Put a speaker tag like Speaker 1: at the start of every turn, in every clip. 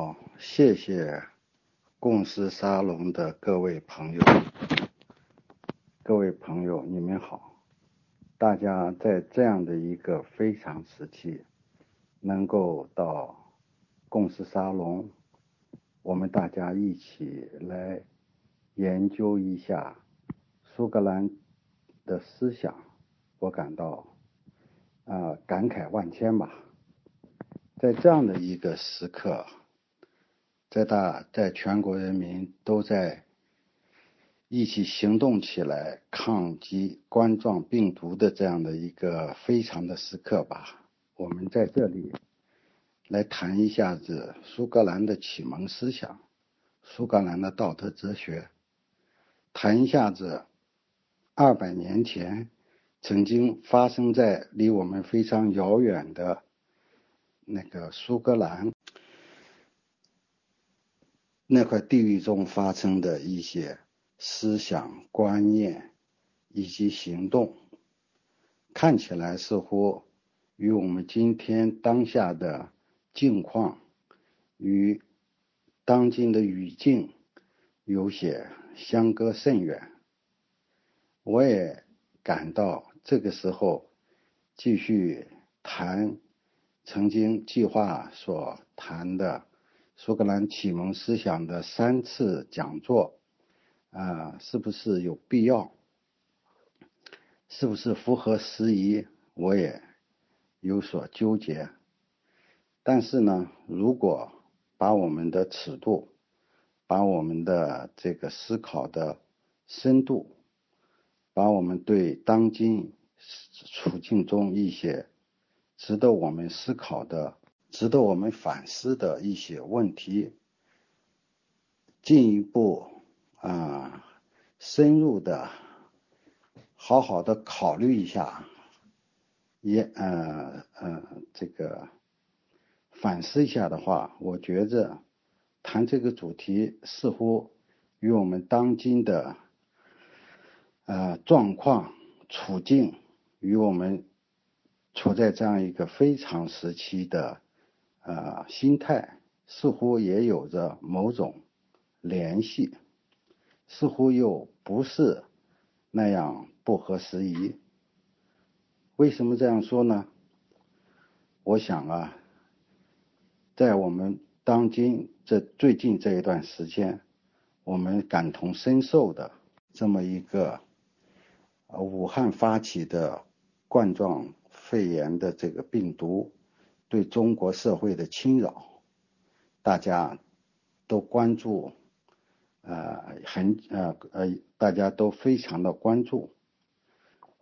Speaker 1: 好，谢谢共识沙龙的各位朋友，各位朋友，你们好！大家在这样的一个非常时期，能够到共识沙龙，我们大家一起来研究一下苏格兰的思想，我感到啊感慨万千吧。在这样的一个时刻。在大，在全国人民都在一起行动起来抗击冠状病毒的这样的一个非常的时刻吧，我们在这里来谈一下子苏格兰的启蒙思想，苏格兰的道德哲学，谈一下子二百年前曾经发生在离我们非常遥远的那个苏格兰。那块地域中发生的一些思想观念以及行动，看起来似乎与我们今天当下的境况与当今的语境有些相隔甚远。我也感到这个时候继续谈曾经计划所谈的。苏格兰启蒙思想的三次讲座，啊，是不是有必要？是不是符合时宜？我也有所纠结。但是呢，如果把我们的尺度，把我们的这个思考的深度，把我们对当今处境中一些值得我们思考的。值得我们反思的一些问题，进一步啊深入的、好好的考虑一下，也呃呃这个反思一下的话，我觉着谈这个主题似乎与我们当今的呃状况处境，与我们处在这样一个非常时期的。啊，心态似乎也有着某种联系，似乎又不是那样不合时宜。为什么这样说呢？我想啊，在我们当今这最近这一段时间，我们感同身受的这么一个武汉发起的冠状肺炎的这个病毒。对中国社会的侵扰，大家都关注，呃，很呃呃，大家都非常的关注。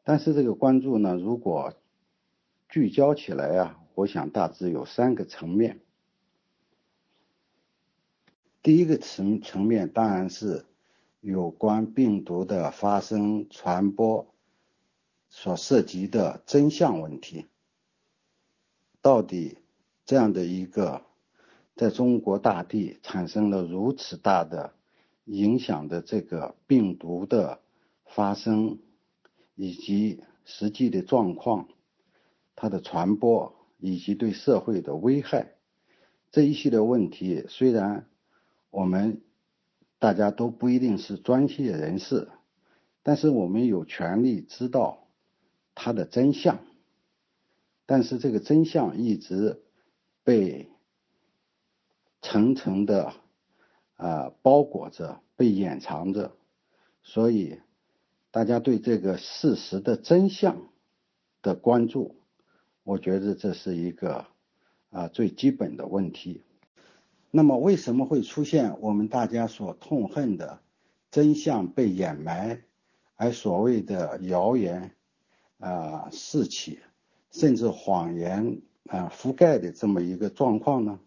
Speaker 1: 但是这个关注呢，如果聚焦起来啊，我想大致有三个层面。第一个层层面当然是有关病毒的发生传播所涉及的真相问题。到底这样的一个在中国大地产生了如此大的影响的这个病毒的发生，以及实际的状况，它的传播以及对社会的危害，这一系列问题，虽然我们大家都不一定是专业人士，但是我们有权利知道它的真相。但是这个真相一直被层层的啊包裹着，被掩藏着，所以大家对这个事实的真相的关注，我觉得这是一个啊最基本的问题。那么为什么会出现我们大家所痛恨的真相被掩埋，而所谓的谣言啊四起？甚至谎言啊覆盖的这么一个状况呢？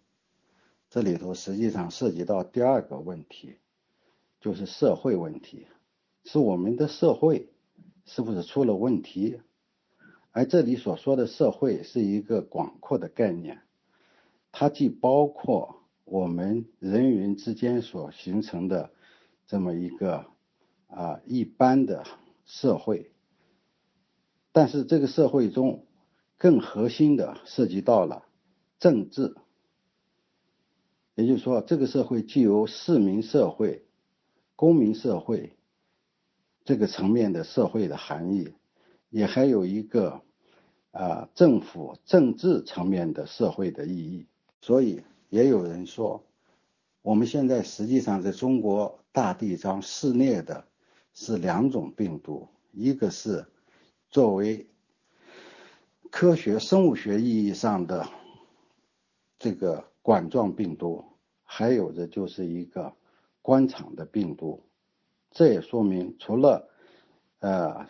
Speaker 1: 这里头实际上涉及到第二个问题，就是社会问题，是我们的社会是不是出了问题？而这里所说的社会是一个广阔的概念，它既包括我们人与人之间所形成的这么一个啊一般的社会，但是这个社会中。更核心的涉及到了政治，也就是说，这个社会既有市民社会、公民社会这个层面的社会的含义，也还有一个啊政府政治层面的社会的意义。所以，也有人说，我们现在实际上在中国大地上肆虐的是两种病毒，一个是作为科学生物学意义上的这个管状病毒，还有的就是一个官场的病毒。这也说明，除了呃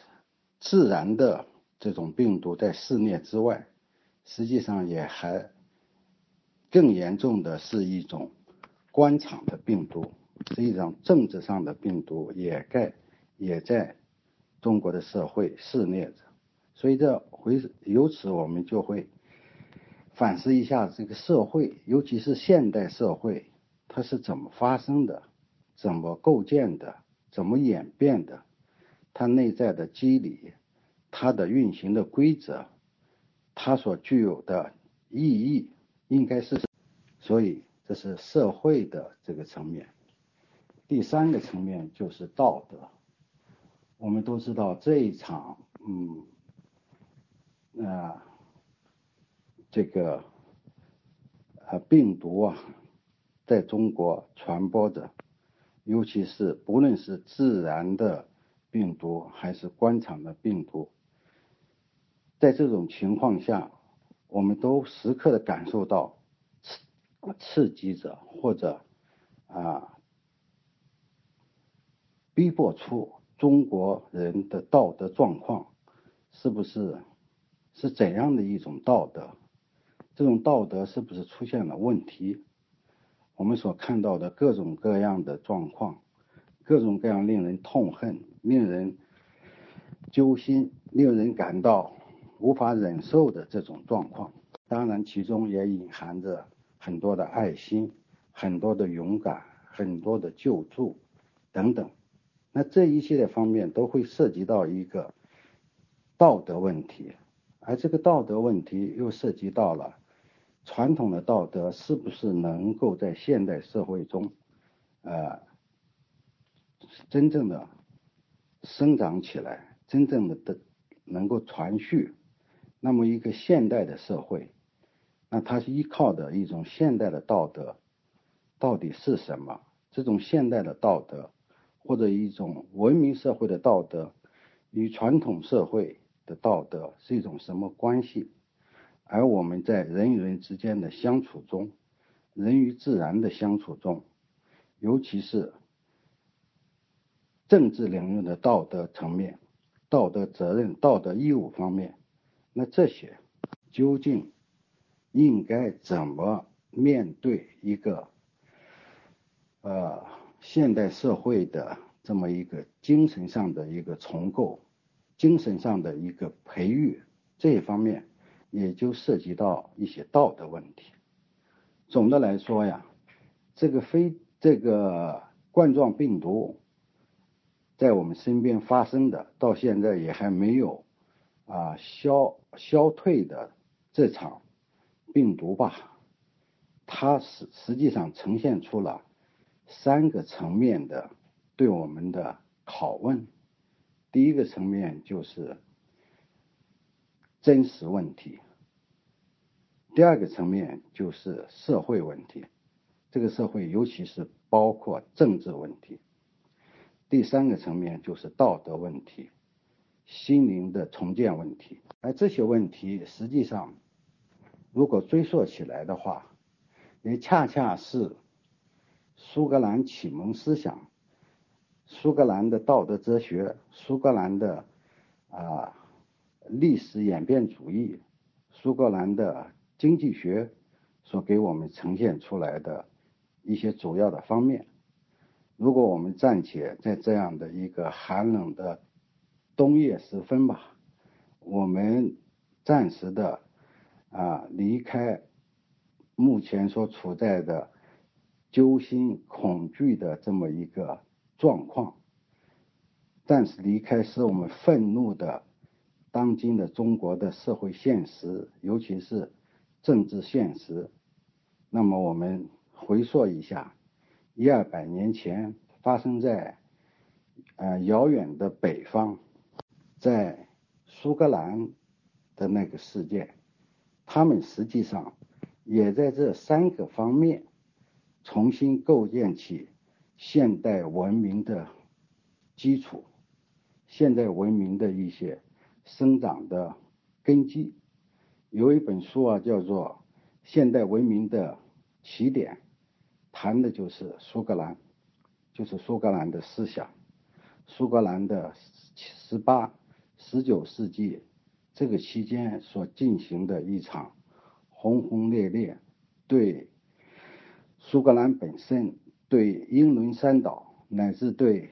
Speaker 1: 自然的这种病毒在肆虐之外，实际上也还。更严重的是一种官场的病毒，是一种政治上的病毒，也在也在中国的社会肆虐着。所以这回由此我们就会反思一下这个社会，尤其是现代社会，它是怎么发生的，怎么构建的，怎么演变的，它内在的机理，它的运行的规则，它所具有的意义。应该是，所以这是社会的这个层面。第三个层面就是道德。我们都知道这一场，嗯，啊，这个啊病毒啊，在中国传播着，尤其是不论是自然的病毒还是官场的病毒，在这种情况下。我们都时刻的感受到刺刺激着，或者啊逼迫出中国人的道德状况，是不是是怎样的一种道德？这种道德是不是出现了问题？我们所看到的各种各样的状况，各种各样令人痛恨、令人揪心、令人感到。无法忍受的这种状况，当然其中也隐含着很多的爱心、很多的勇敢、很多的救助等等。那这一系列方面都会涉及到一个道德问题，而这个道德问题又涉及到了传统的道德是不是能够在现代社会中，呃，真正的生长起来，真正的的能够传续。那么，一个现代的社会，那它是依靠的一种现代的道德，到底是什么？这种现代的道德，或者一种文明社会的道德，与传统社会的道德是一种什么关系？而我们在人与人之间的相处中，人与自然的相处中，尤其是政治领域的道德层面、道德责任、道德义务方面。那这些究竟应该怎么面对一个呃现代社会的这么一个精神上的一个重构、精神上的一个培育这一方面，也就涉及到一些道德问题。总的来说呀，这个非这个冠状病毒在我们身边发生的，到现在也还没有。啊，消消退的这场病毒吧，它实实际上呈现出了三个层面的对我们的拷问。第一个层面就是真实问题，第二个层面就是社会问题，这个社会尤其是包括政治问题，第三个层面就是道德问题。心灵的重建问题，而这些问题实际上，如果追溯起来的话，也恰恰是苏格兰启蒙思想、苏格兰的道德哲学、苏格兰的啊历史演变主义、苏格兰的经济学所给我们呈现出来的一些主要的方面。如果我们暂且在这样的一个寒冷的。冬夜时分吧，我们暂时的啊离开目前所处在的揪心恐惧的这么一个状况，暂时离开使我们愤怒的当今的中国的社会现实，尤其是政治现实。那么我们回溯一下，一二百年前发生在呃遥远的北方，在苏格兰的那个事件，他们实际上也在这三个方面重新构建起现代文明的基础，现代文明的一些生长的根基。有一本书啊，叫做《现代文明的起点》，谈的就是苏格兰，就是苏格兰的思想，苏格兰的十八。十九世纪这个期间所进行的一场轰轰烈烈，对苏格兰本身、对英伦三岛乃至对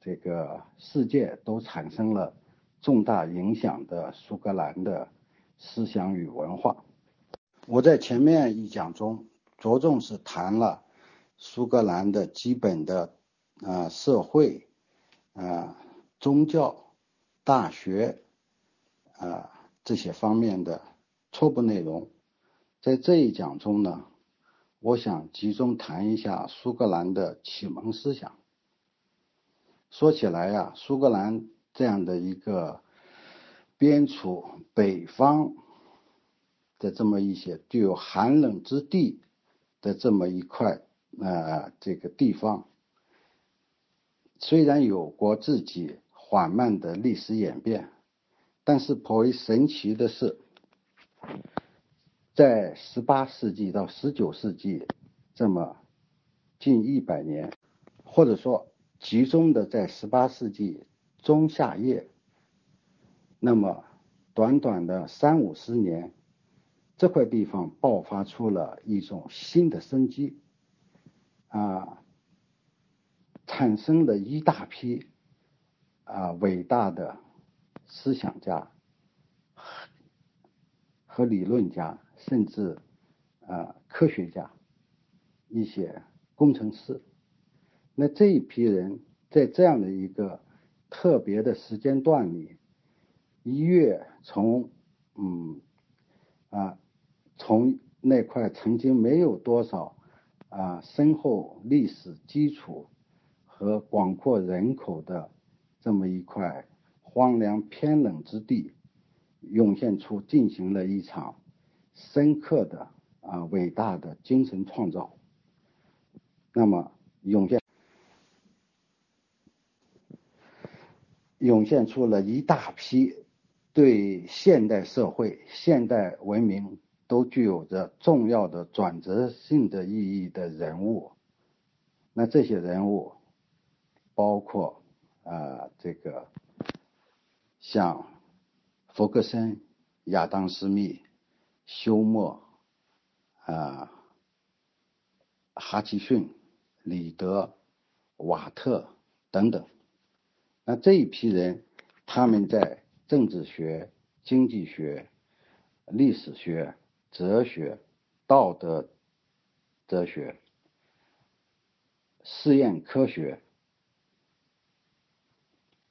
Speaker 1: 这个世界都产生了重大影响的苏格兰的思想与文化。我在前面一讲中着重是谈了苏格兰的基本的啊社会啊宗教。大学啊，这些方面的初步内容，在这一讲中呢，我想集中谈一下苏格兰的启蒙思想。说起来呀，苏格兰这样的一个边处北方的这么一些具有寒冷之地的这么一块啊这个地方，虽然有过自己。缓慢的历史演变，但是颇为神奇的是，在十八世纪到十九世纪这么近一百年，或者说集中的在十八世纪中下叶，那么短短的三五十年，这块地方爆发出了一种新的生机，啊，产生了一大批。啊，伟大的思想家和理论家，甚至啊科学家，一些工程师，那这一批人在这样的一个特别的时间段里，一跃从嗯啊从那块曾经没有多少啊深厚历史基础和广阔人口的。这么一块荒凉偏冷之地，涌现出进行了一场深刻的啊伟大的精神创造。那么涌现涌现出了一大批对现代社会、现代文明都具有着重要的转折性的意义的人物。那这些人物包括。啊，这个像弗格森、亚当·斯密、休谟、啊哈奇逊、里德、瓦特等等，那这一批人，他们在政治学、经济学、历史学、哲学、道德哲学、实验科学。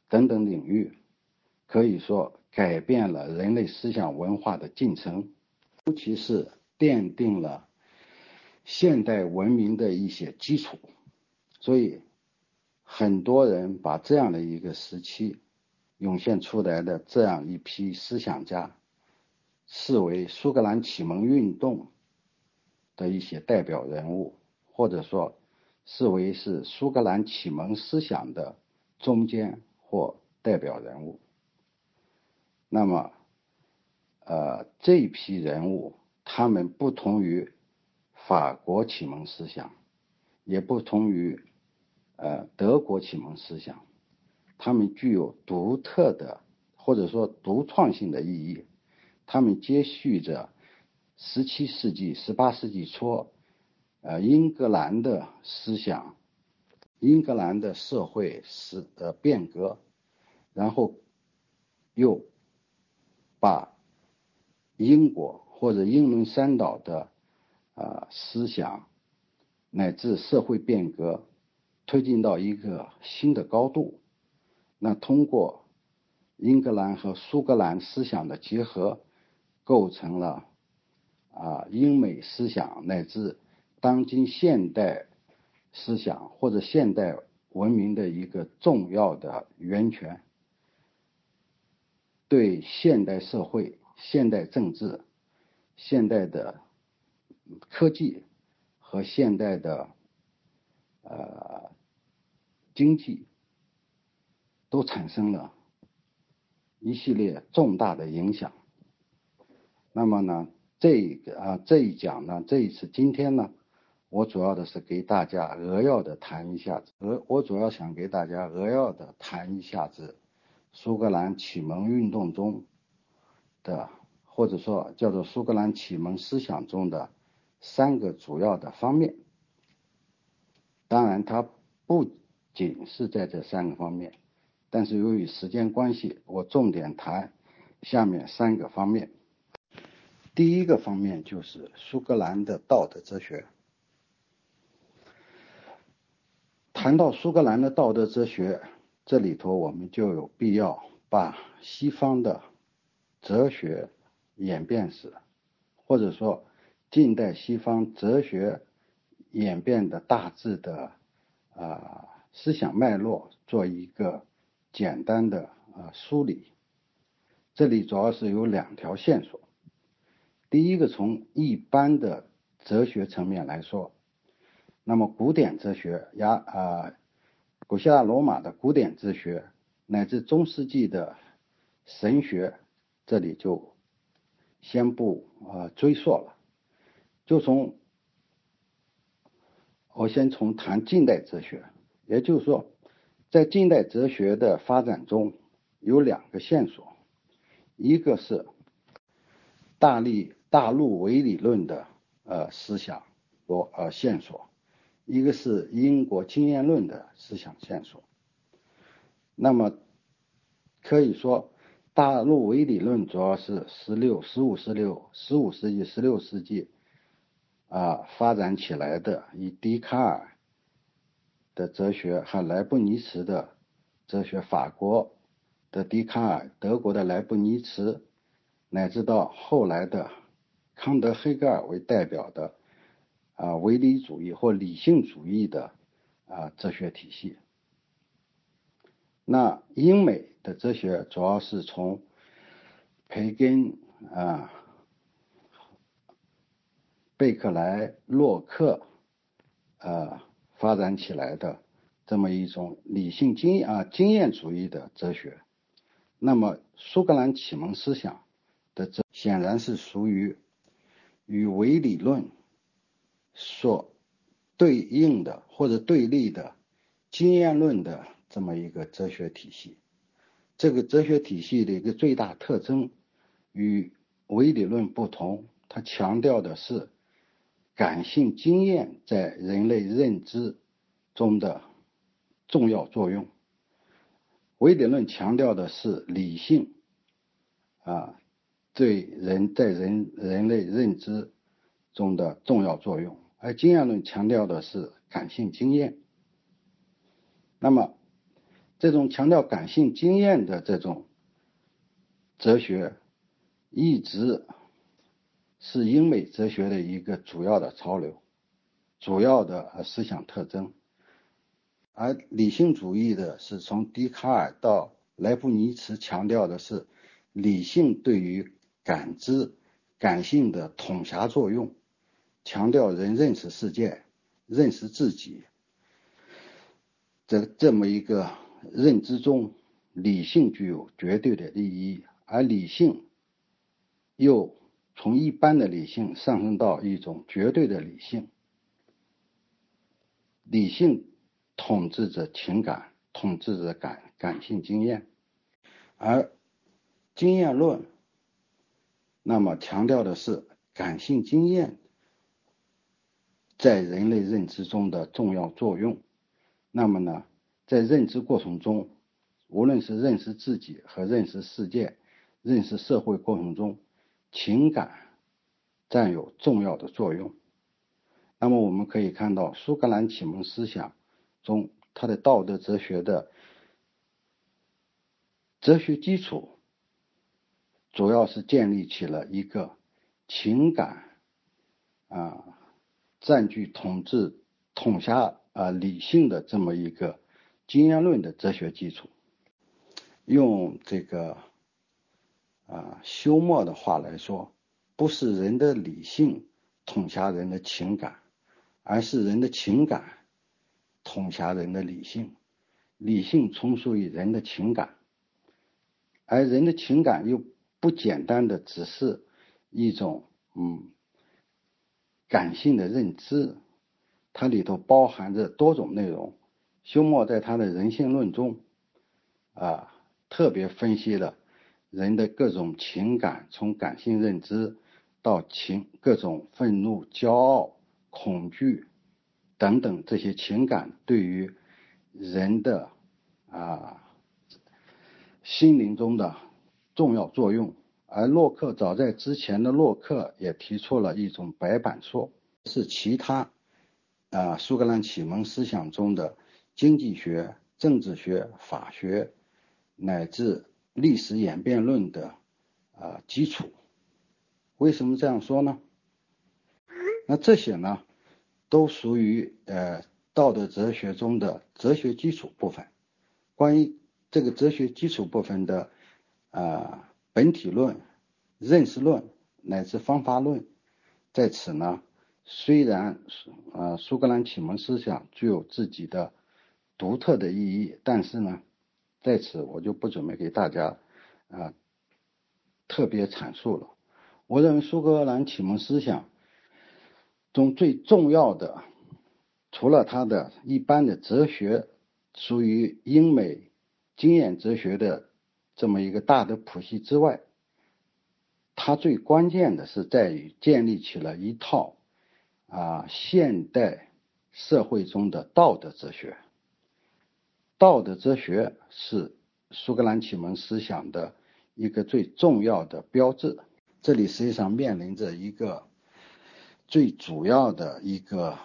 Speaker 1: 等等领域，可以说改变了人类思想文化的进程，尤其是奠定了现代文明的一些基础。所以，很多人把这样的一个时期涌现出来的这样一批思想家，视为苏格兰启蒙运动的一些代表人物，或者说视为是苏格兰启蒙思想的中间。或代表人物，那么，呃，这批人物，他们不同于法国启蒙思想，也不同于呃德国启蒙思想，他们具有独特的或者说独创性的意义，他们接续着十七世纪、十八世纪初，呃，英格兰的思想。英格兰的社会是呃变革，然后又把英国或者英伦三岛的啊思想乃至社会变革推进到一个新的高度。那通过英格兰和苏格兰思想的结合，构成了啊英美思想乃至当今现代思想或者现代文明的一个重要的源泉，对现代社会、现代政治、现代的科技和现代的呃经济都产生了一系列重大的影响。那么呢，这个啊这一讲呢，这一次今天呢，我主要的是给大家扼要的谈一下，额我主要想给大家扼要的谈一下子苏格兰启蒙运动中的，或者说叫做苏格兰启蒙思想中的三个主要的方面。当然，它不仅是在这三个方面，但是由于时间关系，我重点谈下面三个方面。第一个方面就是苏格兰的道德哲学。谈到苏格兰的道德哲学，这里头我们就有必要把西方的哲学演变史，或者说近代西方哲学演变的大致的啊思想脉络做一个简单的啊梳理。这里主要是有两条线索。第一个，从一般的哲学层面来说，那么古典哲学呀啊，古希腊罗马的古典哲学乃至中世纪的神学，这里就先不啊追溯了。就从我先从谈近代哲学，也就是说，在近代哲学的发展中有两个线索，一个是大力。大陆唯理论的呃思想和呃线索，一个是英国经验论的思想线索。那么可以说，大陆唯理论主要是十六、十五、十六、十五世纪、十六世纪啊发展起来的，以笛卡尔的哲学和莱布尼茨的哲学，法国的笛卡尔、德国的莱布尼茨，乃至到后来的。康德、黑格尔为代表的啊唯理主义或理性主义的啊哲学体系。那英美的哲学主要是从培根啊、贝克莱、洛克啊发展起来的这么一种理性经啊经验主义的哲学。那么苏格兰启蒙思想的这显然是属于。与唯理论所对应的或者对立的经验论的这么一个哲学体系，这个哲学体系的一个最大特征与唯理论不同，它强调的是感性经验在人类认知中的重要作用，唯理论强调的是理性啊。对人在人人类认知中的重要作用，而经验论强调的是感性经验。那么，这种强调感性经验的这种哲学，一直是英美哲学的一个主要的潮流、主要的思想特征。而理性主义的是从笛卡尔到莱布尼茨强调的是理性对于感知、感性的统辖作用，强调人认识世界、认识自己，这这么一个认知中，理性具有绝对的利益，而理性又从一般的理性上升到一种绝对的理性，理性统治着情感，统治着感感性经验，而经验论。那么强调的是感性经验在人类认知中的重要作用。那么呢，在认知过程中，无论是认识自己和认识世界、认识社会过程中，情感占有重要的作用。那么我们可以看到，苏格兰启蒙思想中，它的道德哲学的哲学基础。主要是建立起了一个情感啊占据统治统辖啊理性的这么一个经验论的哲学基础。用这个啊休谟的话来说，不是人的理性统辖人的情感，而是人的情感统辖人的理性，理性从属于人的情感，而人的情感又不简单的只是一种嗯感性的认知，它里头包含着多种内容。休谟在他的人性论中啊。特别分析了人的各种情感，从感性认知到情各种愤怒、骄傲、恐惧等等这些情感对于人的啊心灵中的重要作用。而洛克早在之前的洛克也提出了一种白板说，是其他啊苏格兰启蒙思想中的经济学、政治学、法学。乃至历史演变论的啊基础，为什么这样说呢？那这些呢，都属于呃道德哲学中的哲学基础部分。关于这个哲学基础部分的啊本体论、认识论乃至方法论，在此呢，虽然啊苏格兰启蒙思想具有自己的独特的意义，但是呢。在此，我就不准备给大家啊特别阐述了。我认为苏格兰启蒙思想中最重要的，除了它的一般的哲学，属于英美经验哲学的这么一个大的谱系之外，它最关键的是在于建立起了一套啊现代社会中的道德哲学。道德哲学是苏格兰启蒙思想的一个最重要的标志。这里实际上面临着一个最主要的一个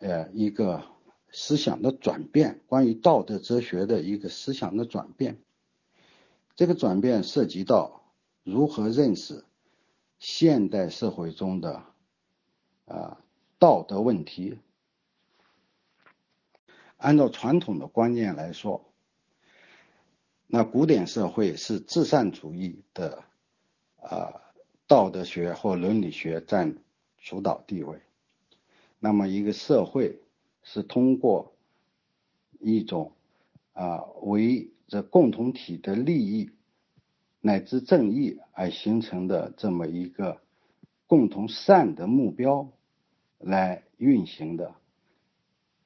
Speaker 1: 呃一个思想的转变，关于道德哲学的一个思想的转变。这个转变涉及到如何认识现代社会中的啊道德问题。按照传统的观念来说，那古典社会是至善主义的啊道德学或伦理学占主导地位。那么一个社会是通过一种啊为这共同体的利益乃至正义而形成的这么一个共同善的目标来运行的。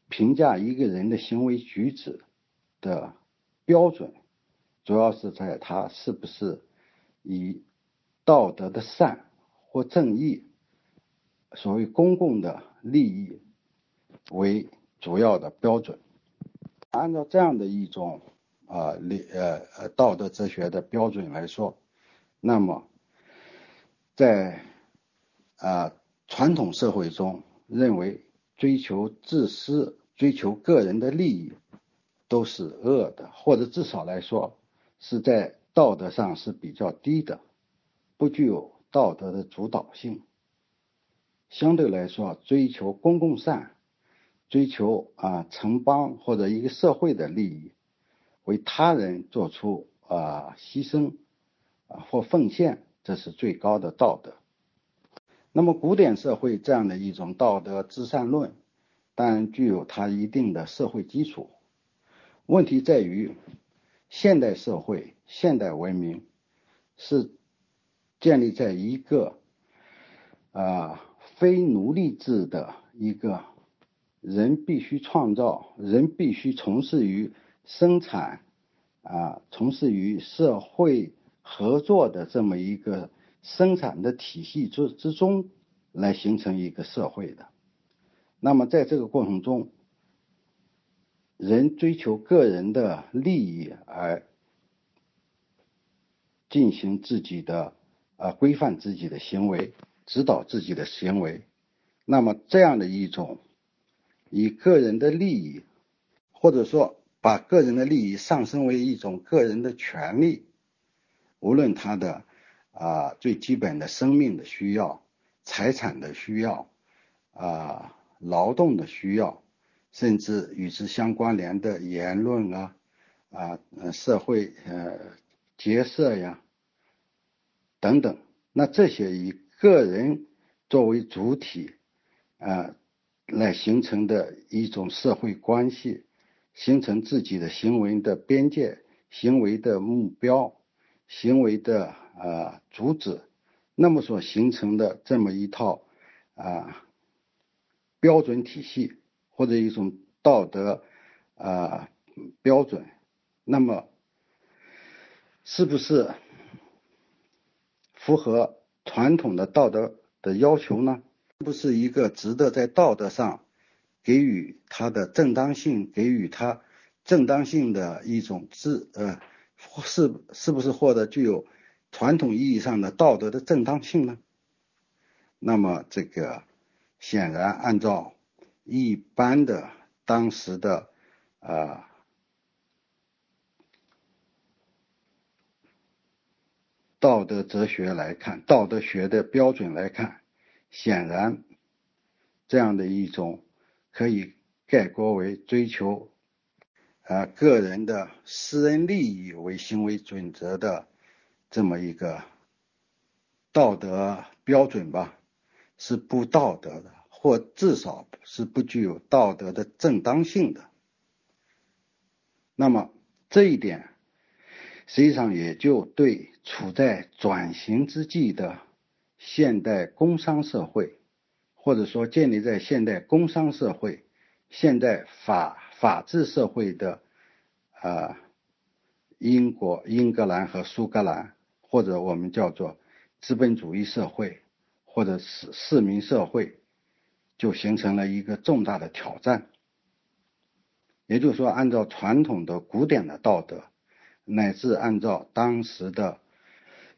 Speaker 1: 评价一个人的行为举止的标准，主要是在他是不是以道德的善或正义，所谓公共的利益为主要的标准。按照这样的一种啊理呃呃道德哲学的标准来说，那么在啊传统社会中认为。追求自私、追求个人的利益，都是恶的，或者至少来说是在道德上是比较低的，不具有道德的主导性。相对来说，追求公共善、追求啊城邦或者一个社会的利益，为他人做出啊牺牲啊或奉献，这是最高的道德。那么，古典社会这样的一种道德至善论，当然具有它一定的社会基础。问题在于，现代社会、现代文明是建立在一个啊非奴隶制的一个人必须创造、人必须从事于生产啊、从事于社会合作的这么一个。生产的体系之之中来形成一个社会的，那么在这个过程中，人追求个人的利益而进行自己的啊规范自己的行为，指导自己的行为，那么这样的一种以个人的利益，或者说把个人的利益上升为一种个人的权利，无论他的。啊，最基本的生命的需要、财产的需要，啊劳动的需要，甚至与之相关联的言论啊啊社会呃结社呀等等，那这些以个人作为主体啊来形成的一种社会关系，形成自己的行为的边界、行为的目标、行为的啊主旨。那么所形成的这么一套啊标准体系或者一种道德啊标准，那么是不是符合传统的道德的要求呢？是不是一个值得在道德上给予它的正当性，给予它正当性的一种自呃是是不是获得具有？传统意义上的道德的正当性呢？那么这个显然按照一般的当时的啊道德哲学来看，道德学的标准来看，显然这样的一种可以概括为追求啊个人的私人利益为行为准则的。这么一个道德标准吧，是不道德的，或至少是不具有道德的正当性的。那么这一点，实际上也就对处在转型之际的现代工商社会，或者说建立在现代工商社会、现代法法治社会的啊英国、英格兰和苏格兰。或者我们叫做资本主义社会，或者是市民社会，就形成了一个重大的挑战。也就是说，按照传统的古典的道德，乃至按照当时的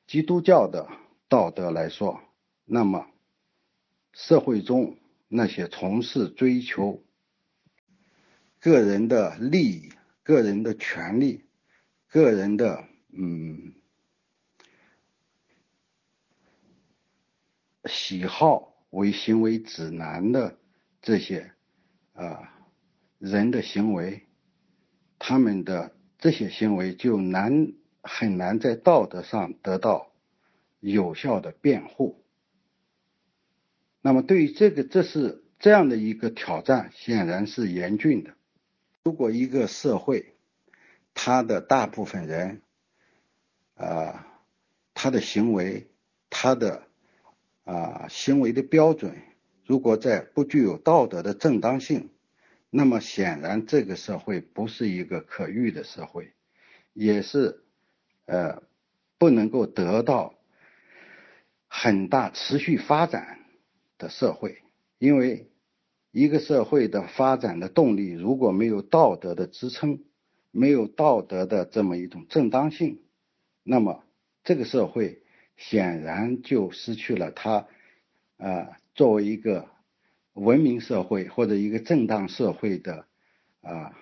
Speaker 1: 基督教的道德来说，那么社会中那些从事追求个人的利益、个人的权利、个人的嗯。喜好为行为指南的这些啊人的行为，他们的这些行为就难很难在道德上得到有效的辩护。那么对于这个，这是这样的一个挑战，显然是严峻的。如果一个社会，他的大部分人啊，他的行为，他的啊，行为的标准如果在不具有道德的正当性，那么显然这个社会不是一个可遇的社会，也是呃不能够得到很大持续发展的社会。因为一个社会的发展的动力如果没有道德的支撑，没有道德的这么一种正当性，那么这个社会。显然就失去了它，呃，作为一个文明社会或者一个正当社会的啊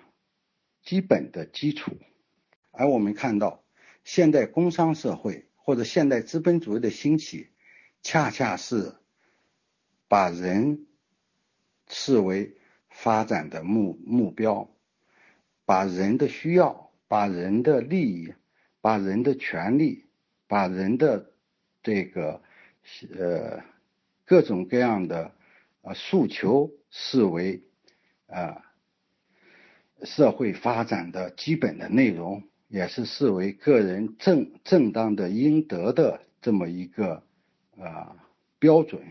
Speaker 1: 基本的基础。而我们看到，现代工商社会或者现代资本主义的兴起，恰恰是把人视为发展的目目标，把人的需要、把人的利益、把人的权利、把人的这个呃各种各样的啊诉求视为啊社会发展的基本的内容，也是视为个人正正当的应得的这么一个啊标准，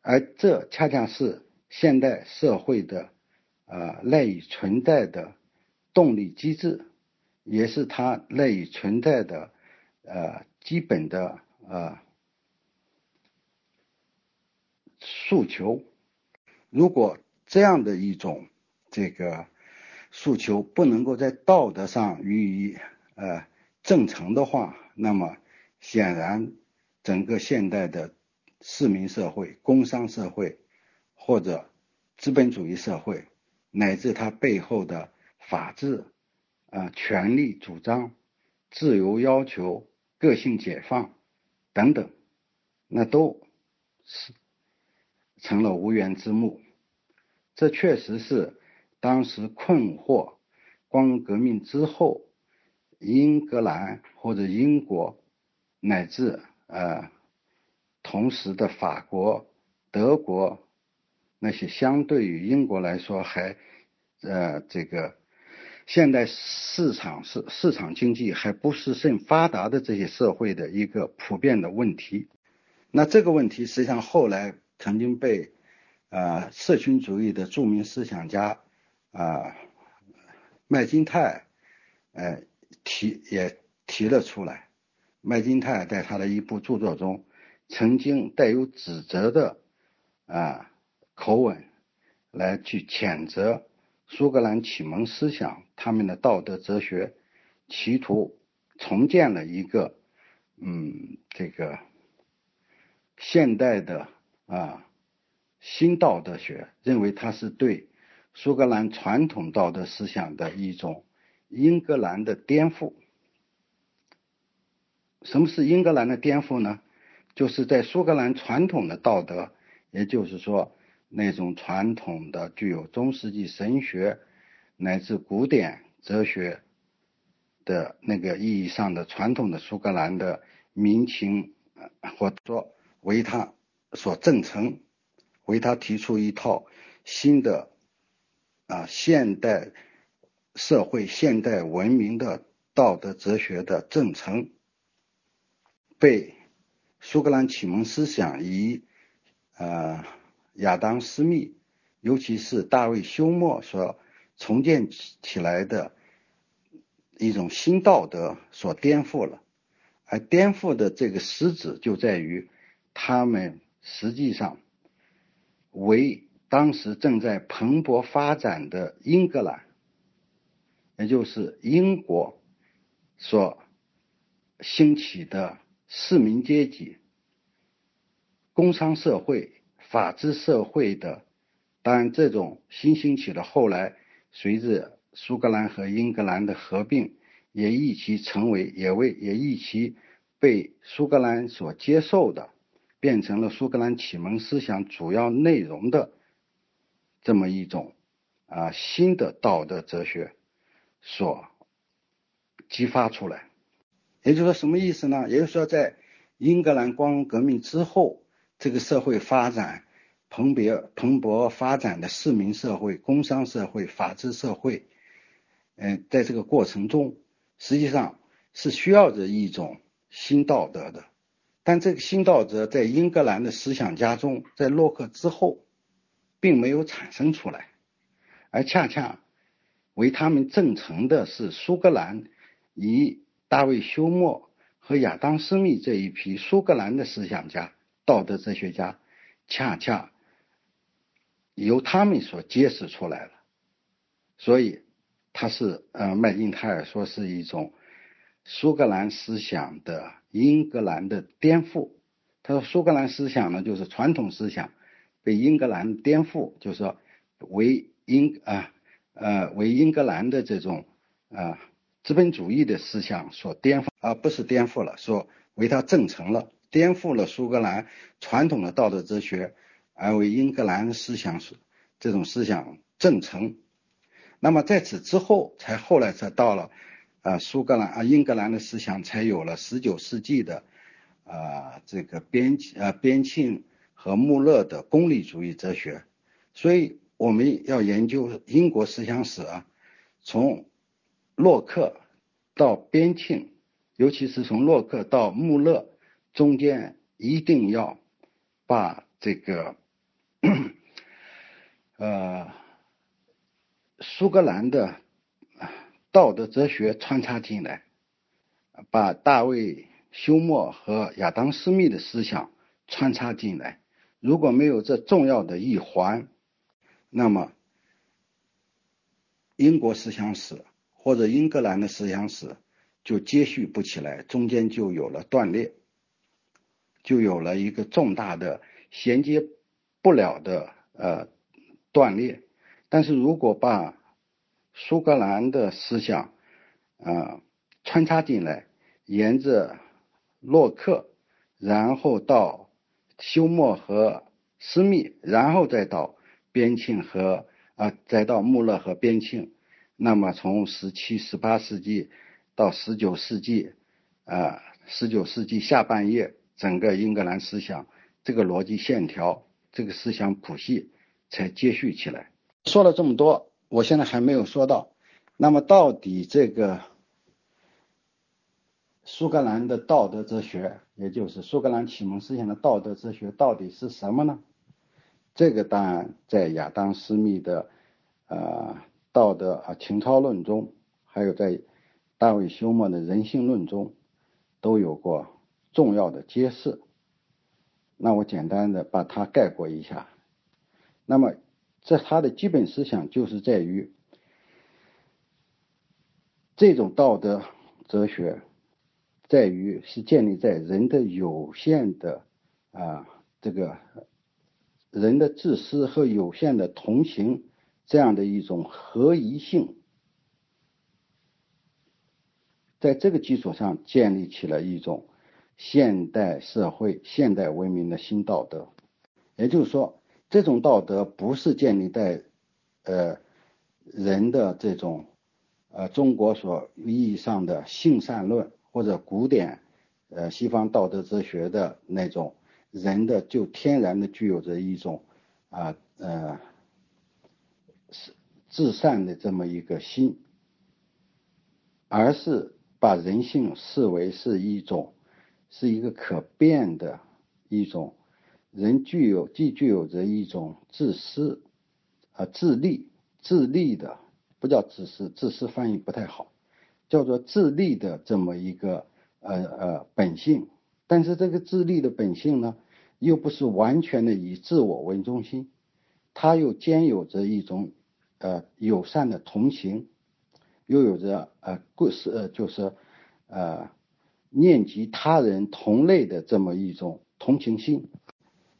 Speaker 1: 而这恰恰是现代社会的啊赖以存在的动力机制，也是它赖以存在的呃基本的。啊，诉求，如果这样的一种这个诉求不能够在道德上予以呃正常的话，那么显然整个现代的市民社会、工商社会或者资本主义社会，乃至它背后的法治啊、权利主张、自由要求、个性解放。等等，那都是成了无源之木。这确实是当时困惑光荣革命之后，英格兰或者英国乃至呃同时的法国、德国那些相对于英国来说还呃这个现代市场是市场经济还不是甚发达的这些社会的一个普遍的问题。那这个问题实际上后来曾经被呃社群主义的著名思想家啊麦金泰呃提也提了出来。麦金泰在他的一部著作中曾经带有指责的啊口吻来去谴责苏格兰启蒙思想他们的道德哲学，企图重建了一个嗯这个。现代的啊新道德学认为它是对苏格兰传统道德思想的一种英格兰的颠覆。什么是英格兰的颠覆呢？就是在苏格兰传统的道德，也就是说那种传统的具有中世纪神学乃至古典哲学的那个意义上的传统的苏格兰的民情，或者说。为他所证成，为他提出一套新的啊现代社会、现代文明的道德哲学的证成，被苏格兰启蒙思想以呃亚当·斯密，尤其是大卫·休谟所重建起来的一种新道德所颠覆了，而颠覆的这个实质就在于。他们实际上为当时正在蓬勃发展的英格兰，也就是英国所兴起的市民阶级、工商社会、法治社会的，当然这种新兴起的后来随着苏格兰和英格兰的合并，也一起成为，也为也一起被苏格兰所接受的。变成了苏格兰启蒙思想主要内容的这么一种啊新的道德哲学所激发出来，也就是说什么意思呢？也就是说，在英格兰光荣革命之后，这个社会发展蓬勃蓬勃发展的市民社会、工商社会、法治社会，嗯，在这个过程中，实际上是需要着一种新道德的。但这个新道德在英格兰的思想家中，在洛克之后，并没有产生出来，而恰恰为他们证成的是苏格兰以大卫休谟和亚当斯密这一批苏格兰的思想家、道德哲学家，恰恰由他们所揭示出来了。所以，他是呃麦金泰尔说是一种苏格兰思想的。英格兰的颠覆，他说苏格兰思想呢，就是传统思想被英格兰颠覆，就是说为英啊呃为英格兰的这种啊资本主义的思想所颠覆，而不是颠覆了，说为他证成了，颠覆了苏格兰传统的道德哲学，而为英格兰思想这种思想正成。那么在此之后，才后来才到了。啊，苏格兰啊，英格兰的思想才有了十九世纪的啊这个边啊边沁和穆勒的功利主义哲学。所以我们要研究英国思想史啊，从洛克到边沁，尤其是从洛克到穆勒中间，一定要把这个呃苏格兰的。道德哲学穿插进来，把大卫休谟和亚当斯密的思想穿插进来。如果没有这重要的一环，那么英国思想史或者英格兰的思想史就接续不起来，中间就有了断裂，就有了一个重大的衔接不了的呃断裂。但是如果把苏格兰的思想，啊，穿插进来，沿着洛克，然后到休谟和斯密，然后再到边沁和啊，再到穆勒和边沁。那么从十七、十八世纪到十九世纪，啊，十九世纪下半叶，整个英格兰思想这个逻辑线条，这个思想谱系才接续起来。说了这么多，我现在还没有说到，那么到底这个苏格兰的道德哲学，也就是苏格兰启蒙思想的道德哲学，到底是什么呢？这个当然在亚当·斯密的呃道德啊情操论中，还有在大卫·休谟的人性论中，都有过重要的揭示。那我简单的把它概括一下。那么，这它的基本思想就是在于这种道德哲学，在于是建立在人的有限的啊这个。人的自私和有限的同情，这样的一种合一性，在这个基础上建立起了一种现代社会、现代文明的新道德。也就是说，这种道德不是建立在呃人的这种呃中国所意义上的性善论，或者古典呃西方道德哲学的那种。人的就天然的具有着一种啊呃是至善的这么一个心，而是把人性视为是一种是一个可变的一种人具有既具有着一种自私啊自利自利的不叫自私自私翻译不太好叫做自利的这么一个呃呃本性。但是这个自利的本性呢，又不是完全的以自我为中心，它又兼有着一种呃友善的同情，又有着呃故事呃就是呃念及他人同类的这么一种同情心。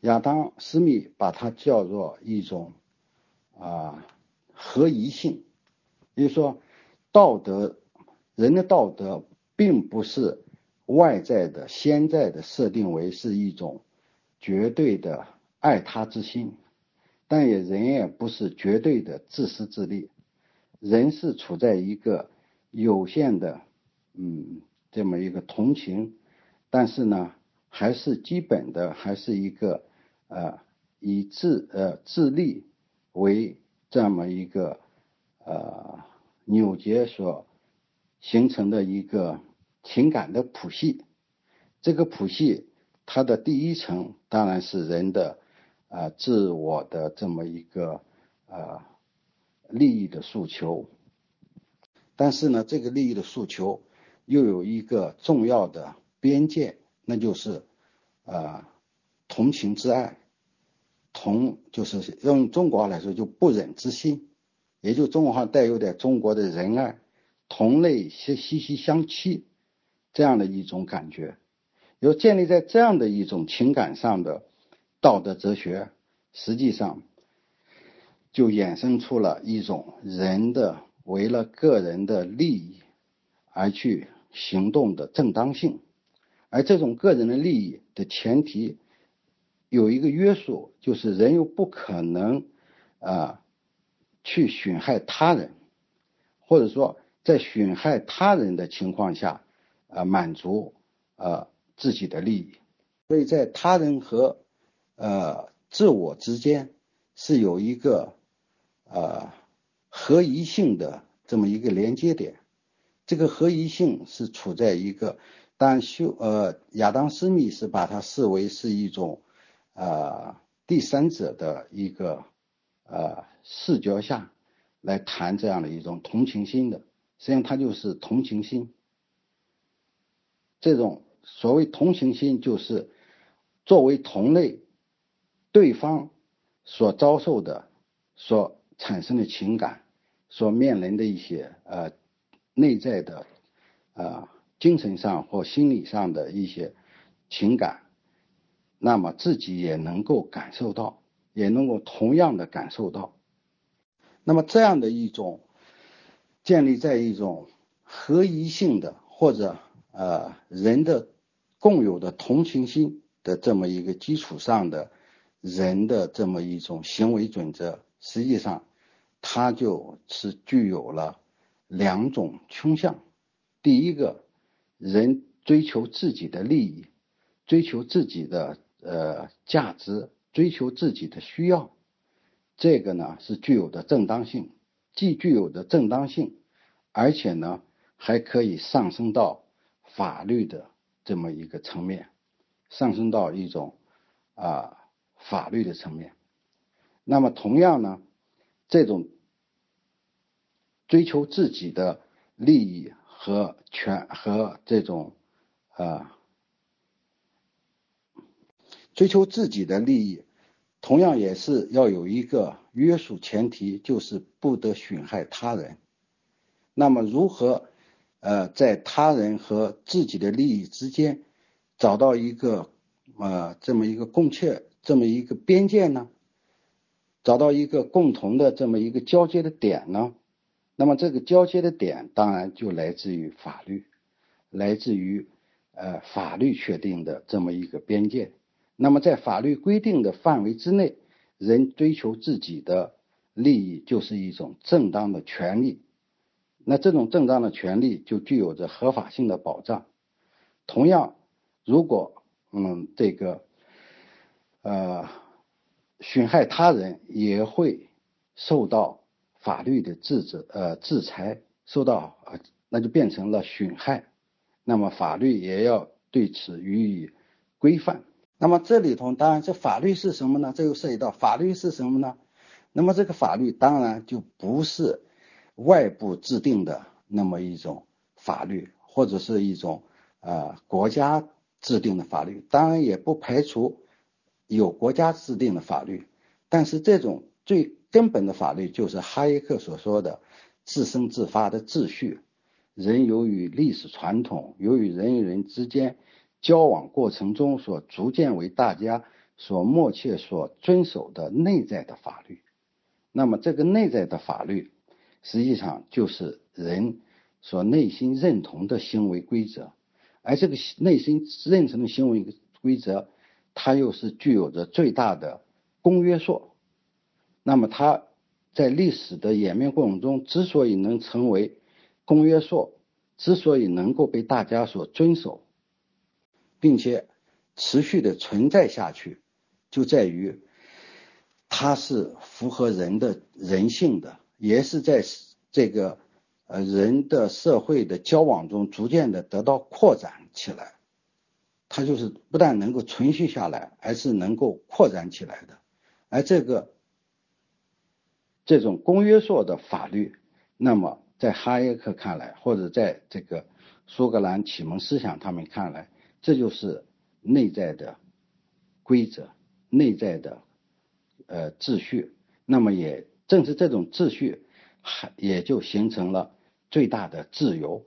Speaker 1: 亚当斯密把它叫做一种啊合一性，也就是说道德人的道德并不是。外在的、现在的设定为是一种绝对的爱他之心，但也人也不是绝对的自私自利，人是处在一个有限的，嗯，这么一个同情，但是呢，还是基本的，还是一个呃以自呃自利为这么一个呃纽结所形成的一个。情感的谱系，这个谱系它的第一层当然是人的啊自我的这么一个啊利益的诉求，但是呢，这个利益的诉求又有一个重要的边界，那就是呃同情之爱，同就是用中国话来说就不忍之心，也就中国话带有点中国的仁爱，同类息息息相欺。这样的一种感觉，有建立在这样的一种情感上的道德哲学，实际上就衍生出了一种人的为了个人的利益而去行动的正当性，而这种个人的利益的前提有一个约束，就是人又不可能啊去损害他人，或者说在损害他人的情况下。啊，满足呃自己的利益，所以在他人和呃自我之间是有一个呃合一性的这么一个连接点。这个合一性是处在一个，当修呃亚当斯密是把它视为是一种呃第三者的一个呃视角下来谈这样的一种同情心的，实际上它就是同情心。这种所谓同情心，就是作为同类，对方所遭受的、所产生的情感，所面临的一些呃内在的啊精神上或心理上的一些情感，那么自己也能够感受到，也能够同样的感受到。那么这样的一种建立在一种合一性的或者。呃，人的共有的同情心的这么一个基础上的人的这么一种行为准则，实际上它就是具有了两种倾向。第一个，人追求自己的利益，追求自己的呃价值，追求自己的需要，这个呢是具有的正当性，既具有的正当性，而且呢还可以上升到法律的这么一个层面，上升到一种啊。法律的层面，那么同样呢，这种追求自己的利益和权和这种呃追求自己的利益，同样也是要有一个约束前提，就是不得损害他人。那么如何呃在他人和自己的利益之间找到一个呃这么一个共切？这么一个边界呢，找到一个共同的这么一个交接的点呢，那么这个交接的点当然就来自于法律，来自于呃法律确定的这么一个边界。那么在法律规定的范围之内，人追求自己的利益就是一种正当的权利。那这种正当的权利就具有着合法性的保障。同样，如果嗯这个。呃，损害他人也会受到法律的制止呃制裁，受到呃那就变成了损害，那么法律也要对此予以规范。那么这里头当然这法律是什么呢？这又涉及到法律是什么呢？那么这个法律当然就不是外部制定的那么一种法律，或者是一种呃国家制定的法律，当然也不排除。有国家制定的法律，但是这种最根本的法律就是哈耶克所说的自生自发的秩序。人由于历史传统，由于人与人之间交往过程中所逐渐为大家所默契所遵守的内在的法律。那么这个内在的法律，实际上就是人所内心认同的行为规则，而这个内心认同的行为规则。它又是具有着最大的公约数，那么它在历史的演变过程中，之所以能成为公约数，之所以能够被大家所遵守，并且持续的存在下去，就在于它是符合人的人性的，也是在这个呃人的社会的交往中逐渐的得到扩展起来。它就是不但能够存续下来，而是能够扩展起来的。而这个这种公约数的法律，那么在哈耶克看来，或者在这个苏格兰启蒙思想他们看来，这就是内在的规则、内在的呃秩序。那么也正是这种秩序，还也就形成了最大的自由。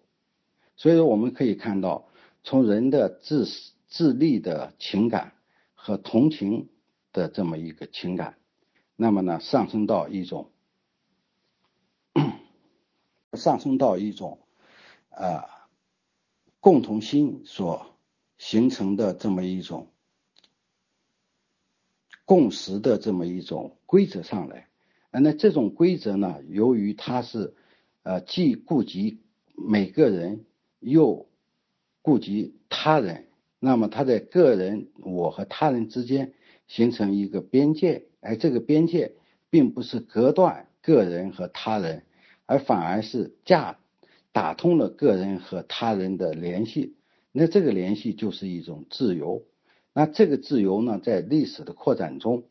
Speaker 1: 所以说，我们可以看到。从人的自自立的情感和同情的这么一个情感，那么呢，上升到一种上升到一种呃共同心所形成的这么一种共识的这么一种规则上来。那这种规则呢，由于它是呃既顾及每个人又顾及他人，那么他在个人我和他人之间形成一个边界，而这个边界并不是隔断个人和他人，而反而是架打通了个人和他人的联系。那这个联系就是一种自由。那这个自由呢，在历史的扩展中，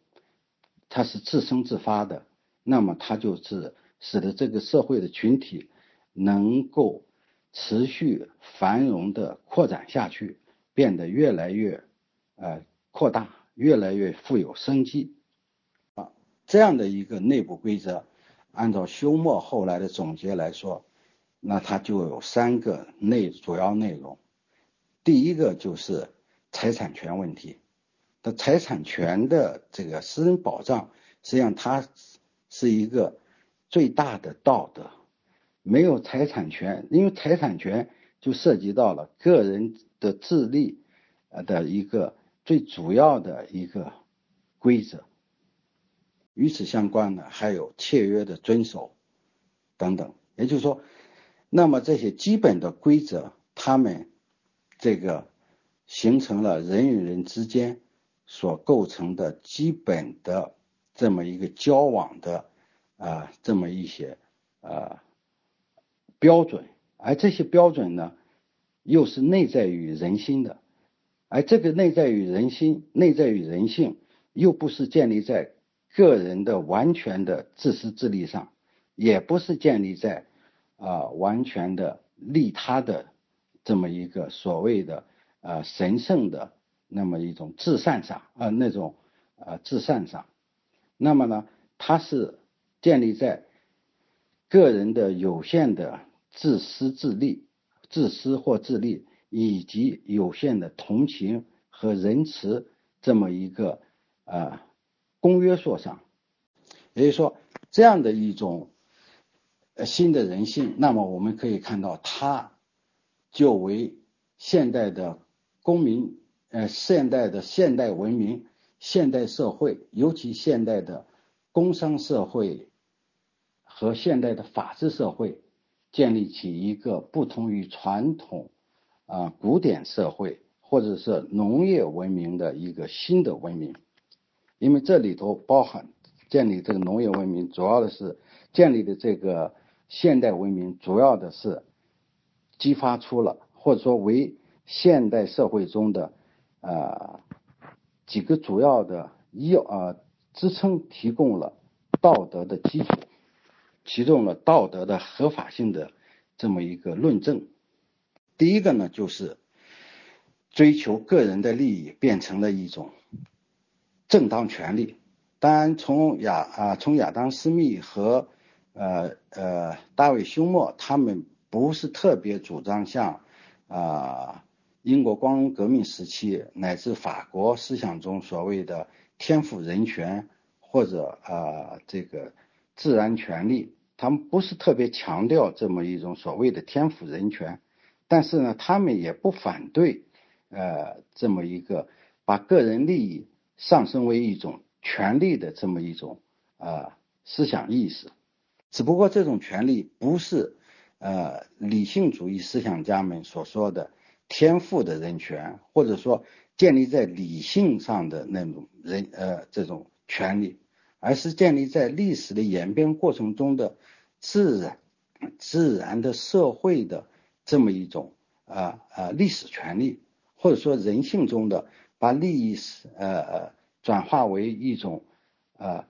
Speaker 1: 它是自生自发的。那么它就是使得这个社会的群体能够。持续繁荣的扩展下去，变得越来越呃扩大，越来越富有生机，这样的一个内部规则，按照休谟后来的总结来说，那它就有三个内主要内容。第一个就是财产权问题，那财产权的这个私人保障，实际上它是一个最大的道德。没有财产权，因为财产权就涉及到了个人的自立呃的一个最主要的一个规则。与此相关的还有契约的遵守等等。也就是说，那么这些基本的规则，他们这个形成了人与人之间所构成的基本的这么一个交往的啊这么一些啊标准，而这些标准呢，又是内在于人心的，而这个内在于人心、内在于人性，又不是建立在个人的完全的自私自利上，也不是建立在。啊，完全的利他的这么一个所谓的呃神圣的那么一种至善上啊，那种呃至善上，那么呢，它是建立在个人的有限的自私自利、自私或自利，以及有限的同情和仁慈这么一个啊公约数上，也就是说这样的一种。新的人性，那么我们可以看到，它就为现代的公民，呃，现代的现代文明、现代社会，尤其现代的工商社会和现代的法治社会，建立起一个不同于传统啊古典社会或者是农业文明的一个新的文明。因为这里头包含建立这个农业文明，主要的是建立的这个。现代文明主要的是激发出了，或者说为现代社会中的呃几个主要的要啊支撑提供了道德的基础，提供了道德的合法性的这么一个论证。第一个呢，就是追求个人的利益变成了一种正当权利。当然，从亚啊从亚当斯密和呃呃，大卫休谟他们不是特别主张像啊英国光荣革命时期乃至法国思想中所谓的天赋人权或者啊这个自然权利，他们不是特别强调这么一种所谓的天赋人权，但是呢，他们也不反对呃这么一个把个人利益上升为一种权利的这么一种啊思想意识。只不过这种权利不是呃理性主义思想家们所说的天赋的人权，或者说建立在理性上的那种人呃这种权利，而是建立在历史的演变过程中的自然自然的社会的这么一种啊啊历史权利，或者说人性中的把利益是呃转化为一种呃。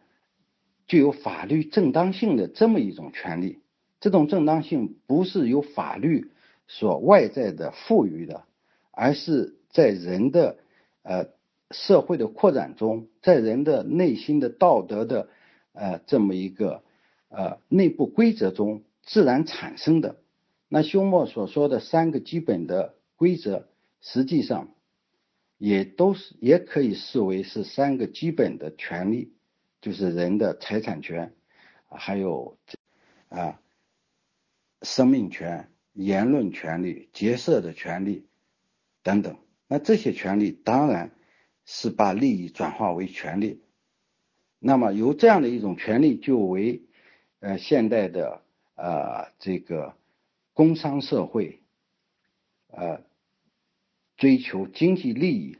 Speaker 1: 具有法律正当性的这么一种权利，这种正当性不是由法律所外在的赋予的，而是在人的呃社会的扩展中，在人的内心的道德的呃这么一个呃内部规则中自然产生的。那休谟所说的三个基本的规则，实际上也都是也可以视为是三个基本的权利。就是人的财产权，还有啊生命权、言论权利、结社的权利等等。那这些权利当然是把利益转化为权利。那么由这样的一种权利，就为呃现代的呃这个工商社会呃追求经济利益，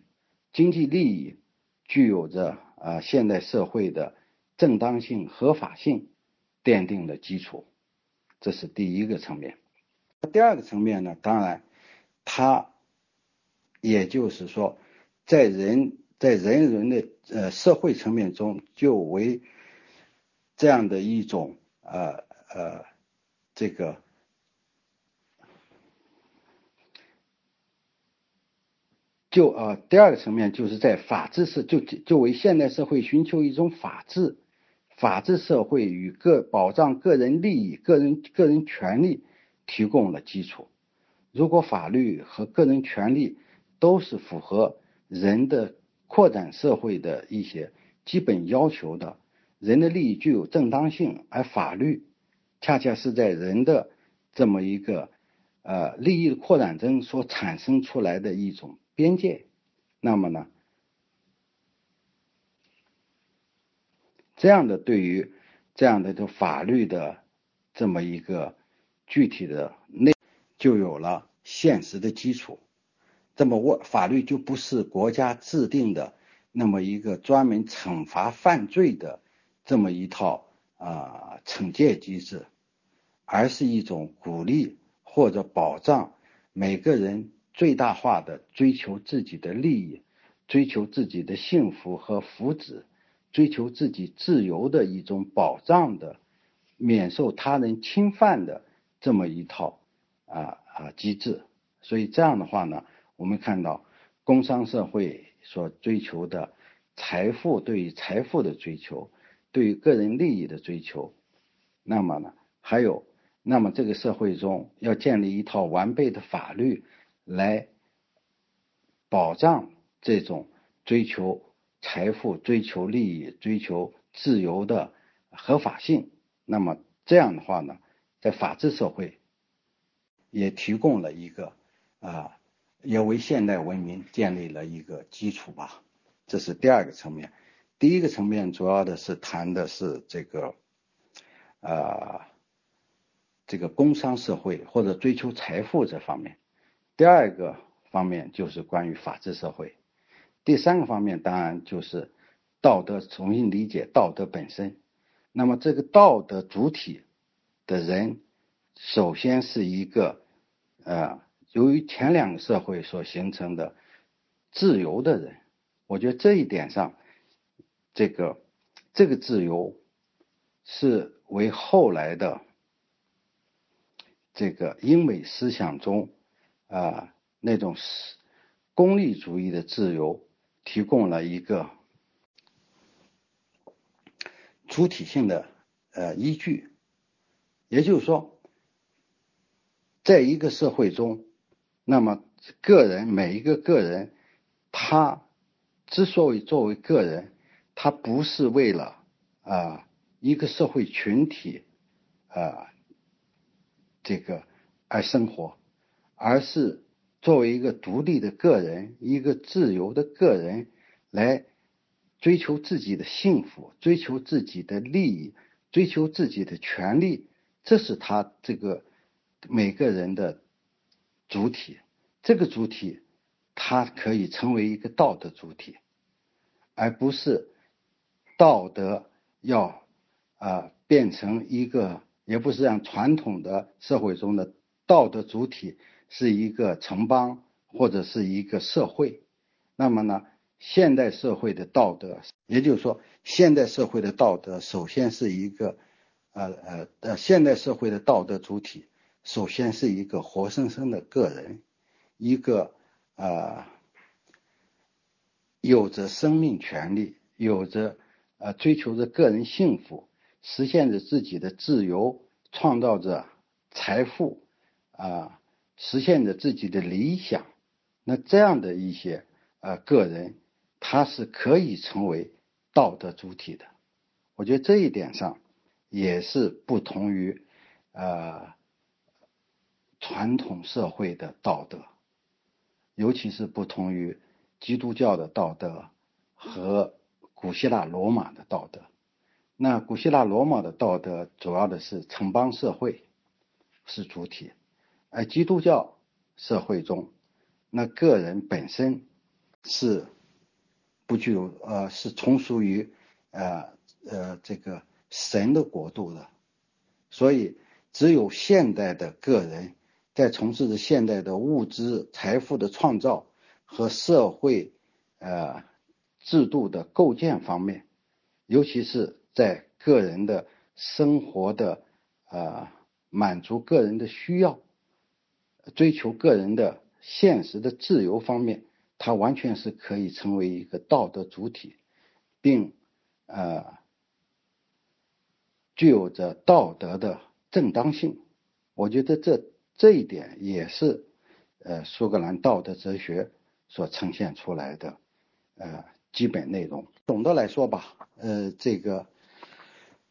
Speaker 1: 经济利益具有着。啊，现代社会的正当性、合法性奠定了基础，这是第一个层面。第二个层面呢，当然，它也就是说，在人在人人的呃社会层面中，就为这样的一种呃呃这个。就啊，第二个层面就是在法治社，就就为现代社会寻求一种法治，法治社会与个保障个人利益、个人个人权利提供了基础。如果法律和个人权利都是符合人的扩展社会的一些基本要求的，人的利益具有正当性，而法律恰恰是在人的这么一个呃利益的扩展中所产生出来的一种。边界，那么呢？这样的对于这样的一个法律的这么一个具体的内，就有了现实的基础。这么我法律就不是国家制定的那么一个专门惩罚犯罪的这么一套啊惩戒机制，而是一种鼓励或者保障每个人最大化的追求自己的利益，追求自己的幸福和福祉，追求自己自由的一种保障的免受他人侵犯的这么一套啊啊机制。所以这样的话呢。我们看到，工商社会所追求的财富，对于财富的追求，对于个人利益的追求，那么呢，还有，那么这个社会中要建立一套完备的法律来保障这种追求财富、追求利益、追求自由的合法性。那么这样的话呢，在法治社会也提供了一个啊。也为现代文明建立了一个基础吧，这是第二个层面。第一个层面主要的是谈的是这个，呃，这个工商社会或者追求财富这方面。第二个方面就是关于法治社会。第三个方面当然就是道德，重新理解道德本身。那么这个道德主体的人，首先是一个，呃。由于前两个社会所形成的自由的人，我觉得这一点上，这个这个自由是为后来的这个英美思想中啊那种功利主义的自由提供了一个主体性的呃依据。也就是说，在一个社会中。那么，个人每一个个人，他之所以作为个人，他不是为了啊一个社会群体啊这个而生活，而是作为一个独立的个人，一个自由的个人来追求自己的幸福，追求自己的利益，追求自己的权利，这是他这个每个人的。主体，这个主体，它可以成为一个道德主体，而不是道德要啊变成一个，也不是让传统的社会中的道德主体是一个城邦或者是一个社会。那么呢，现代社会的道德，也就是说，现代社会的道德首先是一个呃呃呃，现代社会的道德主体。首先是一个活生生的个人，一个呃有着生命权利，有着呃追求着个人幸福，实现着自己的自由，创造着财富啊，实现着自己的理想。那这样的一些呃个人，他是可以成为道德主体的。我觉得这一点上也是不同于呃。传统社会的道德，尤其是不同于基督教的道德和古希腊罗马的道德。那古希腊罗马的道德主要的是城邦社会是主体，而基督教社会中，那个人本身是不具有呃是从属于呃呃这个神的国度的，所以只有现代的个人。在从事着现代的物质财富的创造和社会呃制度的构建方面，尤其是在个人的生活的呃满足个人的需要、追求个人的现实的自由方面，他完全是可以成为一个道德主体，并呃具有着道德的正当性。我觉得这。这一点也是，呃，苏格兰道德哲学所呈现出来的，呃，基本内容。总的来说吧，呃，这个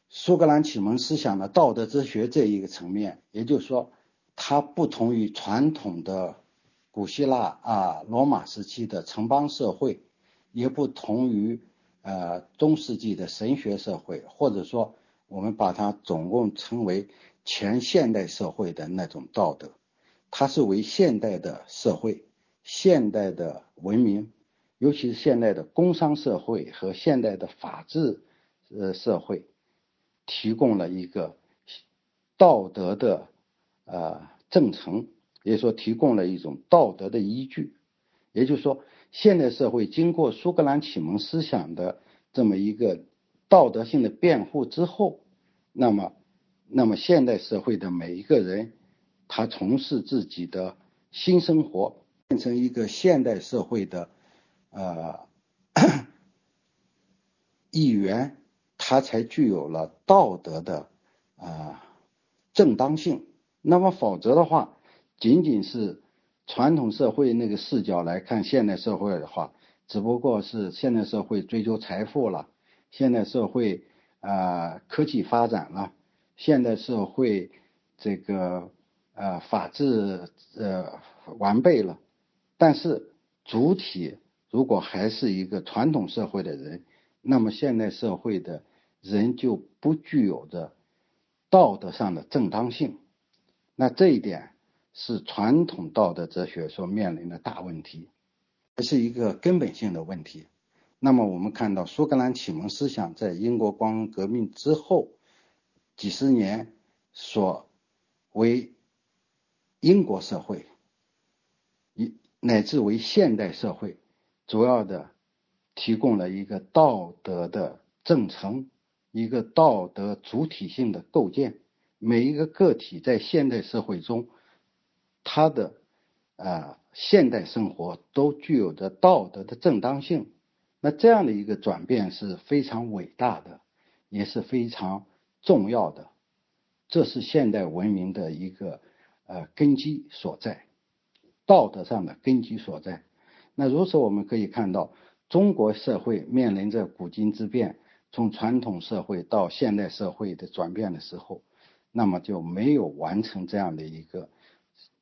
Speaker 1: 苏格兰启蒙思想的道德哲学这一个层面，也就是说，它不同于传统的古希腊啊、罗马时期的城邦社会，也不同于呃中世纪的神学社会，或者说我们把它总共称为前现代社会的那种道德，它是为现代的社会、现代的文明，尤其是现代的工商社会和现代的法治呃社会，提供了一个道德的呃正程，也说提供了一种道德的依据。也就是说，现代社会经过苏格兰启蒙思想的这么一个道德性的辩护之后，那么，那么现代社会的每一个人，他从事自己的新生活，变成一个现代社会的呃 一员，他才具有了道德的啊正当性。那么，否则的话，仅仅是。传统社会那个视角来看现代社会的话，只不过是现代社会追求财富了，现代社会啊科技发展了，现代社会这个呃法治呃完备了，但是主体如果还是一个传统社会的人，那么现代社会的人就不具有着道德上的正当性，那这一点。是传统道德哲学所面临的大问题，这是一个根本性的问题。那么，我们看到苏格兰启蒙思想在英国光荣革命之后几十年所为英国社会，以乃至为现代社会，主要的提供了一个道德的正程，一个道德主体性的构建。每一个个体在现代社会中。他的啊现代生活都具有着道德的正当性，那这样的一个转变是非常伟大的，也是非常重要的，这是现代文明的一个呃根基所在，道德上的根基所在。那如此我们可以看到，中国社会面临着古今之变，从传统社会到现代社会的转变的时候，那么就没有完成这样的一个。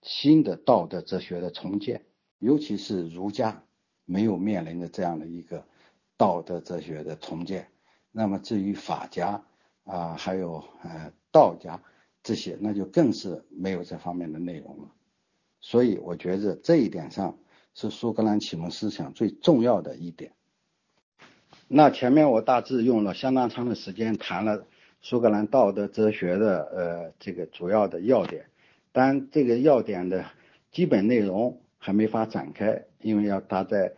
Speaker 1: 新的道德哲学的重建，尤其是儒家没有面临着这样的一个道德哲学的重建。那么至于法家啊，还有呃道家这些，那就更是没有这方面的内容了。所以我觉着这一点上是苏格兰启蒙思想最重要的一点。那前面我大致用了相当长的时间谈了苏格兰道德哲学的呃这个主要的要点。但这个要点的基本内容还没法展开，因为要搭在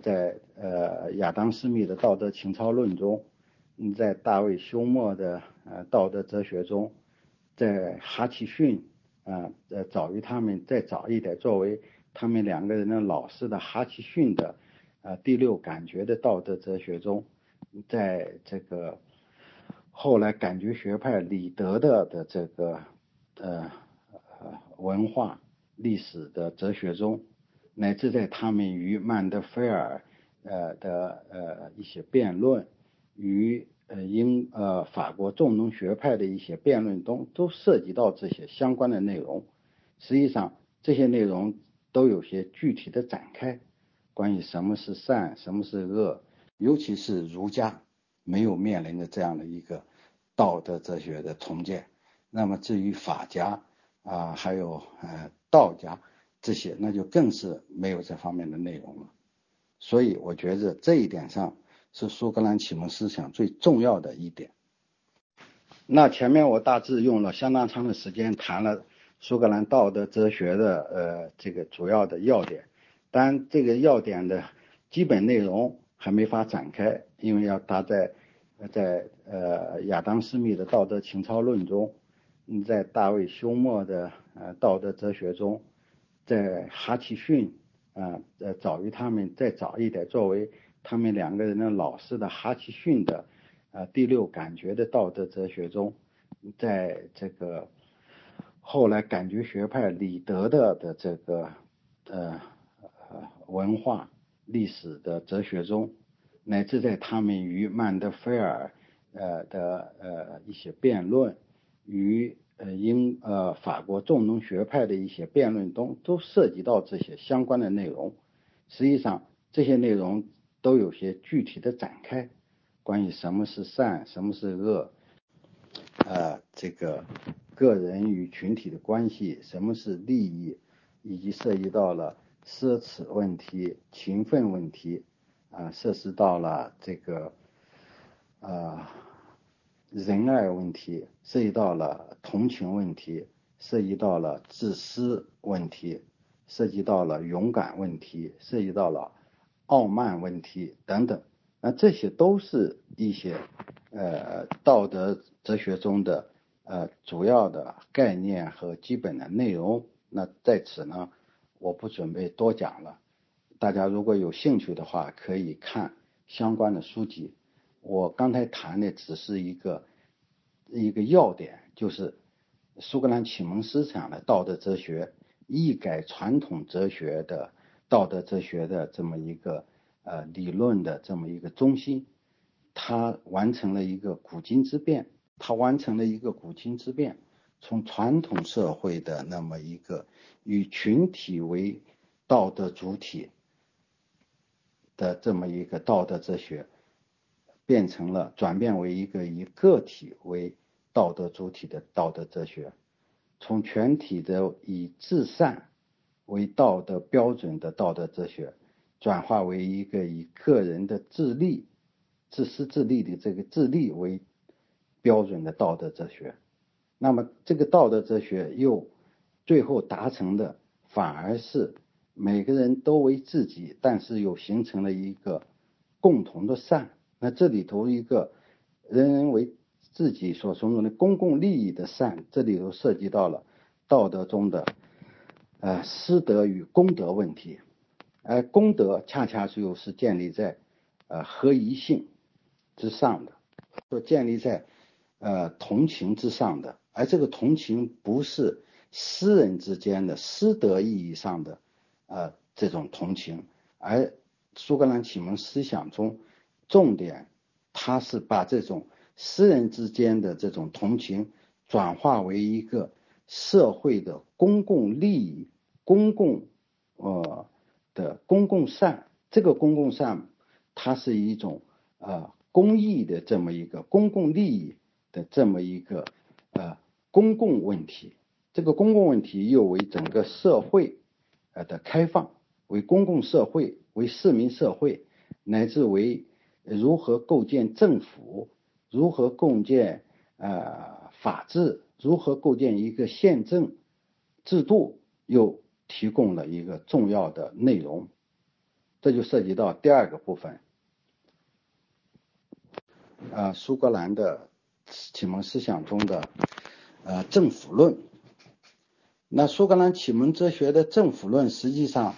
Speaker 1: 在呃亚当斯密的道德情操论中，在大卫休谟的呃道德哲学中，在哈奇逊啊呃早于他们再早一点，作为他们两个人的老师的哈奇逊的呃第六感觉的道德哲学中，在这个后来感觉学派李德的的这个呃。文化历史的哲学中，乃至在他们与曼德菲尔呃的呃一些辩论，与呃英呃法国重农学派的一些辩论中，都涉及到这些相关的内容。实际上，这些内容都有些具体的展开，关于什么是善，什么是恶，尤其是儒家没有面临着这样的一个道德哲学的重建。那么至于法家，啊，还有呃道家这些，那就更是没有这方面的内容了。所以我觉着这一点上是苏格兰启蒙思想最重要的一点。那前面我大致用了相当长的时间谈了苏格兰道德哲学的呃这个主要的要点，但这个要点的基本内容还没法展开，因为要搭在在呃亚当斯密的道德情操论中。在大卫休谟的呃道德哲学中，在哈奇逊啊呃早于他们再早一点，作为他们两个人的老师的哈奇逊的呃第六感觉的道德哲学中，在这个后来感觉学派李德的的这个呃文化历史的哲学中，乃至在他们与曼德菲尔呃的呃一些辩论。与呃英呃法国重农学派的一些辩论中，都涉及到这些相关的内容。实际上，这些内容都有些具体的展开，关于什么是善，什么是恶，呃，这个个人与群体的关系，什么是利益，以及涉及到了奢侈问题、勤奋问题，啊，涉及到了这个啊仁爱问题，涉及到了同情问题，涉及到了自私问题，涉及到了勇敢问题，涉及到了傲慢问题等等。那这些都是一些呃道德哲学中的呃主要的概念和基本的内容。那在此呢，我不准备多讲了。大家如果有兴趣的话，可以看相关的书籍。我刚才谈的只是一个一个要点，就是苏格兰启蒙思想的道德哲学，一改传统哲学的道德哲学的这么一个。呃，理论的这么一个中心，他完成了一个古今之变，他完成了一个古今之变，从传统社会的那么一个以群体为道德主体的这么一个道德哲学，变成了转变为一个以个体为道德主体的道德哲学，从全体的以至善为道德标准的道德哲学。转化为一个以个人的自利、自私自利的这个自利为标准的道德哲学，那么这个道德哲学又最后达成的反而是每个人都为自己，但是又形成了一个共同的善。那这里头一个人人为自己所从中的公共利益的善，这里头涉及到了道德中的呃私德与公德问题。而功德恰恰是又是建立在呃合一性之上的，说建立在呃同情之上的，而这个同情不是私人之间的私德意义上的呃这种同情，而苏格兰启蒙思想中重点，它是把这种私人之间的这种同情转化为一个社会的公共利益、公共呃。的公共善，这个公共善，它是一种呃公益的这么一个公共利益的这么一个呃公共问题。这个公共问题又为整个社会呃的开放，为公共社会，为市民社会，乃至为如何构建政府，如何构建呃法治，如何构建一个宪政制度，又。提供了一个重要的内容，这就涉及到第二个部分，啊，苏格兰的启蒙思想中的呃政府论。那苏格兰启蒙哲学的政府论，实际上，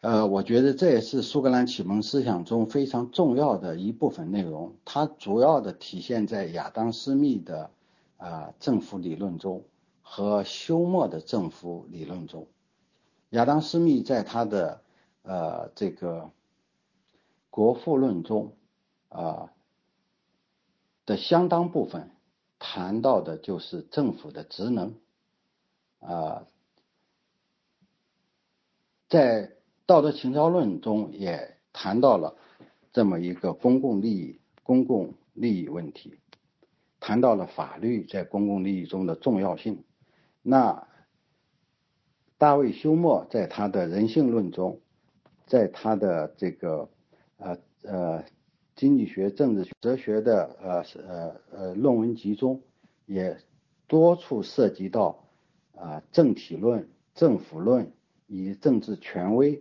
Speaker 1: 呃，我觉得这也是苏格兰启蒙思想中非常重要的一部分内容。它主要的体现在亚当·斯密的啊政府理论中和休谟的政府理论中。亚当·斯密在他的呃这个《国富论》中啊的相当部分谈到的就是政府的职能啊，在《道德情操论》中也谈到了这么一个公共利益、公共利益问题，谈到了法律在公共利益中的重要性。那大卫休谟在他的人性论中，在他的这个呃呃经济学、政治学、哲学的呃呃呃论文集中，也多处涉及到啊政体论、政府论以及政治权威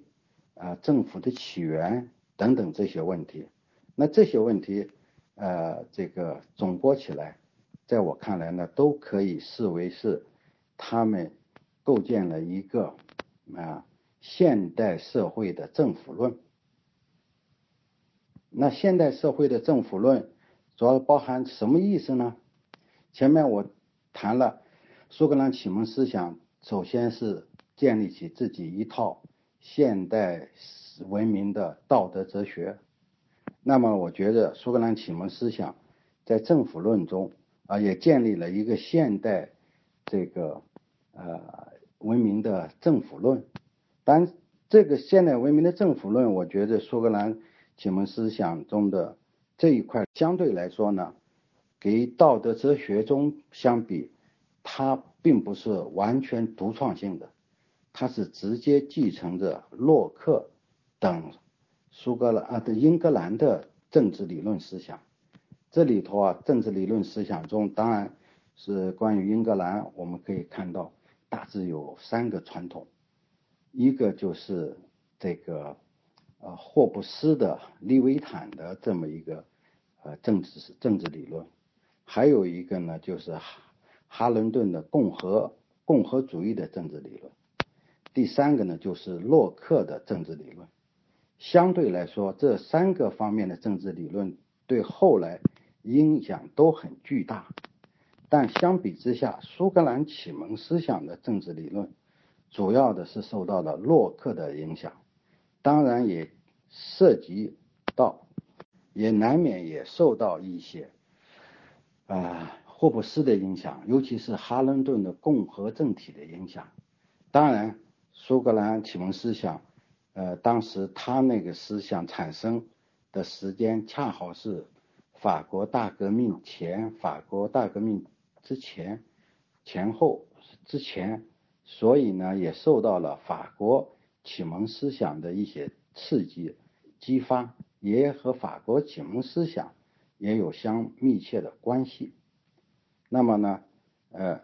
Speaker 1: 啊政府的起源等等这些问题。那这些问题呃这个总括起来，在我看来呢，都可以视为是他们。构建了一个啊现代社会的政府论。那现代社会的政府论主要包含什么意思呢？前面我谈了苏格兰启蒙思想，首先是建立起自己一套现代文明的道德哲学。那么，我觉得苏格兰启蒙思想在政府论中啊，也建立了一个现代这个呃。文明的政府论，但这个现代文明的政府论，我觉得苏格兰启蒙思想中的这一块相对来说呢，给道德哲学中相比，它并不是完全独创性的，它是直接继承着洛克等苏格兰啊的英格兰的政治理论思想。这里头啊，政治理论思想中，当然是关于英格兰，我们可以看到大致有三个传统，一个就是这个呃霍布斯的利维坦的这么一个呃政治政治理论，还有一个呢就是哈伦顿的共和共和主义的政治理论，第三个呢就是洛克的政治理论。相对来说，这三个方面的政治理论对后来。影响都很巨大，但相比之下，苏格兰启蒙思想的政治理论，主要的是受到了洛克的影响，当然也涉及到，也难免也受到一些啊霍布斯的影响，尤其是哈伦顿的共和政体的影响。当然，苏格兰启蒙思想，呃，当时他那个思想产生的时间恰好是。法国大革命前、法国大革命之前、前后之前，所以呢，也受到了法国启蒙思想的一些刺激、激发，也和法国启蒙思想也有相密切的关系。那么呢，呃，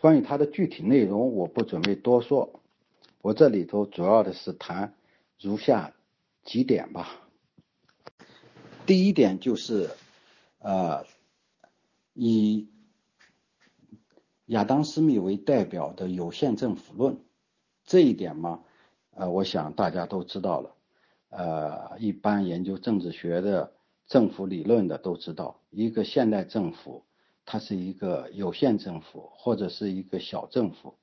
Speaker 1: 关于它的具体内容，我不准备多说，我这里头主要的是谈如下几点吧。第一点就是，呃，以亚当·斯密为代表的有限政府论，这一点嘛，呃，我想大家都知道了，呃，一般研究政治学的政府理论的都知道，一个现代政府，它是一个有限政府或者是一个小政府，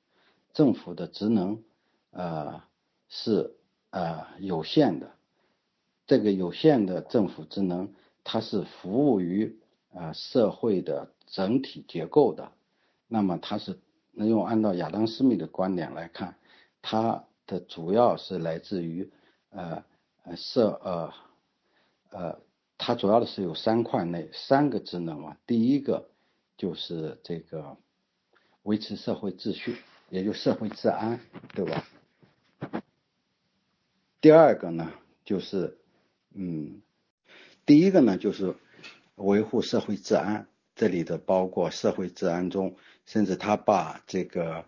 Speaker 1: 政府的职能，呃，是呃有限的。这个有限的政府职能，它是服务于呃社会的整体结构的。那么它是能用按照亚当斯密的观点来看，它的主要是来自于呃呃社呃呃，它主要的是有三块内三个职能嘛。第一个就是这个维持社会秩序，也就社会治安，对吧？第二个呢就是。嗯，第一个呢，就是维护社会治安，这里的包括社会治安中，甚至他把这个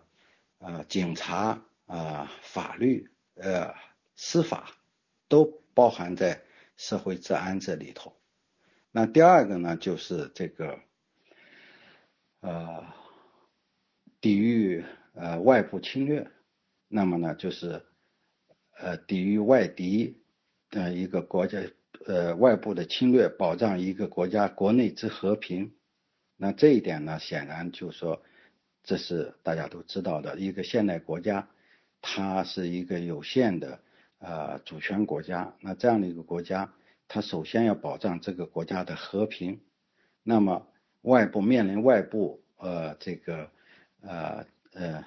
Speaker 1: 呃警察啊、法律呃、司法都包含在社会治安这里头。那第二个呢，就是这个呃抵御呃外部侵略，那么呢，就是呃抵御外敌。呃，一个国家呃外部的侵略，保障一个国家国内之和平，那这一点呢，显然就是说，这是大家都知道的。一个现代国家，它是一个有限的呃主权国家，那这样的一个国家，它首先要保障这个国家的和平。那么外部面临外部呃这个呃呃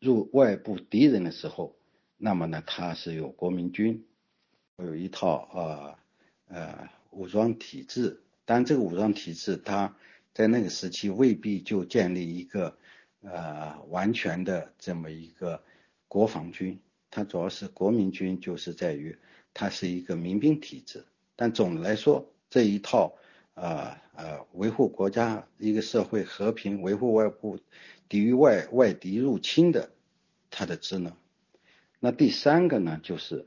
Speaker 1: 入外部敌人的时候，那么呢，它是有国民军。有一套呃呃武装体制，但这个武装体制它在那个时期未必就建立一个呃完全的这么一个国防军，它主要是国民军，就是在于它是一个民兵体制。但总的来说，这一套呃呃维护国家一个社会和平、维护外部抵御外外敌入侵的它的职能。那第三个呢，就是。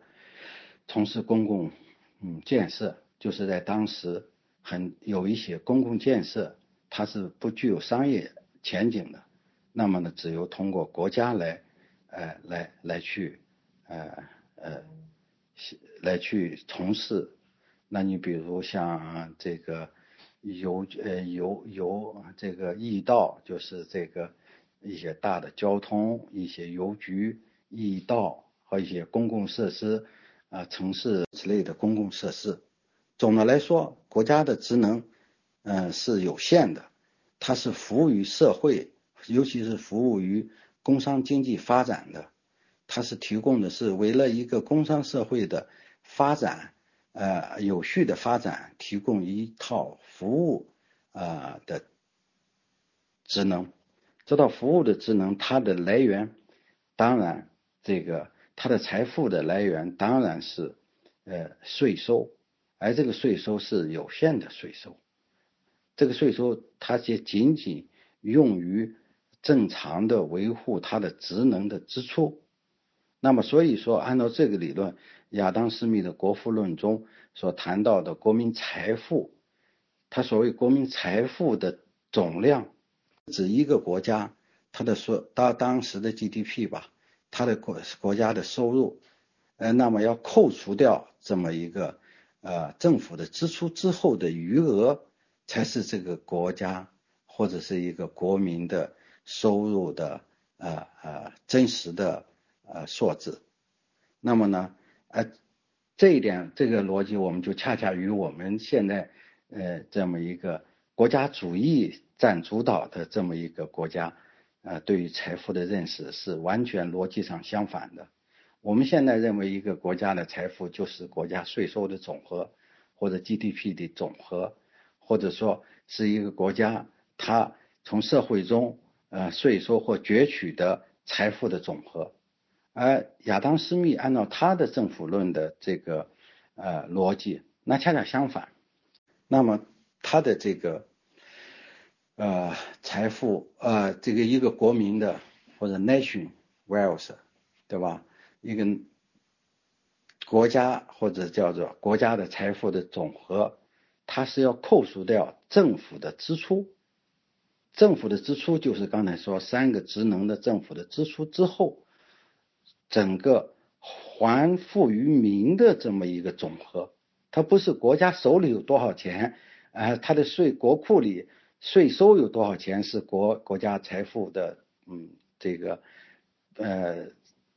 Speaker 1: 从事公共嗯建设，就是在当时很有一些公共建设，它是不具有商业前景的，那么呢，只有通过国家来，呃，来来去，呃呃，来去从事。那你比如像这个邮呃邮邮这个驿道，就是这个一些大的交通，一些邮局、驿道和一些公共设施。啊，城市之类的公共设施，总的来说，国家的职能，嗯，是有限的。它是服务于社会，尤其是服务于工商经济发展的。它是提供的是为了一个工商社会的发展，呃有序的发展提供一套服务啊的职能。这套服务的职能，它的来源当然这个它的财富的来源当然是呃税收，而这个税收是有限的税收。这个税收它也仅仅用于正常的维护它的职能的支出。那么，所以说，按照这个理论，亚当·斯密的《国富论》中所谈到的国民财富，他所谓国民财富的总量，指一个国家它的说到当时的 GDP 吧，它的国国家的收入，呃，那么要扣除掉这么一个呃政府的支出之后的余额。才是这个国家或者是一个国民的收入的呃呃真实的呃数字。那么呢，呃这一点这个逻辑我们就恰恰与我们现在呃这么一个国家主义占主导的这么一个国家呃对于财富的认识是完全逻辑上相反的。我们现在认为一个国家的财富就是国家税收的总和或者 GDP 的总和。或者说是一个国家，它从社会中呃税收或攫取的财富的总和，而亚当·斯密按照他的政府论的这个呃逻辑，那恰恰相反。那么他的这个呃财富呃这个一个国民的或者 nation wealth 对吧？一个国家或者叫做国家的财富的总和。它是要扣除掉政府的支出，政府的支出就是刚才说三个职能的政府的支出之后，整个还富于民的这么一个总和。它不是国家手里有多少钱，啊，它的税国库里税收有多少钱是国国家财富的，嗯，这个呃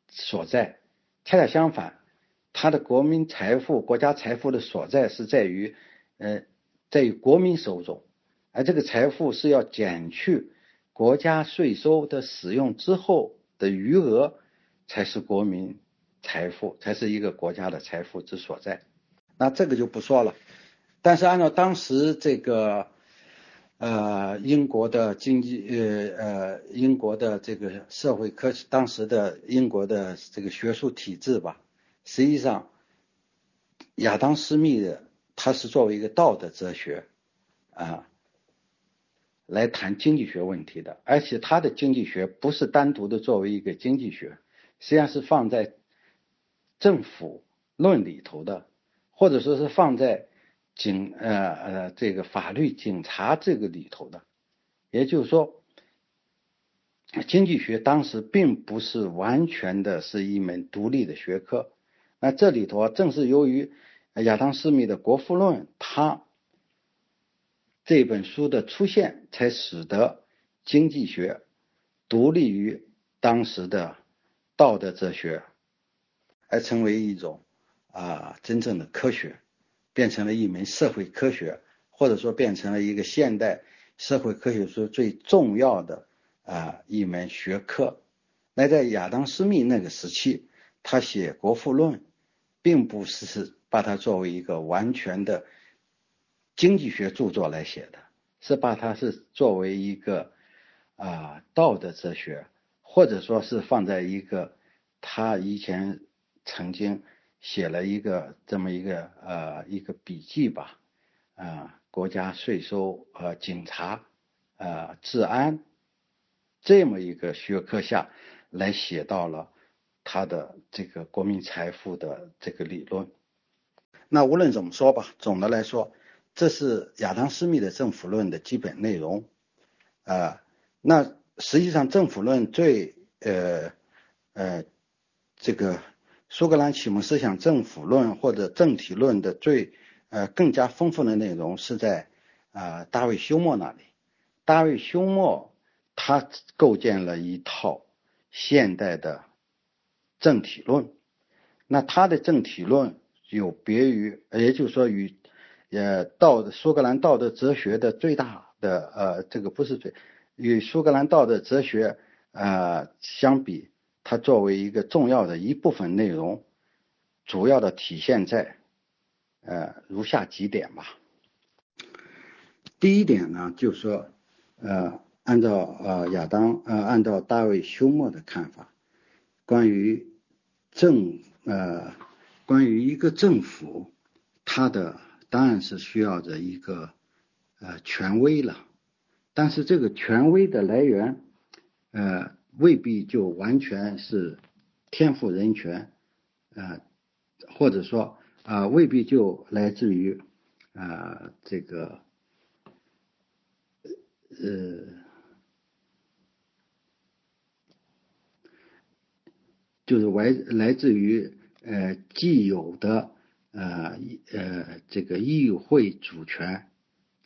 Speaker 1: 所在。恰恰相反，它的国民财富、国家财富的所在是在于。呃，在于国民手中，而这个财富是要减去国家税收的使用之后的余额，才是国民财富，才是一个国家的财富之所在。那这个就不说了。但是按照当时这个呃英国的经济呃呃英国的这个社会科学当时的英国的这个学术体制吧，实际上亚当斯密的。他是作为一个道德哲学啊来谈经济学问题的，而且他的经济学不是单独的作为一个经济学，实际上是放在政府论里头的，或者说是放在警呃呃这个法律警察这个里头的。也就是说，经济学当时并不是完全的是一门独立的学科。那这里头啊正是由于。亚当·斯密的《国富论》，他这本书的出现，才使得经济学独立于当时的道德哲学，而成为一种啊真正的科学，变成了一门社会科学，或者说变成了一个现代社会科学中最重要的啊一门学科。那在亚当·斯密那个时期，他写《国富论》，并不是。把它作为一个完全的经济学著作来写的，是把它是作为一个啊道德哲学，或者说是放在一个他以前曾经写了一个这么一个呃一个笔记吧啊国家税收和警察啊治安这么一个学科下来写到了他的这个国民财富的这个理论。那无论怎么说吧，总的来说，这是亚当·斯密的政府论的基本内容。啊，那实际上政府论最呃呃这个苏格兰启蒙思想政府论或者政体论的最呃更加丰富的内容是在啊大卫休谟那里。大卫休谟他构建了一套现代的政体论，那他的政体论。有别于，也就是说，与呃道苏格兰道德哲学的最大的呃这个不是最，与苏格兰道德哲学呃相比，它作为一个重要的一部分内容，主要的体现在呃如下几点吧。第一点呢，就是说，呃，按照呃亚当呃按照大卫休谟的看法，关于政呃关于一个政府，它的当然是需要着一个呃权威了，但是这个权威的来源，呃未必就完全是天赋人权，呃或者说啊未必就来自于啊这个。呃，就是来来自于呃既有的呃呃这个议会主权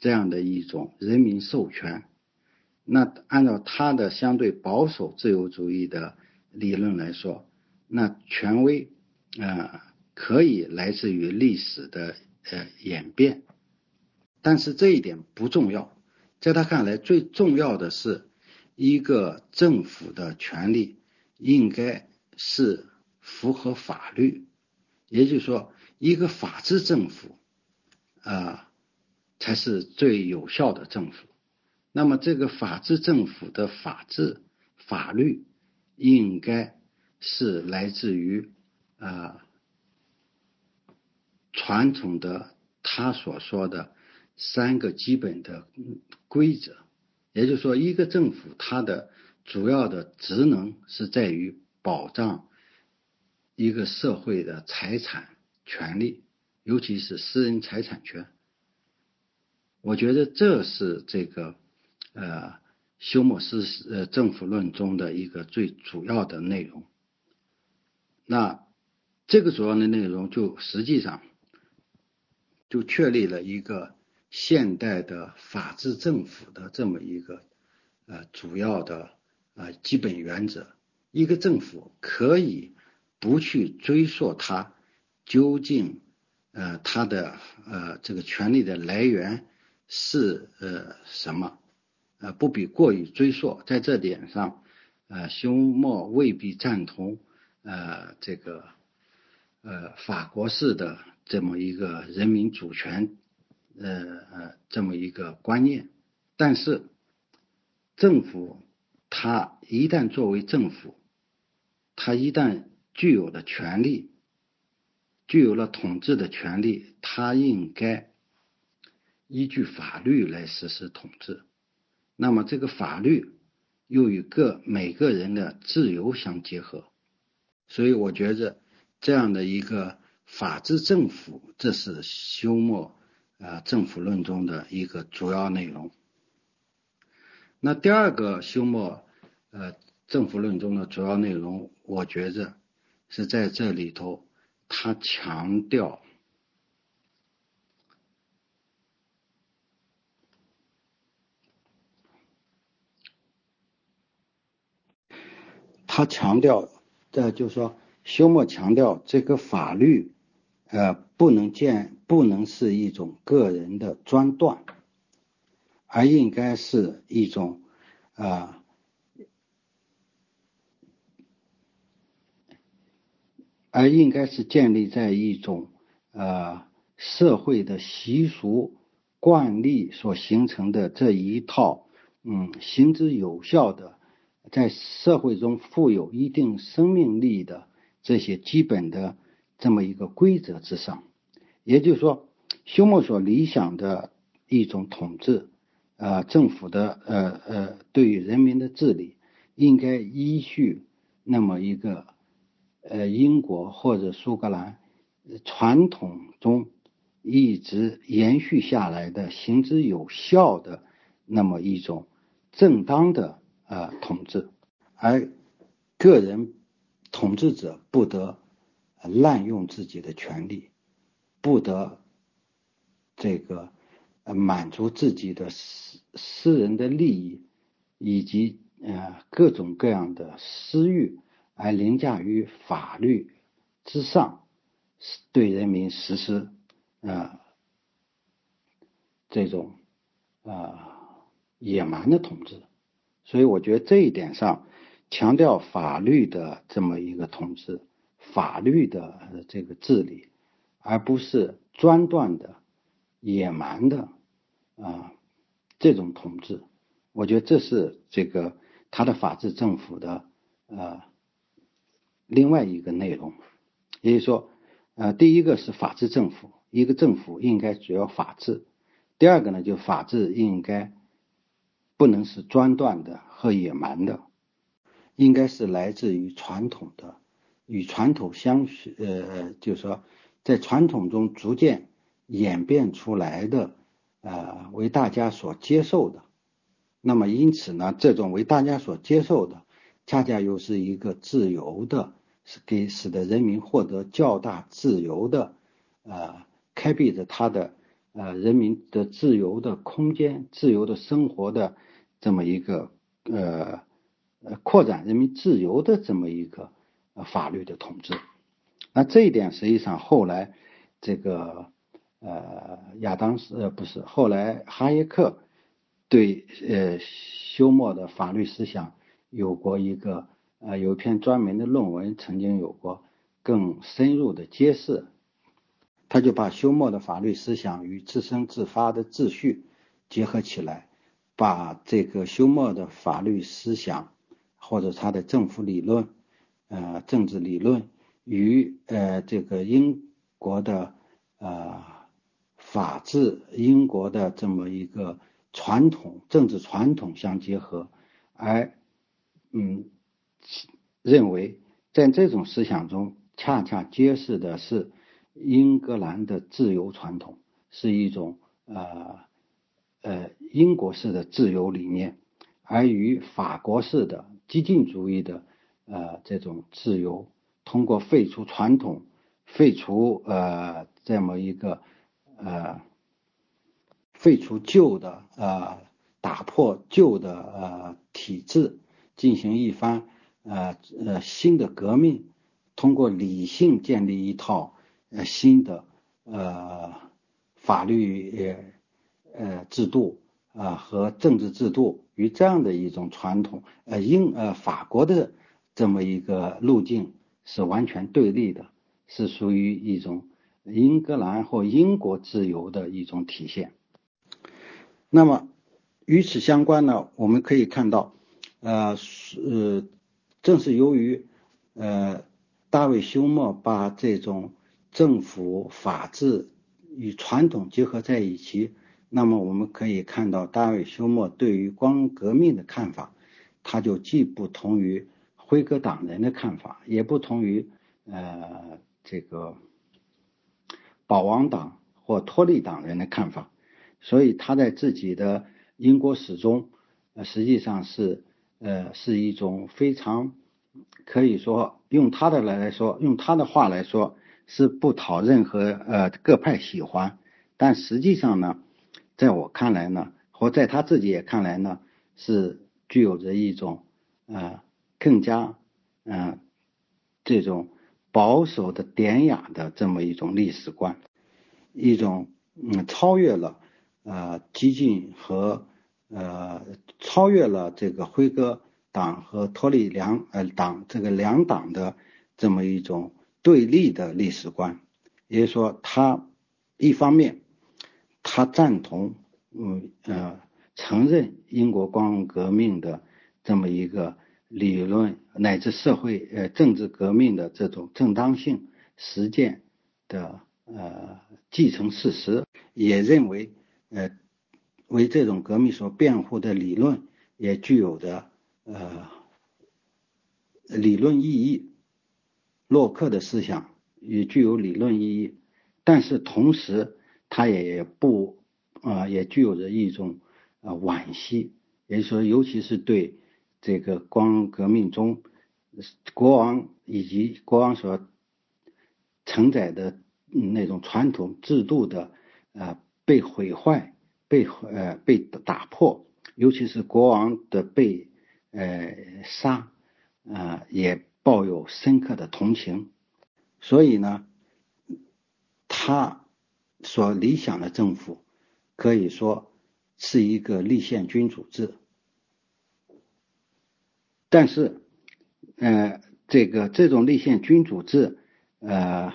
Speaker 1: 这样的一种人民授权，那按照他的相对保守自由主义的理论来说，那权威啊可以来自于历史的呃演变，但是这一点不重要。在他看来，最重要的是一个政府的权利应该是符合法律，也就是说，一个法治政府啊才是最有效的政府。那么，这个法治政府的法治法律应该是来自于啊传统的他所说的。三个基本的规则，也就是说，一个政府它的主要的职能是在于保障一个社会的财产权利，尤其是私人财产权。我觉得这是这个呃休谟斯呃政府论中的一个最主要的内容。那这个主要的内容就实际上就确立了一个。现代的法治政府的这么一个呃主要的呃基本原则，一个政府可以不去追溯它究竟呃它的呃这个权利的来源是呃什么呃不必过于追溯，在这点上呃休谟未必赞同呃这个呃法国式的这么一个人民主权。呃呃，这么一个观念，但是政府它一旦作为政府，它一旦具有了权利，具有了统治的权利，它应该依据法律来实施统治。那么这个法律又与各每个人的自由相结合，所以我觉着这样的一个法治政府，这是休谟。啊，政府论中的一个主要内容。那第二个休谟呃政府论中的主要内容，我觉着是在这里头，他强调，他强调的，就是说休谟强调这个法律。呃，不能见，不能是一种个人的专断，而应该是一种啊，而应该是建立在一种呃社会的习俗惯例所形成的这一套嗯行之有效的，在社会中富有一定生命力的这些基本的。这么一个规则之上，也就是说，休谟所理想的一种统治，呃，政府的呃呃，对于人民的治理，应该依序那么一个呃英国或者苏格兰传统中一直延续下来的行之有效的那么一种正当的呃统治，而个人统治者不得。滥用自己的权利，不得这个满足自己的私私人的利益，以及呃各种各样的私欲，而凌驾于法律之上，对人民实施啊这种啊野蛮的统治。所以，我觉得这一点上强调法律的这么一个统治。法律的这个治理，而不是专断的、野蛮的啊这种统治。我觉得这是这个他的法治政府的呃另外一个内容，也就是说，呃，第一个是法治政府，一个政府应该主要法治；第二个呢，就法治应该不能是专断的和野蛮的，应该是来自于传统的，与传统相呃，就是说在传统中逐渐演变出来的，呃，为大家所接受的。那么，因此呢，这种为大家所接受的，恰恰又是一个自由的，是给使得人民获得较大自由的，呃，开辟着他的呃人民的自由的空间、自由的生活的这么一个呃呃扩展人民自由的这么一个法律的统治。那这一点实际上后来这个呃亚当斯呃不是后来哈耶克。对，呃，休谟的法律思想有过一个，呃，有一篇专门的论文，曾经有过更深入的揭示。他就把休谟的法律思想与自生自发的秩序结合起来，把这个休谟的法律思想或者他的政府理论，呃，政治理论与呃这个英国的呃法治，英国的这么一个。传统政治传统相结合，而嗯认为在这种思想中，恰恰揭示的是英格兰的自由传统，是一种呃呃英国式的自由理念，而与法国式的激进主义的呃这种自由，通过废除传统，废除呃这么一个呃。废除旧的，呃，打破旧的，呃，体制，进行一番，呃，呃，新的革命，通过理性建立一套，呃，新的，呃，法律呃，呃，制度，啊，和政治制度，与这样的一种传统，呃，英，呃，法国的这么一个路径是完全对立的，是属于一种英格兰或英国自由的一种体现。那么与此相关呢，我们可以看到，呃，是正是由于呃大卫休谟把这种政府法治与传统结合在一起，那么我们可以看到大卫休谟对于光革命的看法，他就既不同于辉格党人的看法，也不同于呃这个保王党或托利党人的看法。所以他在自己的英国史中，呃，实际上是，呃，是一种非常可以说用他的来来说，用他的话来说，是不讨任何呃各派喜欢。但实际上呢，在我看来呢，或在他自己也看来呢，是具有着一种呃更加嗯这种保守的典雅的这么一种历史观，一种嗯超越了。呃，激进和呃超越了这个辉哥党和托利两呃党这个两党的这么一种对立的历史观，也就是说，他一方面他赞同嗯呃承认英国光荣革命的这么一个理论乃至社会呃政治革命的这种正当性实践的呃继承事实，也认为。呃，为这种革命所辩护的理论也具有着呃理论意义，洛克的思想也具有理论意义，但是同时他也不啊也具有着一种啊惋惜，也就是说，尤其是对这个光革命中国王以及国王所承载的那种传统制度的啊。被毁坏、被呃被打破，尤其是国王的被呃杀，啊也抱有深刻的同情，所以呢，他所理想的政府可以说是一个立宪君主制，但是呃这个这种立宪君主制呃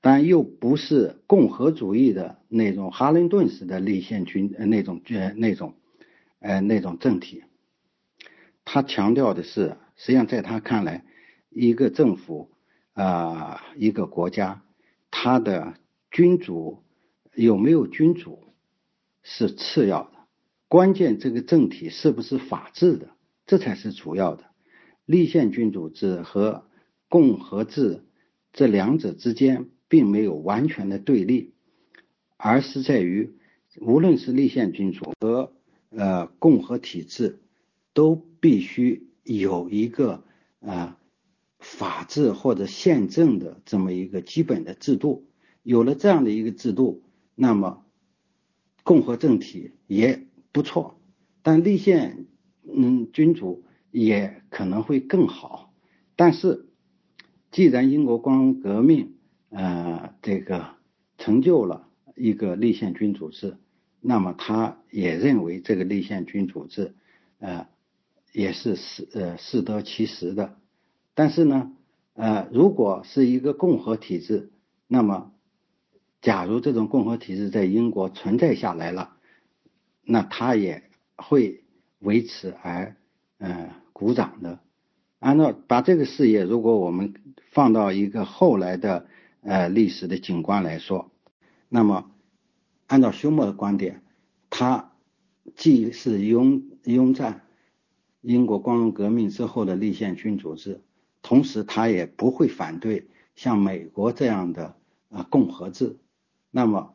Speaker 1: 但又不是共和主义的那种哈林顿式的立宪军那种呃那种呃那种政体。他强调的是，实际上在他看来，一个政府啊，一个国家，他的君主有没有君主是次要的，关键这个政体是不是法治的，这才是主要的。立宪君主制和共和制这两者之间并没有完全的对立，而是在于，无论是立宪君主和呃共和体制。都必须有一个啊法治或者宪政的这么一个基本的制度，有了这样的一个制度，那么共和政体也不错，但立宪嗯君主也可能会更好。但是，既然英国光荣革命呃这个成就了一个立宪君主制，那么他也认为这个立宪君主制呃。也是适呃适得其时的，但是呢，呃，如果是一个共和体制，那么，假如这种共和体制在英国存在下来了，那他也会为此而呃鼓掌的。按照把这个事业，如果我们放到一个后来的呃历史的景观来说，那么按照休谟的观点，他既是拥拥占。英国光荣革命之后的立宪君主制，同时他也不会反对像美国这样的啊共和制。那么，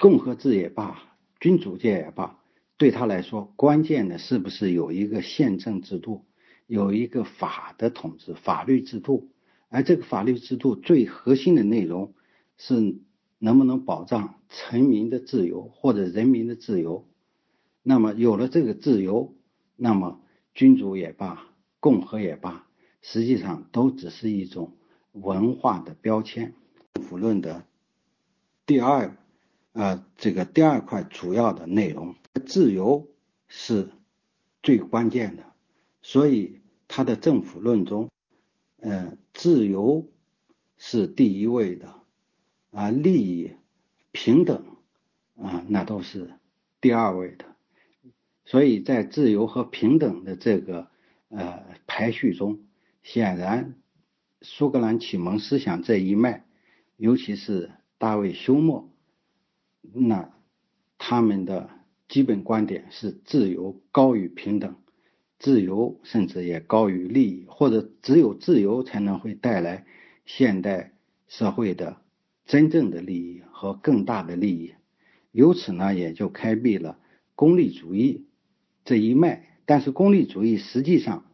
Speaker 1: 共和制也罢，君主制也罢，对他来说，关键的是不是有一个宪政制度，有一个法的统治法律制度？而这个法律制度最核心的内容是能不能保障臣民的自由或者人民的自由？那么有了这个自由，那么君主也罢，共和也罢，实际上都只是一种文化的标签。政府论的第二，呃，这个第二块主要的内容，自由是最关键的，所以他的政府论中，呃，自由是第一位的，啊，利益平等啊，那都是第二位的。所以在自由和平等的这个呃排序中，显然苏格兰启蒙思想这一脉，尤其是大卫休谟，那他们的基本观点是自由高于平等，自由甚至也高于利益，或者只有自由才能会带来现代社会的真正的利益和更大的利益，由此呢也就开辟了功利主义。这一脉，但是功利主义实际上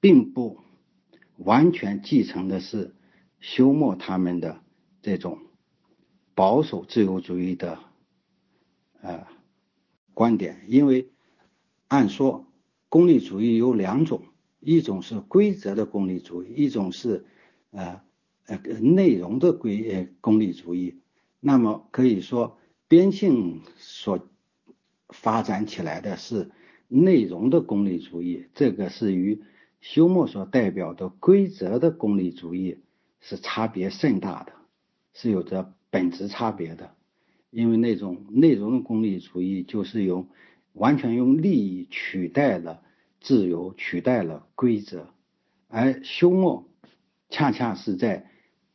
Speaker 1: 并不完全继承的是休谟他们的这种保守自由主义的呃观点，因为按说功利主义有两种，一种是规则的功利主义，一种是呃呃内容的规呃功利主义。那么可以说，边沁所。发展起来的是内容的功利主义，这个是与休谟所代表的规则的功利主义是差别甚大的，是有着本质差别的。因为那种内容的功利主义就是由完全用利益取代了自由，取代了规则，而休谟恰恰是在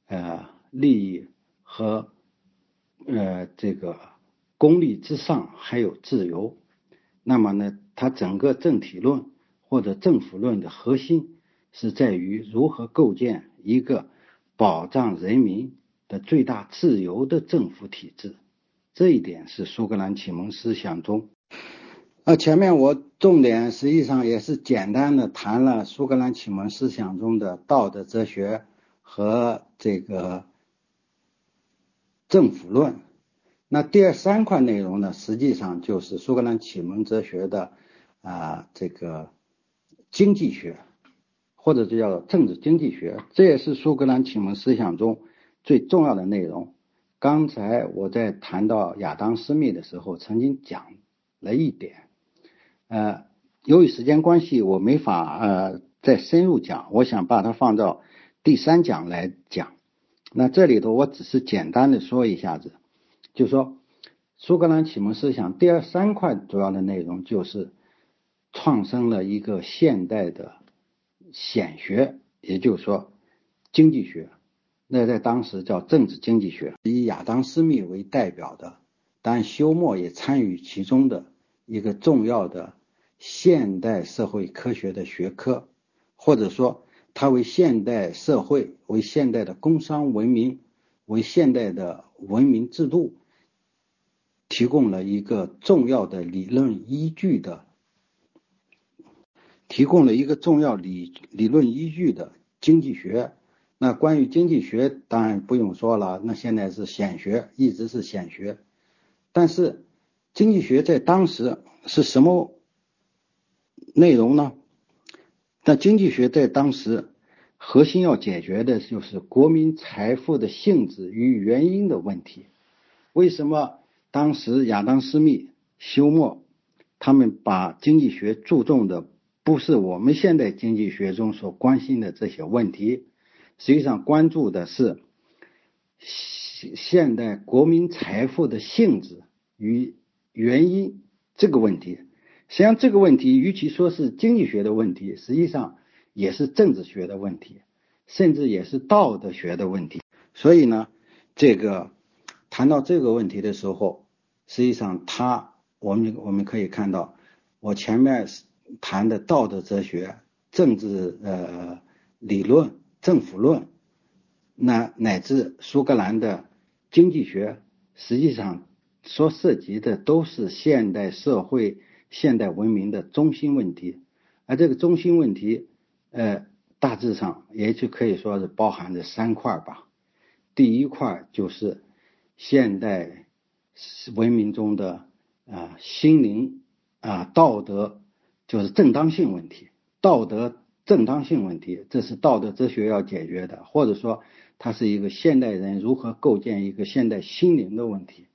Speaker 1: 呃利益和呃这个。功利之上还有自由，那么呢？它整个政体论或者政府论的核心是在于如何构建一个保障人民的最大自由的政府体制。这一点是苏格兰启蒙思想中。呃，前面我重点实际上也是简单的谈了苏格兰启蒙思想中的道德哲学和这个政府论。那第二三块内容呢，实际上就是苏格兰启蒙哲学的啊这个经济学，或者就叫政治经济学，这也是苏格兰启蒙思想中最重要的内容。刚才我在谈到亚当斯密的时候，曾经讲了一点，呃，由于时间关系，我没法呃再深入讲，我想把它放到第三讲来讲。那这里头我只是简单的说一下子，就说苏格兰启蒙思想第二三块主要的内容就是创生了一个现代的显学，也就是说经济学。那在当时叫政治经济学，以亚当·斯密为代表的，但休谟也参与其中的一个重要的现代社会科学的学科，或者说。它为现代社会、为现代的工商文明、为现代的文明制度提供了一个重要的理论依据的，提供了一个重要理理论依据的经济学。那关于经济学，当然不用说了，那现在是显学，一直是显学。但是经济学在当时是什么内容呢？那经济学在当时核心要解决的就是国民财富的性质与原因的问题。为什么当时亚当·斯密、休谟他们把经济学注重的不是我们现代经济学中所关心的这些问题，实际上关注的是现现代国民财富的性质与原因这个问题。实际上，这个问题与其说是经济学的问题，实际上也是政治学的问题，甚至也是道德学的问题。所以呢，这个谈到这个问题的时候，实际上他我们我们可以看到，我前面谈的道德哲学、政治呃理论、政府论，那乃至苏格兰的经济学，实际上所涉及的都是现代社会。现代文明的中心问题，而这个中心问题，呃，大致上也就可以说是包含着三块吧。第一块就是现代文明中的啊心灵啊道德，就是正当性问题，道德正当性问题，这是道德哲学要解决的，或者说它是一个现代人如何构建一个现代心灵的问题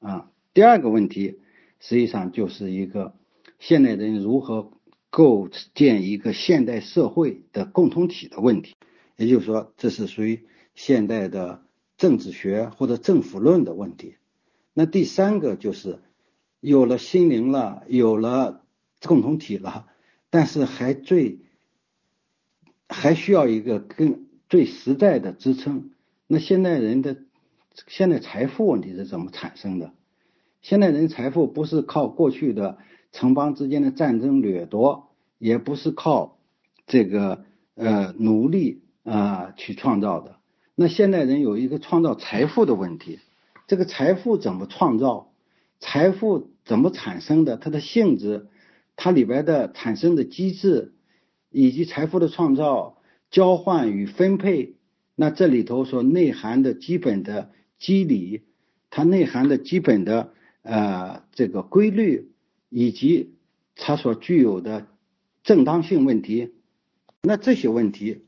Speaker 1: 啊。第二个问题。实际上就是一个现代人如何构建一个现代社会的共同体的问题，也就是说，这是属于现代的政治学或者政府论的问题。那第三个就是有了心灵了，有了共同体了，但是还最还需要一个更最实在的支撑。那现代人的现代财富问题是怎么产生的？现代人财富不是靠过去的城邦之间的战争掠夺，也不是靠这个呃奴隶啊去创造的。那现代人有一个创造财富的问题，这个财富怎么创造？财富怎么产生的？它的性质，它里边的产生的机制，以及财富的创造、交换与分配，那这里头所内涵的基本的机理，它内涵的基本的。呃，这个规律以及它所具有的正当性问题，那这些问题，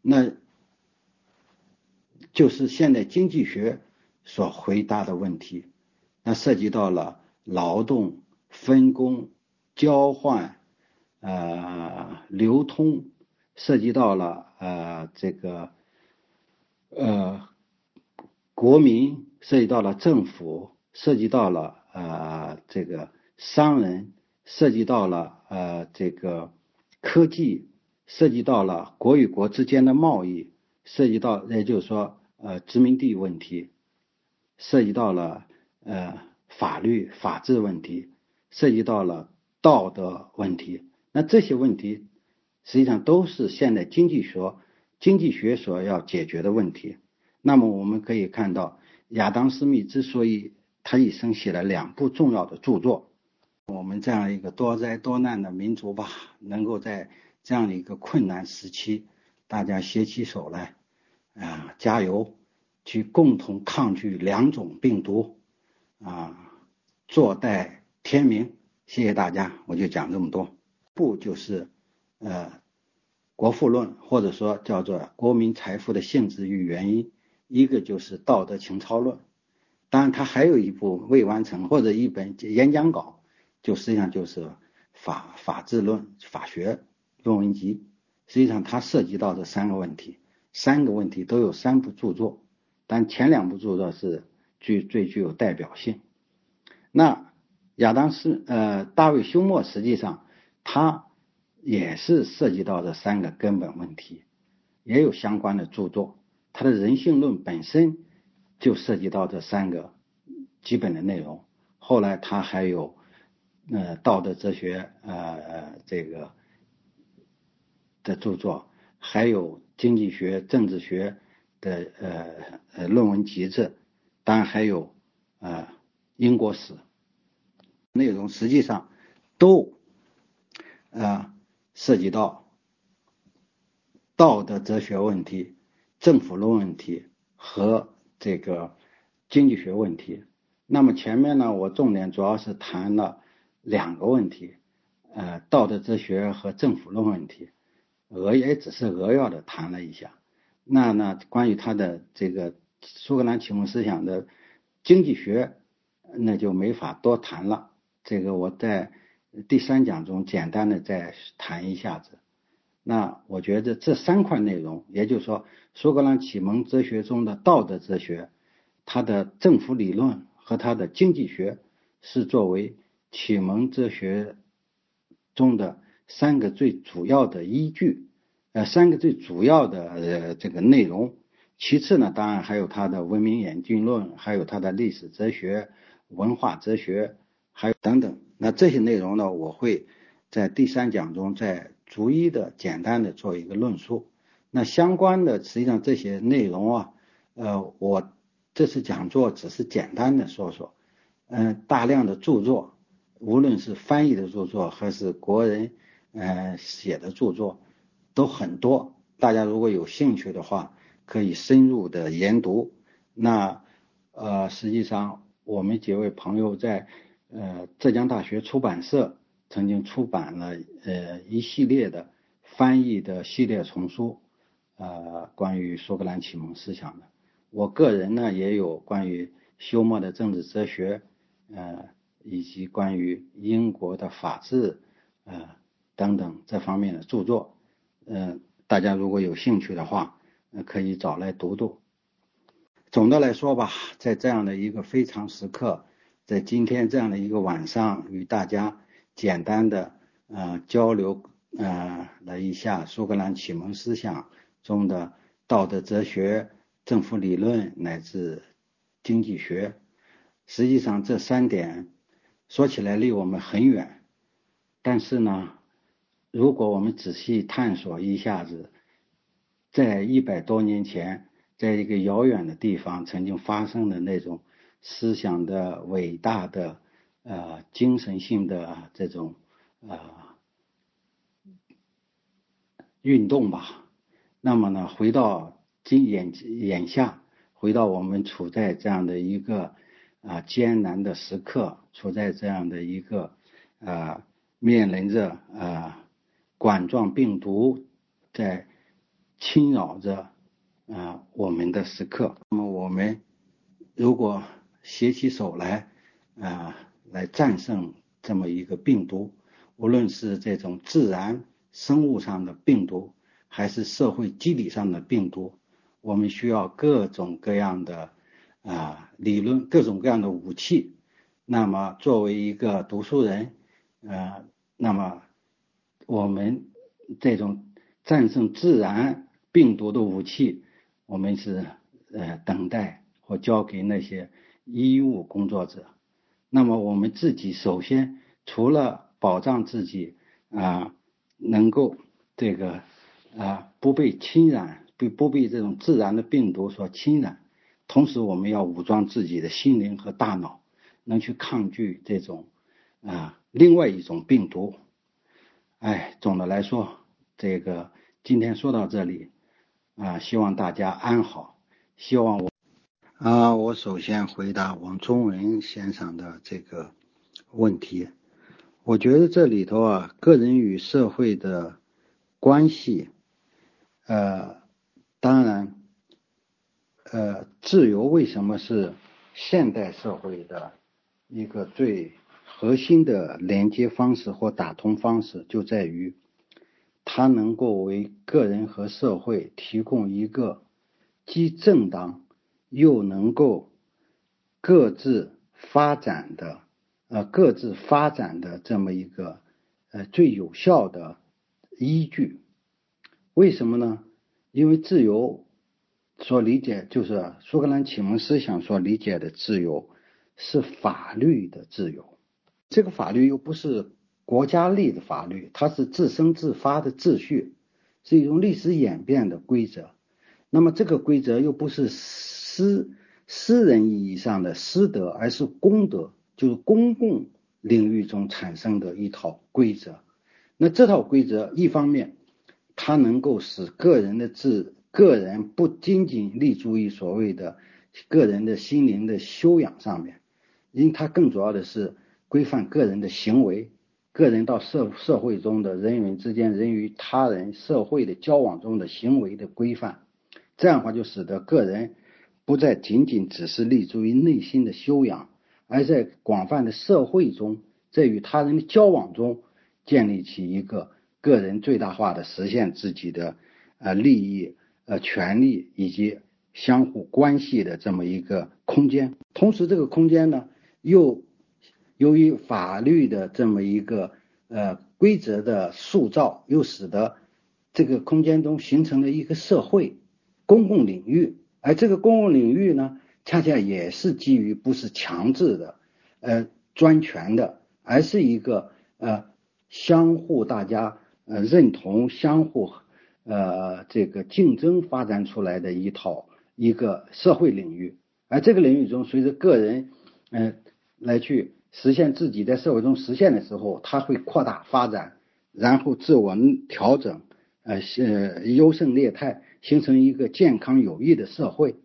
Speaker 1: 那就是现代经济学所回答的问题。那涉及到了劳动分工、交换、呃流通，涉及到了呃这个呃国民，涉及到了政府。涉及到了呃这个商人，涉及到了呃这个科技，涉及到了国与国之间的贸易，涉及到也就是说呃殖民地问题，涉及到了呃法律法治问题，涉及到了道德问题。那这些问题实际上都是现代经济学经济学所要解决的问题。那么我们可以看到，亚当斯密之所以他一生写了两部重要的著作。我们这样一个多灾多难的民族吧，能够在这样的一个困难时期，大家携起手来，啊，加油，去共同抗拒两种病毒，啊，坐待天明。谢谢大家，我就讲这么多。不就是呃，国富论，或者说叫做国民财富的性质与原因，一个就是道德情操论。当然，他还有一部未完成或者一本演讲稿，就实际上就是法法治论法学论文集。实际上，它涉及到这三个问题，三个问题都有三部著作。但前两部著作是具最具有代表性。那亚当斯呃大卫休谟实际上他也是涉及到这三个根本问题，也有相关的著作。他的人性论本身就涉及到这三个基本的内容。后来他还有呃道德哲学呃这个的著作，还有经济学、政治学的呃呃论文集子，当然还有呃英国史内容，实际上都啊涉及到道德哲学问题、政府论问题和这个经济学问题。那么前面呢，我重点主要是谈了两个问题，呃，道德哲学和政府论问题，扼也只是扼要的谈了一下。那呢，关于他的这个苏格兰启蒙思想的经济学，那就没法多谈了。这个我在第三讲中简单的再谈一下子。那我觉得这三块内容，也就是说苏格兰启蒙哲学中的道德哲学，它的政府理论。和他的经济学是作为启蒙哲学中的三个最主要的依据，呃，三个最主要的呃这个内容。其次呢，当然还有他的文明演进论，还有他的历史哲学、文化哲学，还有等等。那这些内容呢，我会在第三讲中再逐一的简单的做一个论述。那相关的实际上这些内容啊，呃，我。这次讲座只是简单的说说，嗯，大量的著作，无论是翻译的著作还是国人呃写的著作，都很多。大家如果有兴趣的话，可以深入的研读。那呃，实际上我们几位朋友在呃浙江大学出版社曾经出版了呃一系列的翻译的系列丛书，呃，关于苏格兰启蒙思想的。我个人呢也有关于休谟的政治哲学，呃，以及关于英国的法治，呃等等这方面的著作，嗯，大家如果有兴趣的话，可以找来读读。总的来说吧，在这样的一个非常时刻，在今天这样的一个晚上，与大家简单的呃交流呃了一下苏格兰启蒙思想中的道德哲学。政府理论乃至经济学，实际上这三点说起来离我们很远，但是呢，如果我们仔细探索一下子，在一百多年前，在一个遥远的地方曾经发生的那种思想的伟大的呃精神性的这种呃运动吧，那么呢，回到。今眼眼下回到我们处在这样的一个啊艰难的时刻，处在这样的一个啊面临着啊冠状病毒在侵扰着啊我们的时刻，那么我们如果携起手来啊来战胜这么一个病毒，无论是这种自然生物上的病毒，还是社会机理上的病毒。我们需要各种各样的啊理论，各种各样的武器。那么，作为一个读书人，呃，那么我们这种战胜自然病毒的武器，我们是呃等待或交给那些医务工作者。那么，我们自己首先除了保障自己啊，能够这个啊不被侵染。不不被这种自然的病毒所侵染，同时我们要武装自己的心灵和大脑，能去抗拒这种啊另外一种病毒。哎，总的来说，这个今天说到这里啊，希望大家安好。希望我啊，我首先回答王忠文先生的这个问题。我觉得这里头啊，个人与社会的关系，呃。当然，呃，自由为什么是现代社会的一个最核心的连接方式或打通方式，就在于它能够为个人和社会提供一个既正当又能够各自发展的呃各自发展的这么一个呃最有效的依据。为什么呢？因为自由所理解就是苏格兰启蒙思想所理解的自由是法律的自由，这个法律又不是国家立的法律，它是自生自发的秩序，是一种历史演变的规则。那么这个规则又不是私私人意义上的私德，而是公德，就是公共领域中产生的一套规则。那这套规则一方面，它能够使个人的自个人不仅仅立足于所谓的个人的心灵的修养上面，因为它更主要的是规范个人的行为，个人到社社会中的人与人之间、人与他人、社会的交往中的行为的规范。这样的话，就使得个人不再仅仅只是立足于内心的修养，而在广泛的社会中，在与他人的交往中，建立起一个个人最大化的实现自己的呃利益、呃权利以及相互关系的这么一个空间。同时，这个空间呢，又由于法律的这么一个呃规则的塑造，又使得这个空间中形成了一个社会。公共领域，而这个公共领域呢，恰恰也是基于不是强制的，呃，专权的，而是一个呃相互大家呃认同、相互呃这个竞争发展出来的一套一个社会领域。而这个领域中，随着个人嗯来去实现自己在社会中实现的时候，它会扩大发展，然后自我调整，呃是优胜劣汰。形成一个健康有益的社会，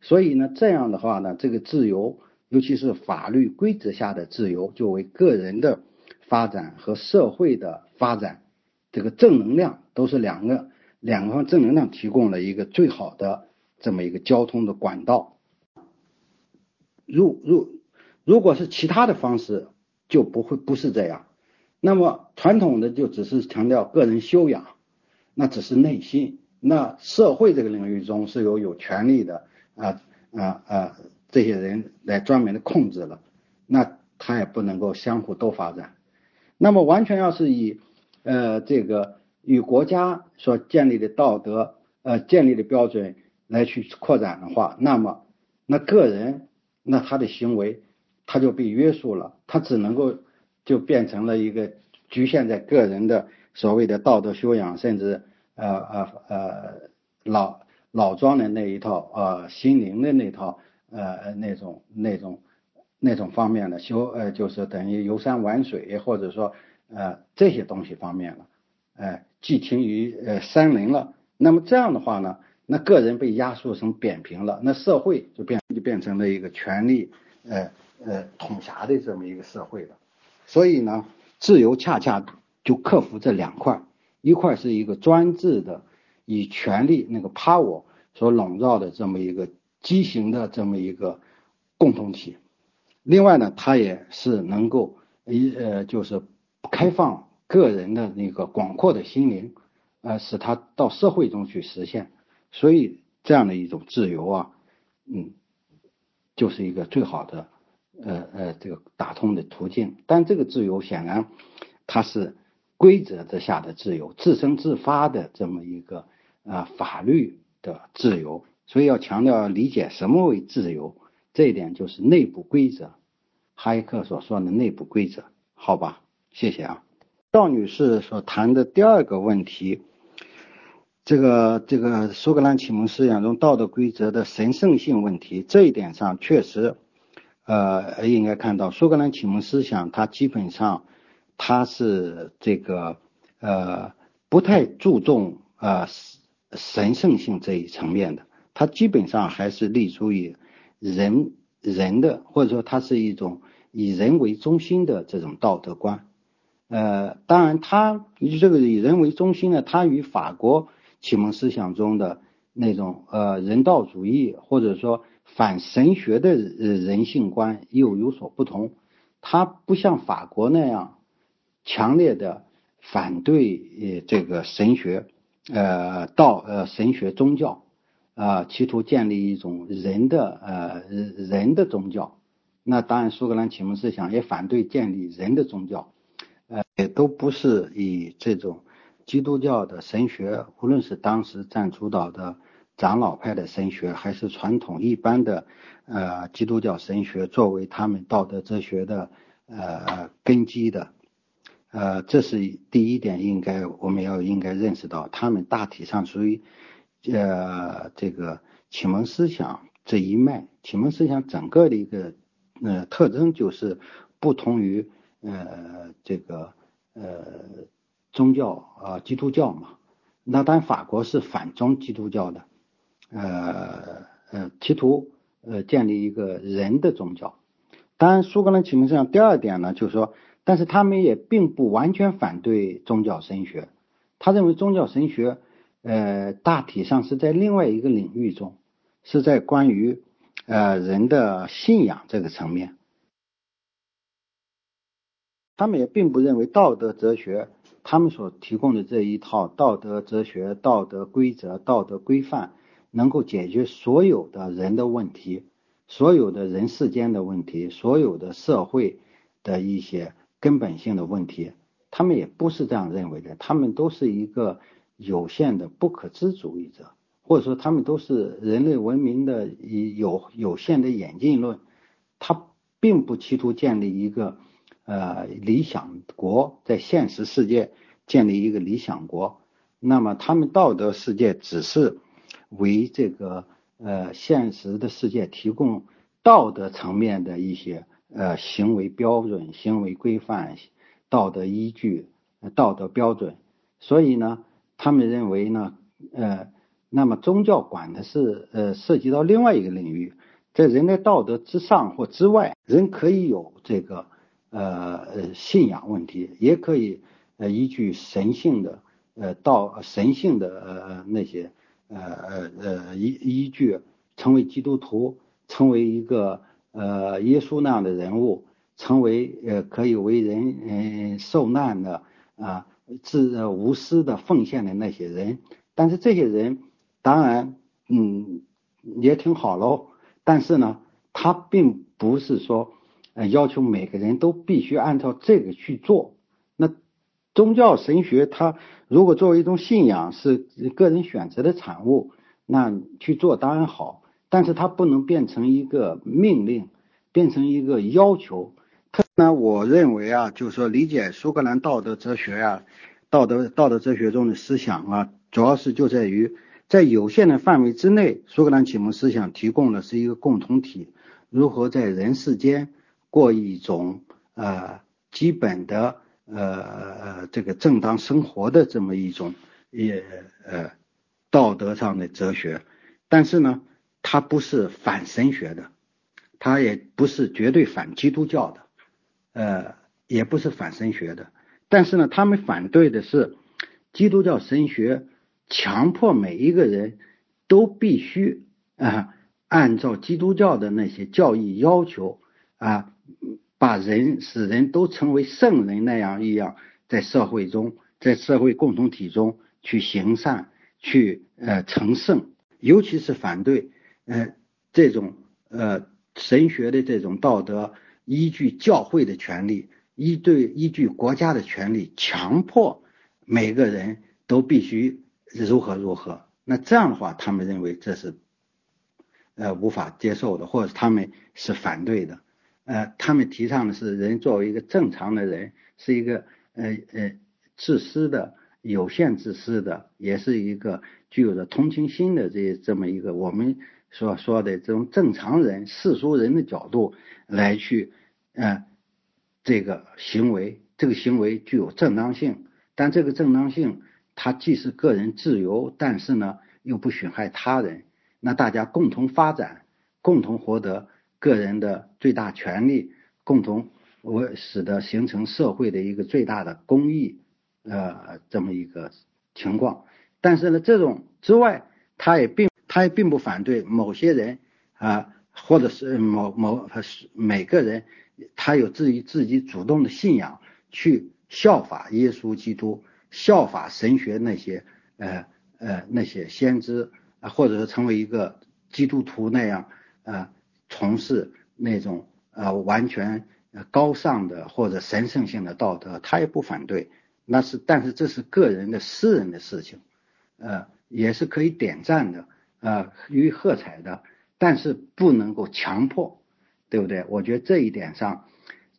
Speaker 1: 所以呢，这样的话呢，这个自由，尤其是法律规则下的自由，就为个人的发展和社会的发展，这个正能量都是两个两个方正能量提供了一个最好的这么一个交通的管道。如如如果是其他的方式，就不会不是这样。那么传统的就只是强调个人修养，那只是内心。那社会这个领域中是由有权利的啊啊啊这些人来专门的控制了，那他也不能够相互都发展。那么完全要是以呃这个与国家所建立的道德呃建立的标准来去扩展的话，那么那个人那他的行为他就被约束了，他只能够就变成了一个局限在个人的所谓的道德修养，甚至。呃呃呃，老老庄的那一套，呃，心灵的那套，呃，那种那种那种方面的修，呃，就是等于游山玩水，或者说呃这些东西方面了，呃，寄情于呃山林了。那么这样的话呢，那个人被压缩成扁平了，那社会就变就变成了一个权力呃呃统辖的这么一个社会了。所以呢，自由恰恰就克服这两块。一块是一个专制的，以权力那个 power 所笼罩的这么一个畸形的这么一个共同体。另外呢，它也是能够一呃，就是开放个人的那个广阔的心灵，呃，使他到社会中去实现。所以这样的一种自由啊，嗯，就是一个最好的呃呃这个打通的途径。但这个自由显然它是。规则之下的自由，自生自发的这么一个啊法律的自由，所以要强调理解什么为自由，这一点就是内部规则，哈耶克所说的内部规则，好吧，谢谢啊。赵女士所谈的第二个问题，这个这个苏格兰启蒙思想中道德规则的神圣性问题，这一点上确实，呃，应该看到苏格兰启蒙思想它基本上。他是这个呃不太注重呃神圣性这一层面的，他基本上还是立足于人人的，或者说它是一种以人为中心的这种道德观。呃，当然，他这个以人为中心呢，他与法国启蒙思想中的那种呃人道主义或者说反神学的人性观又有所不同。他不像法国那样。强烈的反对呃这个神学，呃道呃神学宗教，啊，企图建立一种人的呃人的宗教。那当然，苏格兰启蒙思想也反对建立人的宗教，呃，也都不是以这种基督教的神学，无论是当时占主导的长老派的神学，还是传统一般的呃基督教神学，作为他们道德哲学的呃根基的。呃，这是第一点，应该我们要应该认识到，他们大体上属于。呃，这个启蒙思想这一脉，启蒙思想整个的一个呃特征就是不同于呃这个呃宗教啊基督教嘛。那当然法国是反宗基督教的，呃呃企图呃建立一个人的宗教。当然苏格兰启蒙思想第二点呢，就是说，但是他们也并不完全反对宗教神学，他认为宗教神学。呃，大体上是在另外一个领域中，是在关于呃人的信仰这个层面。他们也并不认为道德哲学他们所提供的这一套道德哲学、道德规则、道德规范能够解决所有的人的问题，所有的人世间的问题，所有的社会的一些根本性的问题。他们也不是这样认为的，他们都是一个。有限的不可知主义者，或者说他们都是人类文明的有有限的演进论，他并不企图建立一个呃理想国，在现实世界建立一个理想国。那么他们道德世界只是为这个呃现实的世界提供道德层面的一些呃行为标准、行为规范、道德依据、道德标准。所以呢。他们认为呢，呃，那么宗教管的是呃涉及到另外一个领域，在人类道德之上或之外，人可以有这个呃信仰问题，也可以依据神性的呃道神性的呃那些呃呃呃依依据成为基督徒，成为一个呃耶稣那样的人物，成为呃可以为人嗯受难的啊。自无私的奉献的那些人，但是这些人当然，嗯，也挺好喽。但是呢，他并不是说，要求每个人都必须按照这个去做。那宗教神学，它如果作为一种信仰，是个人选择的产物，那去做当然好。但是它不能变成一个命令，变成一个要求。那我认为啊，就是说理解苏格兰道德哲学呀，道德道德哲学中的思想啊，主要是就在于在有限的范围之内，苏格兰启蒙思想提供的是一个共同体，如何在人世间过一种呃基本的呃这个正当生活的这么一种也呃道德上的哲学，但是呢，它不是反神学的，它也不是绝对反基督教的。呃，也不是反神学的，但是呢，他们反对的是基督教神学强迫每一个人都必须啊按照基督教的那些教义要求啊，把人使人都成为圣人那样一样，在社会中，在社会共同体中去行善，去呃成圣，尤其是反对呃这种呃神学的这种道德。依据教会的权利，依对依据国家的权利，强迫每个人都必须如何如何。那这样的话，他们认为这是呃无法接受的，或者他们是反对的。呃，他们提倡的是人作为一个正常的人，是一个呃呃自私的、有限自私的，也是一个具有着同情心的这这么一个我们所说的这种正常人、世俗人的角度来去。嗯，这个行为，这个行为具有正当性，但这个正当性，它既是个人自由，但是呢，又不损害他人。那大家共同发展，共同获得个人的最大权利，共同我使得形成社会的一个最大的公益，呃，这么一个情况。但是呢，这种之外，他也并他也并不反对某些人啊，或者是某某是每个人。他有自己自己主动的信仰，去效法耶稣基督，效法神学那些呃呃那些先知啊，或者是成为一个基督徒那样啊，从事那种呃完全高尚的或者神圣性的道德，他也不反对。那是，但是这是个人的私人的事情，呃，也是可以点赞的，呃，予以喝彩的，但是不能够强迫，对不对？我觉得这一点上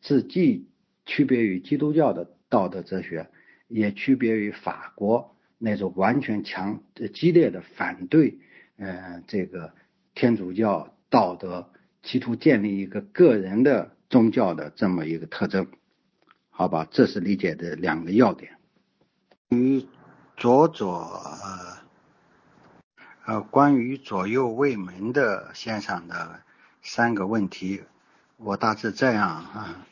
Speaker 1: 是既区别于基督教的道德哲学，也区别于法国那种完全强激烈的反对，呃，这个天主教道德，企图建立一个个人的宗教的这么一个特征。好吧，这是理解的两个要点。与左左呃呃，关于左右卫门的线上的三个问题，我大致这样啊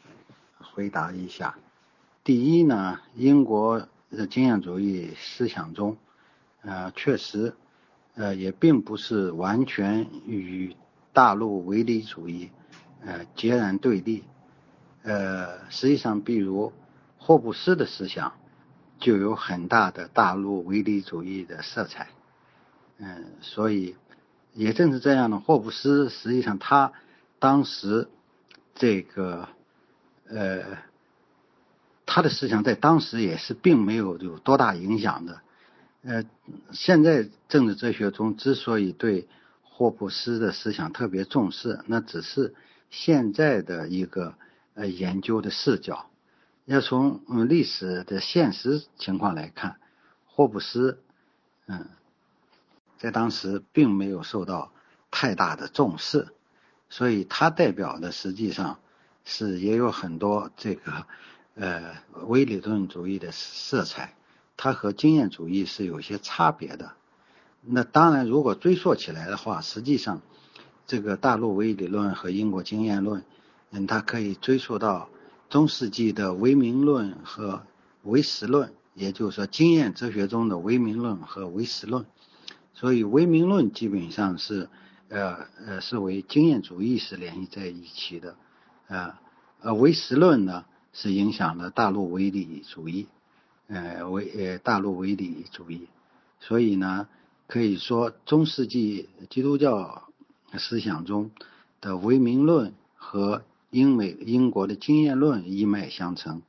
Speaker 1: 回答一下。第一呢，英国的经验主义思想中，呃，确实呃也并不是完全与大陆唯理主义呃截然对立。呃，实际上，比如霍布斯的思想就有很大的大陆唯理主义的色彩。嗯，所以也正是这样的，霍布斯实际上他当时这个呃他的思想在当时也是并没有有多大影响的。呃，现在政治哲学中之所以对霍布斯的思想特别重视，那只是现在的一个。呃，研究的视角要从嗯历史的现实情况来看，霍布斯嗯在当时并没有受到太大的重视，所以它代表的实际上是也有很多这个呃唯理论主义的色彩，它和经验主义是有些差别的。那当然，如果追溯起来的话，实际上这个大陆唯理论和英国经验论。嗯，它可以追溯到中世纪的唯名论和唯实论，也就是说经验哲学中的唯名论和唯实论。所以唯名论基本上是呃呃是为经验主义是联系在一起的，呃呃唯实论呢是影响了大陆唯理主义，呃唯呃大陆唯理主义。所以呢，可以说中世纪基督教思想中的唯名论和英美英国的经验论一脉相承，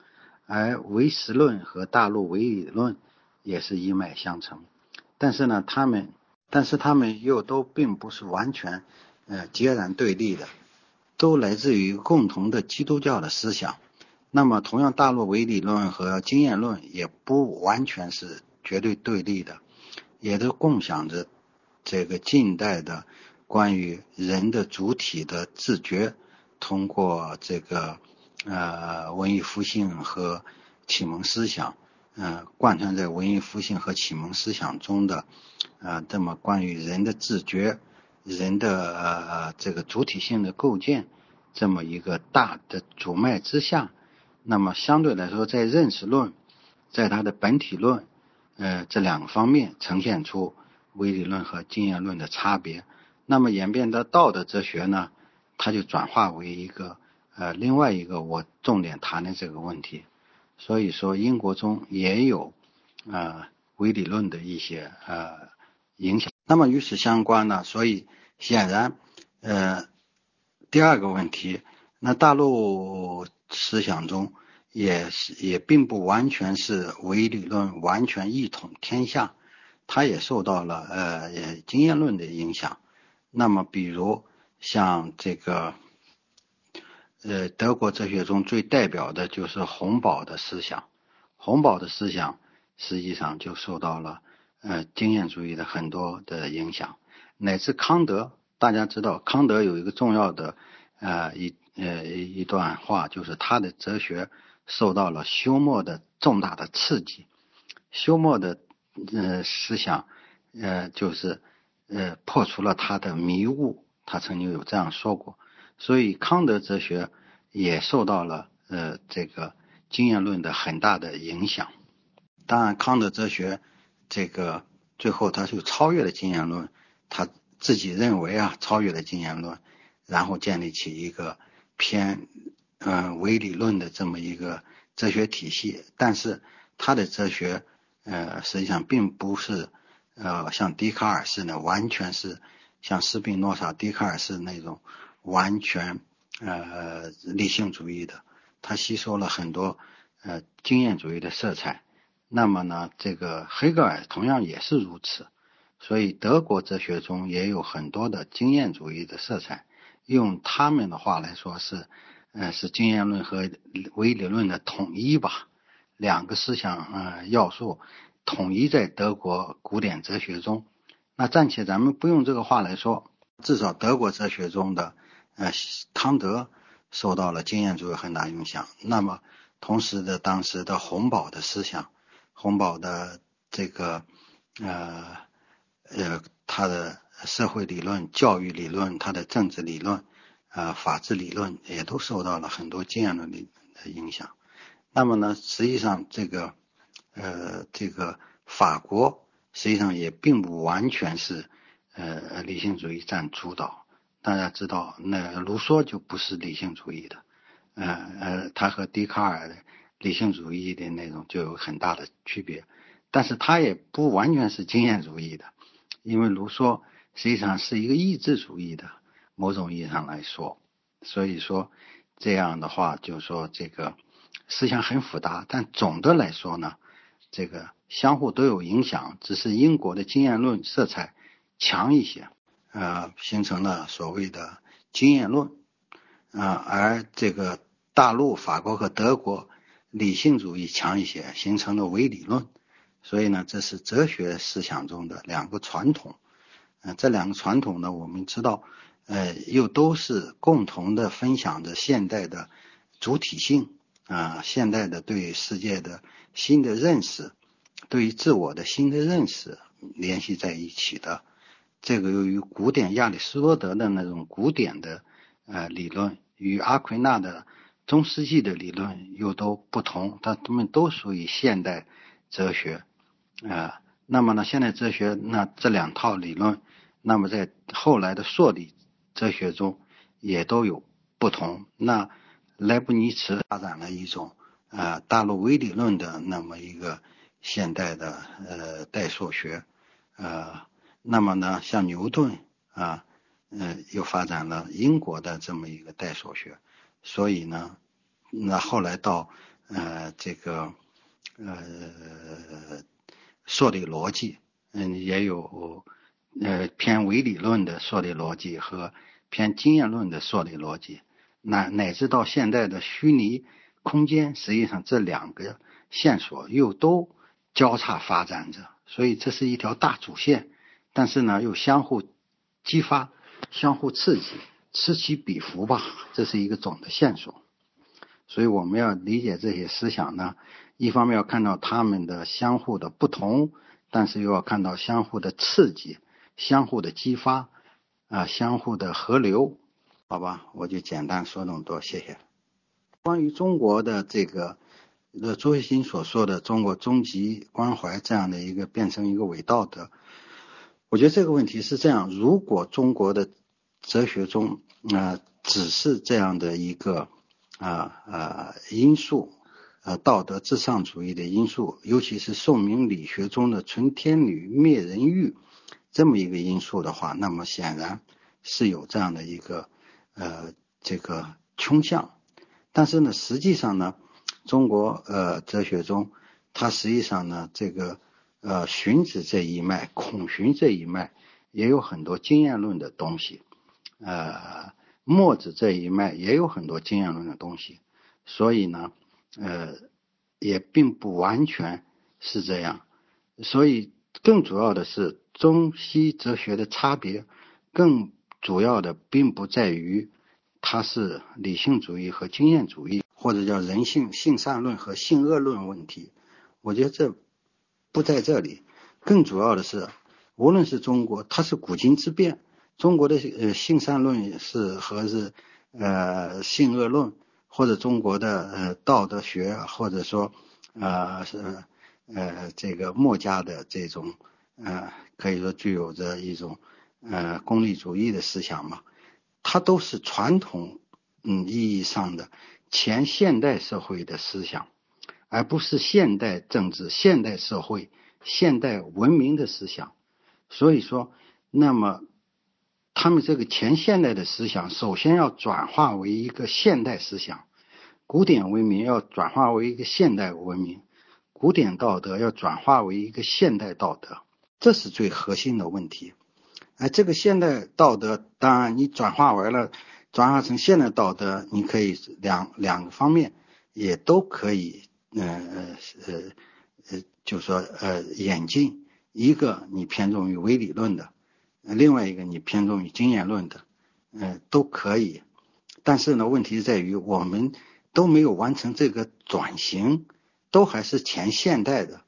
Speaker 1: 而唯实论和大陆唯理论也是一脉相承。但是呢，他们但是他们又都并不是完全呃截然对立的，都来自于共同的基督教的思想。那么，同样大陆唯理论和经验论也不完全是绝对对立的，也都共享着这个近代的关于人的主体的自觉。通过这个呃文艺复兴和启蒙思想，嗯，贯穿在文艺复兴和启蒙思想中的啊，这么关于人的自觉、人的呃这个主体性的构建这么一个大的主脉之下，那么相对来说，在认识论，在它的本体论呃这两个方面呈现出唯理论和经验论的差别。那么演变到道德哲学呢？它就转化为一个呃另外一个我重点谈的这个问题，所以说英国中也有呃唯理论的一些呃影响。那么与此相关呢，所以显然呃第二个问题，那大陆思想中也是也并不完全是唯理论完全一统天下，它也受到了呃经验论的影响。那么比如。像这个，呃，德国哲学中最代表的就是洪堡的思想。洪堡的思想实际上就受到了呃经验主义的很多的影响，乃至康德。大家知道，康德有一个重要的呃一呃一段话，就是他的哲学受到了休谟的重大的刺激。休谟的呃思想呃就是呃破除了他的迷雾。他曾经有这样说过，所以康德哲学也受到了呃这个经验论的很大的影响。当然，康德哲学这个最后他就超越了经验论，他自己认为啊超越了经验论，然后建立起一个偏嗯唯理论的这么一个哲学体系。但是他的哲学呃实际上并不是呃，像笛卡尔似的，完全是像斯宾诺莎、笛卡尔是那种完全呃理性主义的，他吸收了很多呃经验主义的色彩。那么呢，这个黑格尔同样也是如此。所以德国哲学中也有很多的经验主义的色彩。用他们的话来说是，呃，是经验论和唯理论的统一吧，两个思想呃要素统一在德国古典哲学中。那暂且咱们不用这个话来说，至少德国哲学中的呃康德受到了经验主义很大影响。那么同时的当时的洪堡的思想，洪堡的这个呃呃他的。社会理论、教育理论、他的政治理论、啊法治理论也都受到了很多经验论的影响。那么呢，实际上这个呃这个法国实际上也并不完全是呃理性主义占主导。大家知道，那卢梭就不是理性主义的，呃呃，他和笛卡尔的理性主义的那种就有很大的区别。但是他也不完全是经验主义的，因为卢梭。实际上是一个意志主义的，某种意义上来说，所以说这样的话，就是说这个思想很复杂，但总的来说呢，这个相互都有影响，只是英国的经验论色彩强一些，呃，形成了所谓的经验论，啊，而这个大陆法国和德国理性主义强一些，形成了唯理论，所以呢，这是哲学思想中的两个传统。呃，这两个传统呢，我们知道，呃，又都是共同的分享着现代的主体性啊，现代的对世界的新的认识，对于自我的新的认识联系在一起的。这个由于古典亚里士多德的那种古典的呃理论与阿奎那的中世纪的理论又都不同，它它们都属于现代哲学啊。那么呢，现代哲学那这两套理论。那么在后来的数理哲学中也都有不同。那莱布尼茨发展了一种啊大陆微理论的那么一个现代的呃代数学，呃，那么呢像牛顿啊，呃又发展了英国的这么一个代数学。所以呢，那后来到呃这个呃数理逻辑，嗯也有。呃，偏唯理论的数理逻辑和偏经验论的数理逻辑，乃乃至到现在的虚拟空间，实际上这两个线索又都交叉发展着，所以这是一条大主线，但是呢又相互激发、相互刺激，此起彼伏吧，这是一个总的线索。所以我们要理解这些思想呢，一方面要看到他们的相互的不同，但是又要看到相互的刺激。相互的激发，啊，相互的合流，好吧，我就简单说那么多，谢谢。关于中国的这个，呃，朱学新所说的中国终极关怀这样的一个变成一个伪道德，我觉得这个问题是这样：如果中国的哲学中啊，只是这样的一个啊啊因素，呃，道德至上主义的因素，尤其是宋明理学中的存天理灭人欲。这么一个因素的话，那么显然是有这样的一个呃这个倾向，但是呢，实际上呢，中国呃哲学中，它实际上呢这个呃荀子这一脉、孔荀这一脉也有很多经验论的东西，呃墨子这一脉也有很多经验论的东西，所以呢呃也并不完全是这样，所以更主要的是。中西哲学的差别，更主要的并不在于它是理性主义和经验主义，或者叫人性性善论和性恶论问题。我觉得这不在这里，更主要的是，无论是中国，它是古今之变。中国的呃性善论是和是呃性恶论，或者中国的呃道德学，或者说呃是呃这个墨家的这种。呃，可以说具有着一种呃功利主义的思想嘛，它都是传统嗯意义上的前现代社会的思想，而不是现代政治、现代社会、现代文明的思想。所以说，那么他们这个前现代的思想，首先要转化为一个现代思想，古典文明要转化为一个现代文明，古典道德要转化为一个现代道德，这是最核心的问题。哎，这个现代道德，当然你转化完了，转化成现代道德，你可以两两个方面也都可以，呃呃呃呃，就说呃演进。一个你偏重于唯理论的，另外一个你偏重于经验论的，呃都可以。但是呢，问题在于我们都没有完成这个转型，都还是前现代的。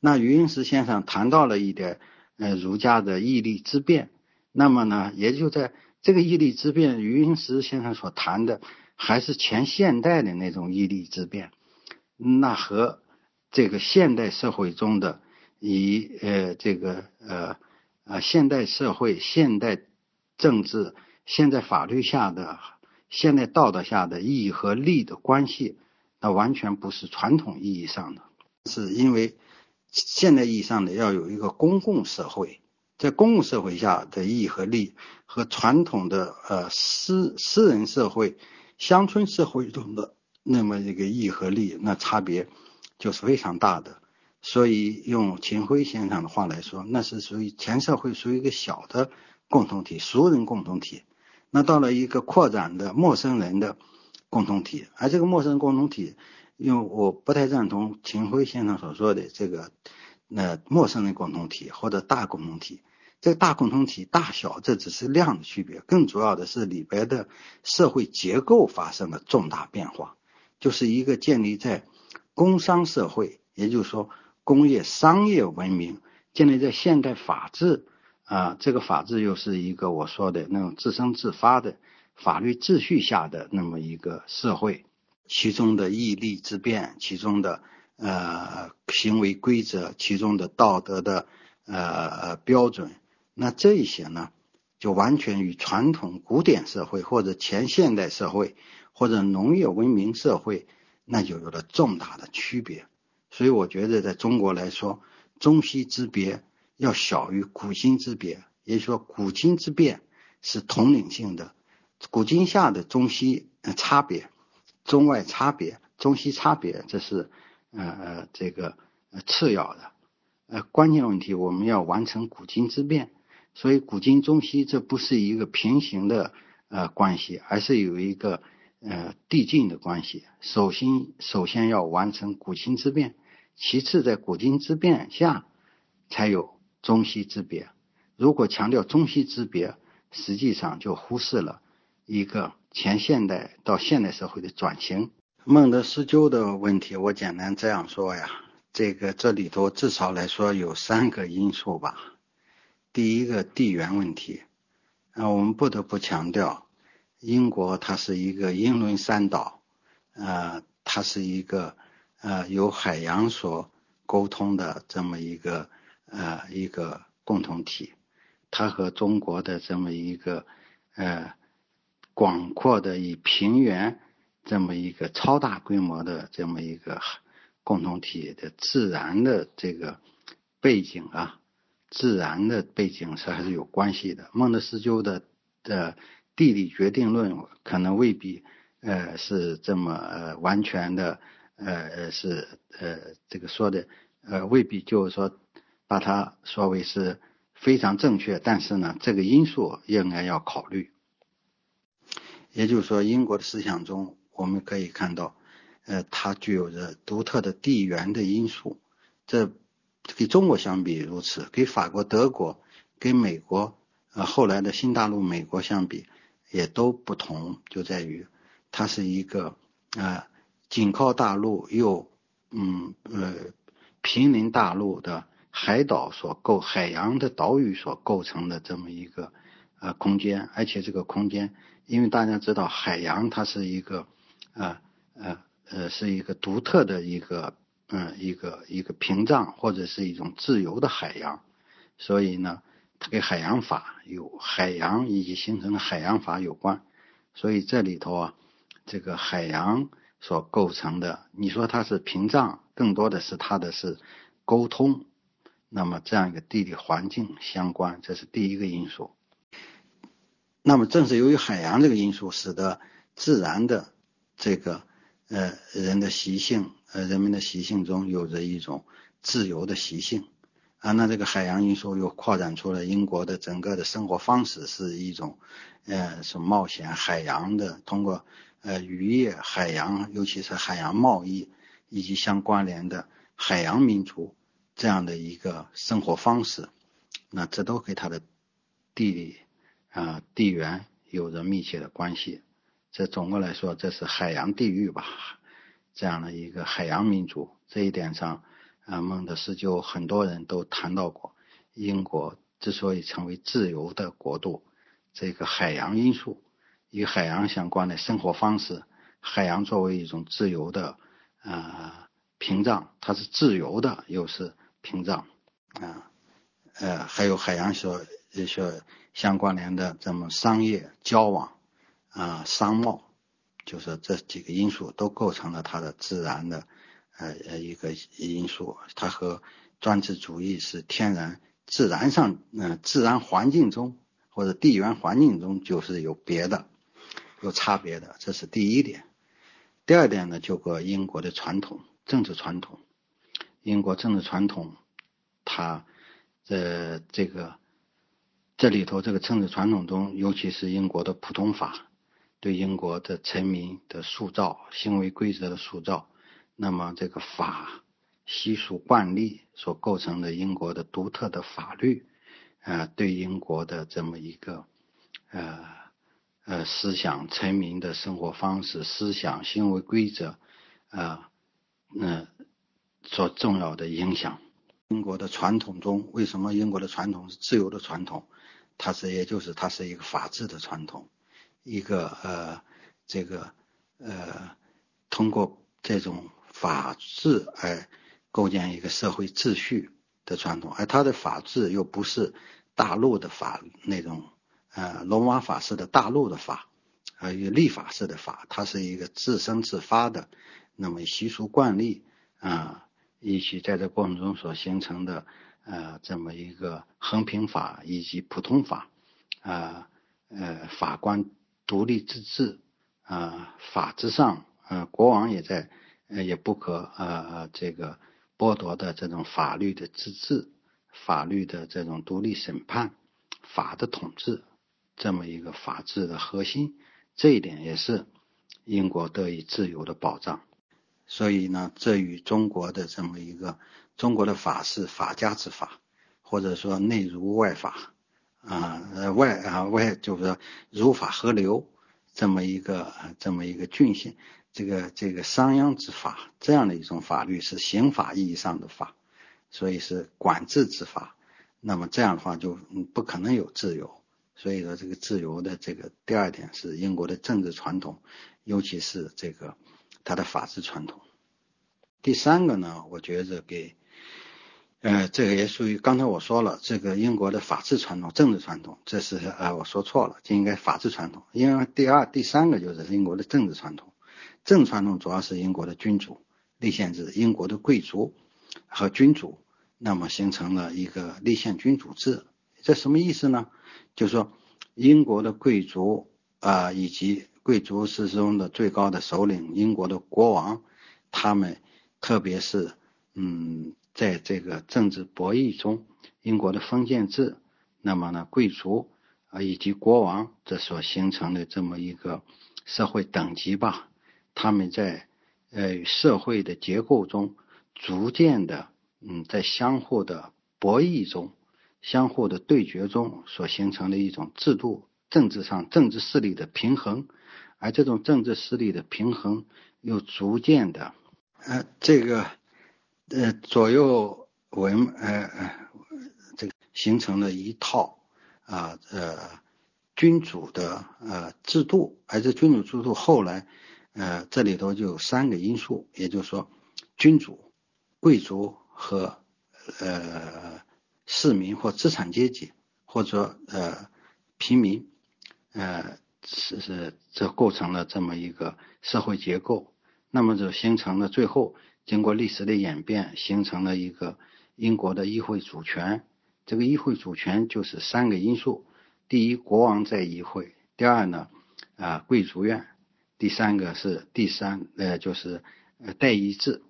Speaker 1: 那余英时先生谈到了一点。呃，儒家的义利之辩，那么呢，也就在这个义利之辩，余英时先生所谈的还是前现代的那种义利之辩，那和这个现代社会中的以呃这个呃呃现代社会、现代政治、现代法律下的现代道德下的义和利的关系，那完全不是传统意义上的，是因为。现代意义上的要有一个公共社会，在公共社会下的义和利，和传统的呃私私人社会、乡村社会中的那么这个义和利，那差别就是非常大的。所以用秦晖先生的话来说，那是属于前社会属于一个小的共同体、熟人共同体。那到了一个扩展的陌生人的共同体，而这个陌生共同体。因为我不太赞同秦晖先生所说的这个，那陌生人共同体或者大共同体，这个大共同体大小这只是量的区别，更主要的是里边的社会结构发生了重大变化，就是一个建立在工商社会，也就是说工业商业文明建立在现代法治啊，这个法治又是一个我说的那种自生自发的法律秩序下的那么一个社会。其中的义利之辩，其中的呃行为规则，其中的道德的呃标准，那这一些呢，就完全与传统古典社会或者前现代社会或者农业文明社会，那就有了重大的区别。所以我觉得，在中国来说，中西之别要小于古今之别，也就是说，古今之变是统领性的，古今下的中西差别。中外差别、中西差别，这是呃呃这个次要的，呃关键问题我们要完成古今之变，所以古今中西这不是一个平行的呃关系，而是有一个呃递进的关系。首先首先要完成古今之变，其次在古今之变下才有中西之别。如果强调中西之别，实际上就忽视了一个。前现代到现代社会的转型，孟德斯鸠的问题，我简单这样说呀，这个这里头至少来说有三个因素吧。第一个地缘问题，啊，我们不得不强调，英国它是一个英伦三岛，呃，它是一个呃由海洋所沟通的这么一个呃一个共同体，它和中国的这么一个呃。广阔的以平原这么一个超大规模的这么一个共同体的自然的这个背景啊，自然的背景是还是有关系的。孟德斯鸠的的地理决定论可能未必呃是这么呃完全的呃是呃这个说的呃未必就是说把它说为是非常正确，但是呢这个因素应该要考虑。也就是说，英国的思想中，我们可以看到，呃，它具有着独特的地缘的因素。这跟中国相比如此，跟法国、德国、跟美国，呃，后来的新大陆美国相比，也都不同，就在于它是一个啊，紧靠大陆又嗯呃濒临大陆的海岛所构海洋的岛屿所构成的这么一个呃空间，而且这个空间。因为大家知道，海洋它是一个，呃呃呃，是一个独特的一个，嗯，一个一个屏障或者是一种自由的海洋，所以呢，它跟海洋法有海洋以及形成的海洋法有关，所以这里头啊，这个海洋所构成的，你说它是屏障，更多的是它的是沟通，那么这样一个地理环境相关，这是第一个因素。那么正是由于海洋这个因素，使得自然的这个呃人的习性，呃人们的习性中有着一种自由的习性啊。那这个海洋因素又扩展出了英国的整个的生活方式是一种呃是冒险海洋的，通过呃渔业、海洋，尤其是海洋贸易以及相关联的海洋民族这样的一个生活方式，那这都给它的地理。啊，地缘有着密切的关系。这总的来说，这是海洋地域吧，这样的一个海洋民族。这一点上，啊，孟德斯鸠很多人都谈到过，英国之所以成为自由的国度，这个海洋因素与海洋相关的生活方式，海洋作为一种自由的啊屏障，它是自由的，又是屏障啊，呃，还有海洋所所。相关联的这么商业交往啊，商贸，就是这几个因素都构成了它的自然的呃呃一个因素。它和专制主义是天然自然上嗯自然环境中或者地缘环境中就是有别的有差别的，这是第一点。第二点呢，就和英国的传统政治传统，英国政治传统，它的这个。这里头这个政治传统中，尤其是英国的普通法，对英国的臣民的塑造、行为规则的塑造，那么这个法习俗惯例所构成的英国的独特的法律，啊，对英国的这么一个呃呃思想、臣民的生活方式、思想行为规则啊，那所重要的影响。英国的传统中，为什么英国的传统是自由的传统？它是，也就是它是一个法治的传统，一个呃，这个呃，通过这种法治而构建一个社会秩序的传统，而它的法治又不是大陆的法那种呃罗马法式的大陆的法，呃立法式的法，它是一个自生自发的，那么习俗惯例啊，以及在这过程中所形成的。呃，这么一个衡平法以及普通法，啊呃，法官独立自治，啊，法之上，呃，国王也在，也不可呃这个剥夺的这种法律的自治，法律的这种独立审判，法的统治，这么一个法治的核心，这一点也是英国得以自由的保障。所以呢，这与中国的这么一个。中国的法是法家之法，或者说内儒外法，啊，外啊外就是说儒法合流这么一个这么一个郡县，这个这个商鞅之法这样的一种法律是刑法意义上的法，所以是管制之法。那么这样的话就不可能有自由。所以说这个自由的这个第二点是英国的政治传统，尤其是这个它的法治传统。第三个呢，我觉着给。呃，这个也属于刚才我说了，这个英国的法治传统、政治传统，这是呃我说错了，就应该法治传统。因为第二、第三个就是英国的政治传统，正传统主要是英国的君主立宪制，英国的贵族和君主，那么形成了一个立宪君主制。这什么意思呢？就是说，英国的贵族啊，以及贵族之中的最高的首领，英国的国王，他们特别是嗯。在这个政治博弈中，英国的封建制，那么呢，贵族啊以及国王这所形成的这么一个社会等级吧，他们在呃社会的结构中逐渐的嗯在相互的博弈中、相互的对决中所形成的一种制度政治上政治势力的平衡，而这种政治势力的平衡又逐渐的呃这个。呃，左右文呃呃，这个形成了一套啊呃君主的呃制度，而这君主制度后来呃这里头就有三个因素，也就是说君主、贵族和呃市民或资产阶级或者呃平民呃是是这构成了这么一个社会结构，那么就形成了最后。经过历史的演变，形成了一个英国的议会主权。这个议会主权就是三个因素：第一，国王在议会；第二呢，啊，贵族院；第三个是第三，呃，就是呃代议制。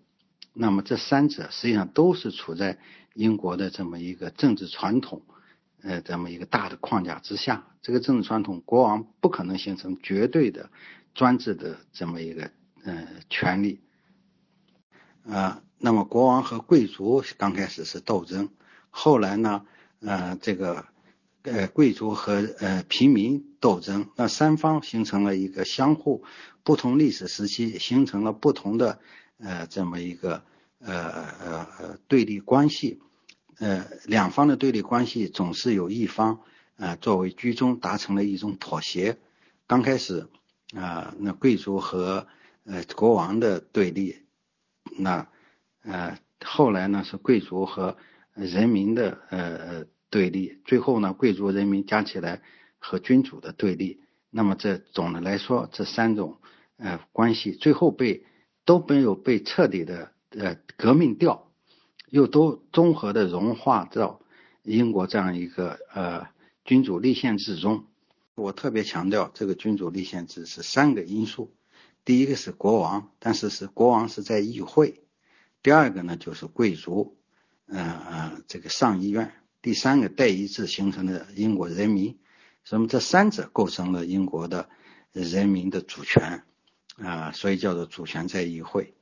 Speaker 1: 那么这三者实际上都是处在英国的这么一个政治传统，呃，这么一个大的框架之下。这个政治传统，国王不可能形成绝对的专制的这么一个呃权利。啊，那么国王和贵族刚开始是斗争，后来呢，呃，这个呃贵族和呃平民斗争，那三方形成了一个相互不同历史时期形成了不同的。呃，这么一个呃呃对立关系，呃，两方的对立关系总是有一方呃作为居中达成了一种妥协。刚开始啊，那贵族和呃国王的对立，那呃后来呢是贵族和人民的呃对立，最后呢贵族人民加起来和君主的对立。那么这总的来说，这三种呃关系最后被。都没有被彻底的呃革命掉，又都综合的融化到英国这样一个呃君主立宪制中。我特别强调，这个君主立宪制是三个因素：第一个是国王，但是是国王是在议会；第二个呢就是贵族，呃呃这个上议院；第三个代议制形成的英国人民。那么这三者构成了英国的人民的主权。啊，所以叫做主权在议会。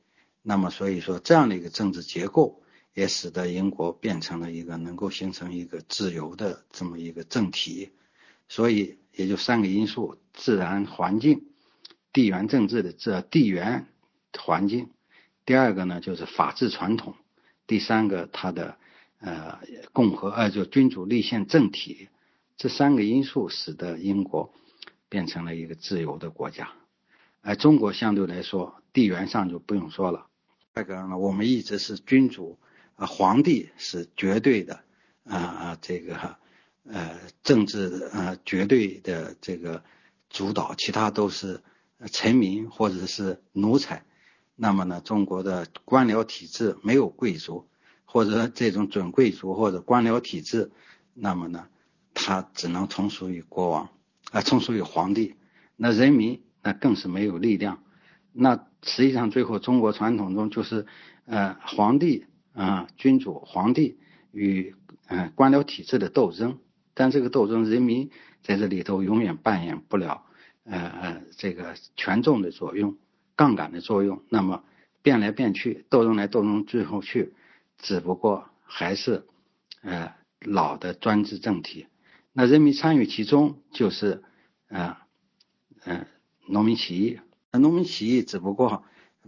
Speaker 1: 那么，所以说这样的一个政治结构，也使得英国变成了一个能够形成一个自由的这么一个政体。所以，也就三个因素：自然环境、地缘政治的这地缘环境；第二个呢，就是法治传统；第三个，它的呃共和呃就君主立宪政体。这三个因素使得英国变成了一个自由的国家。而中国相对来说，地缘上就不用说了。这个呢，我们一直是君主啊，皇帝是绝对的啊啊，这个呃政治啊绝对的这个主导，其他都是臣民或者是奴才。那么呢，中国的官僚体制没有贵族或者这种准贵族或者官僚体制，那么呢，他只能从属于国王啊，从属于皇帝。那人民。那更是没有力量。那实际上，最后中国传统中就是，呃，皇帝啊，君主，皇帝与呃官僚体制的斗争。但这个斗争，人民在这里头永远扮演不了呃呃这个权重的作用、杠杆的作用。那么变来变去，斗争来斗争，最后去，只不过还是呃老的专制政体。那人民参与其中，就是呃嗯。农民起义，那农民起义只不过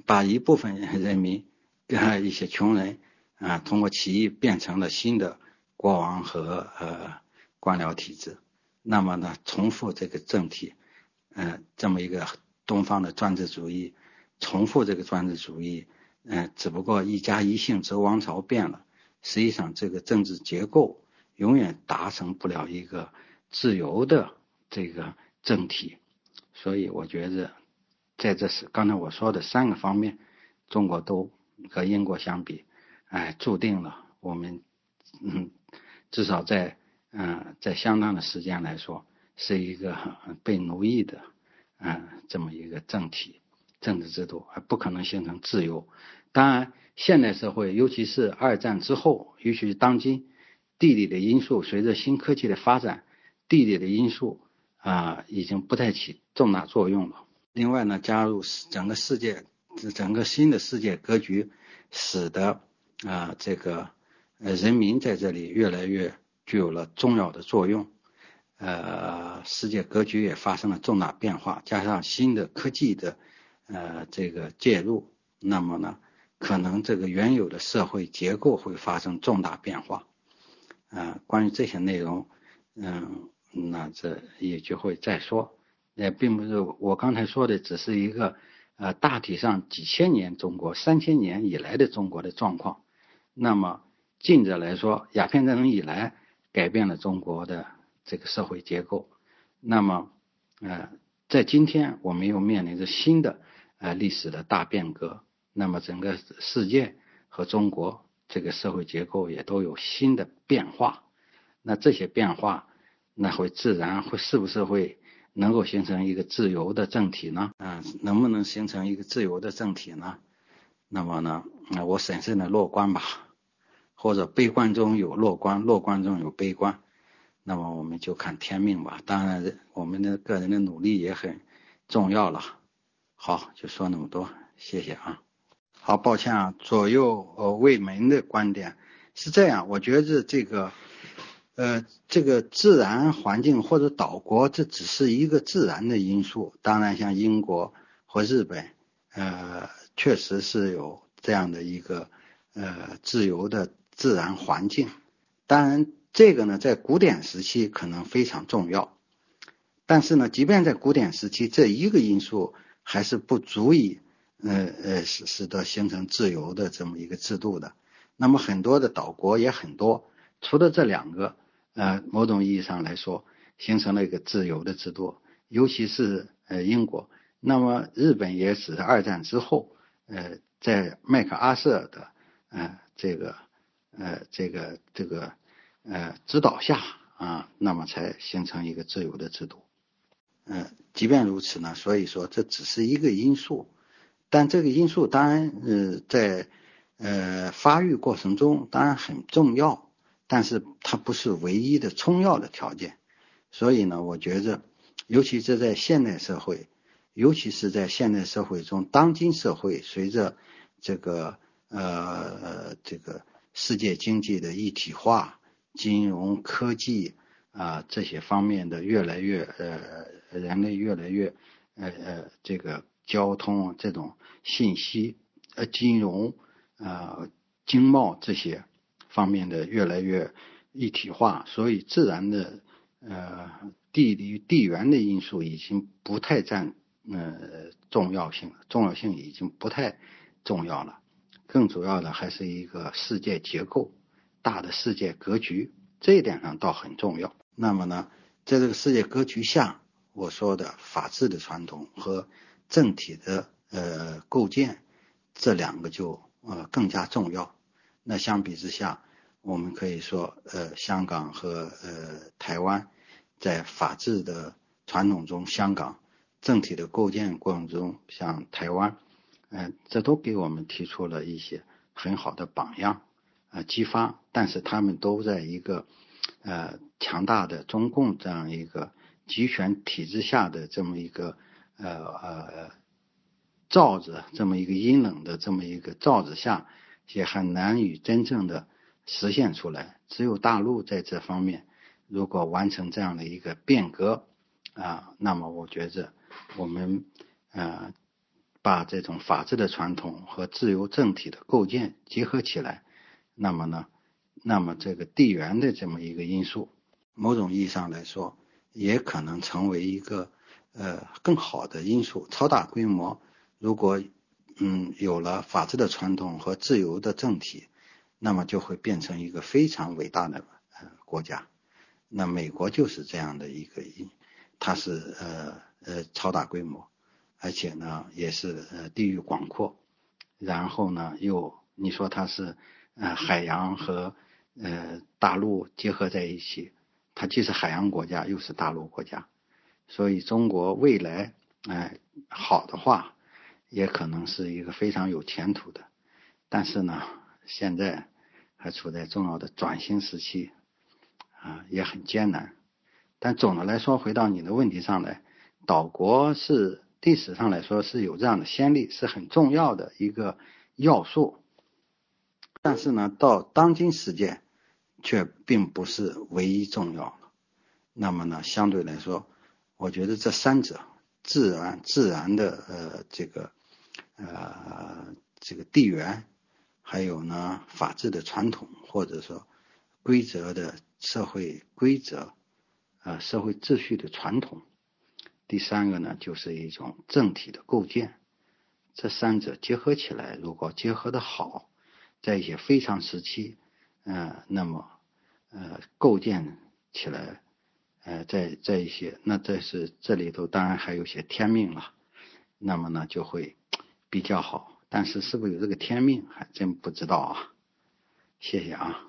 Speaker 1: 把一部分人民跟一些穷人啊，通过起义变成了新的国王和呃官僚体制。那么呢，重复这个政体，嗯，这么一个东方的专制主义，重复这个专制主义，嗯，只不过一家一姓则王朝变了，实际上这个政治结构永远达成不了一个自由的这个政体。所以我觉着，在这是刚才我说的三个方面，中国都和英国相比，哎，注定了我们，嗯，至少在嗯在相当的时间来说，是一个被奴役的嗯这么一个政体政治制度，还不可能形成自由。当然，现代社会，尤其是二战之后，尤其是当今，地理的因素随着新科技的发展，地理的因素。啊，已经不太起重大作用了。另外呢，加入整个世界，整个新的世界格局，使得啊这个呃人民在这里越来越具有了重要的作用。呃，世界格局也发生了重大变化，加上新的科技的呃这个介入，那么呢，可能这个原有的社会结构会发生重大变化。啊，关于这些内容，嗯。那这也就会再说，也并不是我刚才说的，只是一个呃大体上几千年中国三千年以来的中国的状况。那么近着来说，鸦片战争以来改变了中国的这个社会结构。那么呃在今天我们又面临着新的呃历史的大变革。那么整个世界和中国这个社会结构也都有新的变化。那这些变化，那会自然会是不是会能够形成一个自由的政体呢？啊，能不能形成一个自由的政体呢？那么呢，那我审慎的乐观吧，或者悲观中有乐观，乐观中有悲观。那么我们就看天命吧。当然，我们的个人的努力也很重要了。好，就说那么多，谢谢啊。好，抱歉啊，左右呃卫门的观点是这样，我觉得这个呃这个自然环境或者岛国，这只是一个自然的因素。当然，像英国和日本，呃，确实是有这样的一个呃自由的自然环境。当然。这个呢，在古典时期可能非常重要，但是呢，即便在古典时期，这一个因素还是不足以，呃呃，使使得形成自由的这么一个制度的。那么很多的岛国也很多，除了这两个，呃，某种意义上来说，形成了一个自由的制度，尤其是呃英国。那么日本也只是二战之后，呃，在麦克阿瑟的，呃，这个，呃，这个这个。呃，指导下啊，那么才形成一个自由的制度。嗯，即便如此呢，所以说这只是一个因素，但这个因素当然呃在呃发育过程中当然很重要，但是它不是唯一的充要的条件。所以呢，我觉着，尤其是在现代社会，尤其是在现代社会中，当今社会随着这个呃这个世界经济的一体化。金融科技啊这些方面的越来越呃人类越来越呃呃这个交通这种信息呃金融啊经贸这些方面的越来越一体化，所以自然的呃地理地缘的因素已经不太占呃重要性了，重要性已经不太重要了，更主要的还是一个世界结构。大的世界格局，这一点上倒很重要。那么呢，在这个世界格局下，我说的法治的传统和政体的呃构建，这两个就呃更加重要。那相比之下，我们可以说，呃，香港和呃台湾在法治的传统中，香港政体的构建过程中，像台湾，嗯，这都给我们提出了一些很好的榜样。呃，激发，但是他们都在一个呃强大的中共这样一个集权体制下的这么一个呃呃罩子，这么一个阴冷的这么一个罩子下，也很难以真正的实现出来。只有大陆在这方面如果完成这样的一个变革啊，那么我觉着我们呃把这种法治的传统和自由政体的构建结合起来。那么呢？那么这个地缘的这么一个因素，某种意义上来说，也可能成为一个呃更好的因素。超大规模，如果嗯有了法治的传统和自由的政体，那么就会变成一个非常伟大的呃国家。那美国就是这样的一个，它是呃呃超大规模，而且呢也是呃地域广阔，然后呢又你说它是。呃，海洋和呃大陆结合在一起，它既是海洋国家，又是大陆国家，所以中国未来哎好的话，也可能是一个非常有前途的。但是呢，现在还处在重要的转型时期，啊也很艰难。但总的来说，回到你的问题上来，岛国是历史上来说是有这样的先例，是很重要的一个要素。但是呢，到当今世界，却并不是唯一重要。那么呢，相对来说，我觉得这三者，自然自然的呃这个呃这个地缘，还有呢法治的传统，或者说规则的社会规则，呃社会秩序的传统。第三个呢，就是一种政体的构建。这三者结合起来，如果结合的好。在一些非常时期，呃，那么呃构建起来，呃，在在一些那这是这里头当然还有些天命了，那么呢就会比较好，但是是不是有这个天命还真不知道啊。谢谢啊。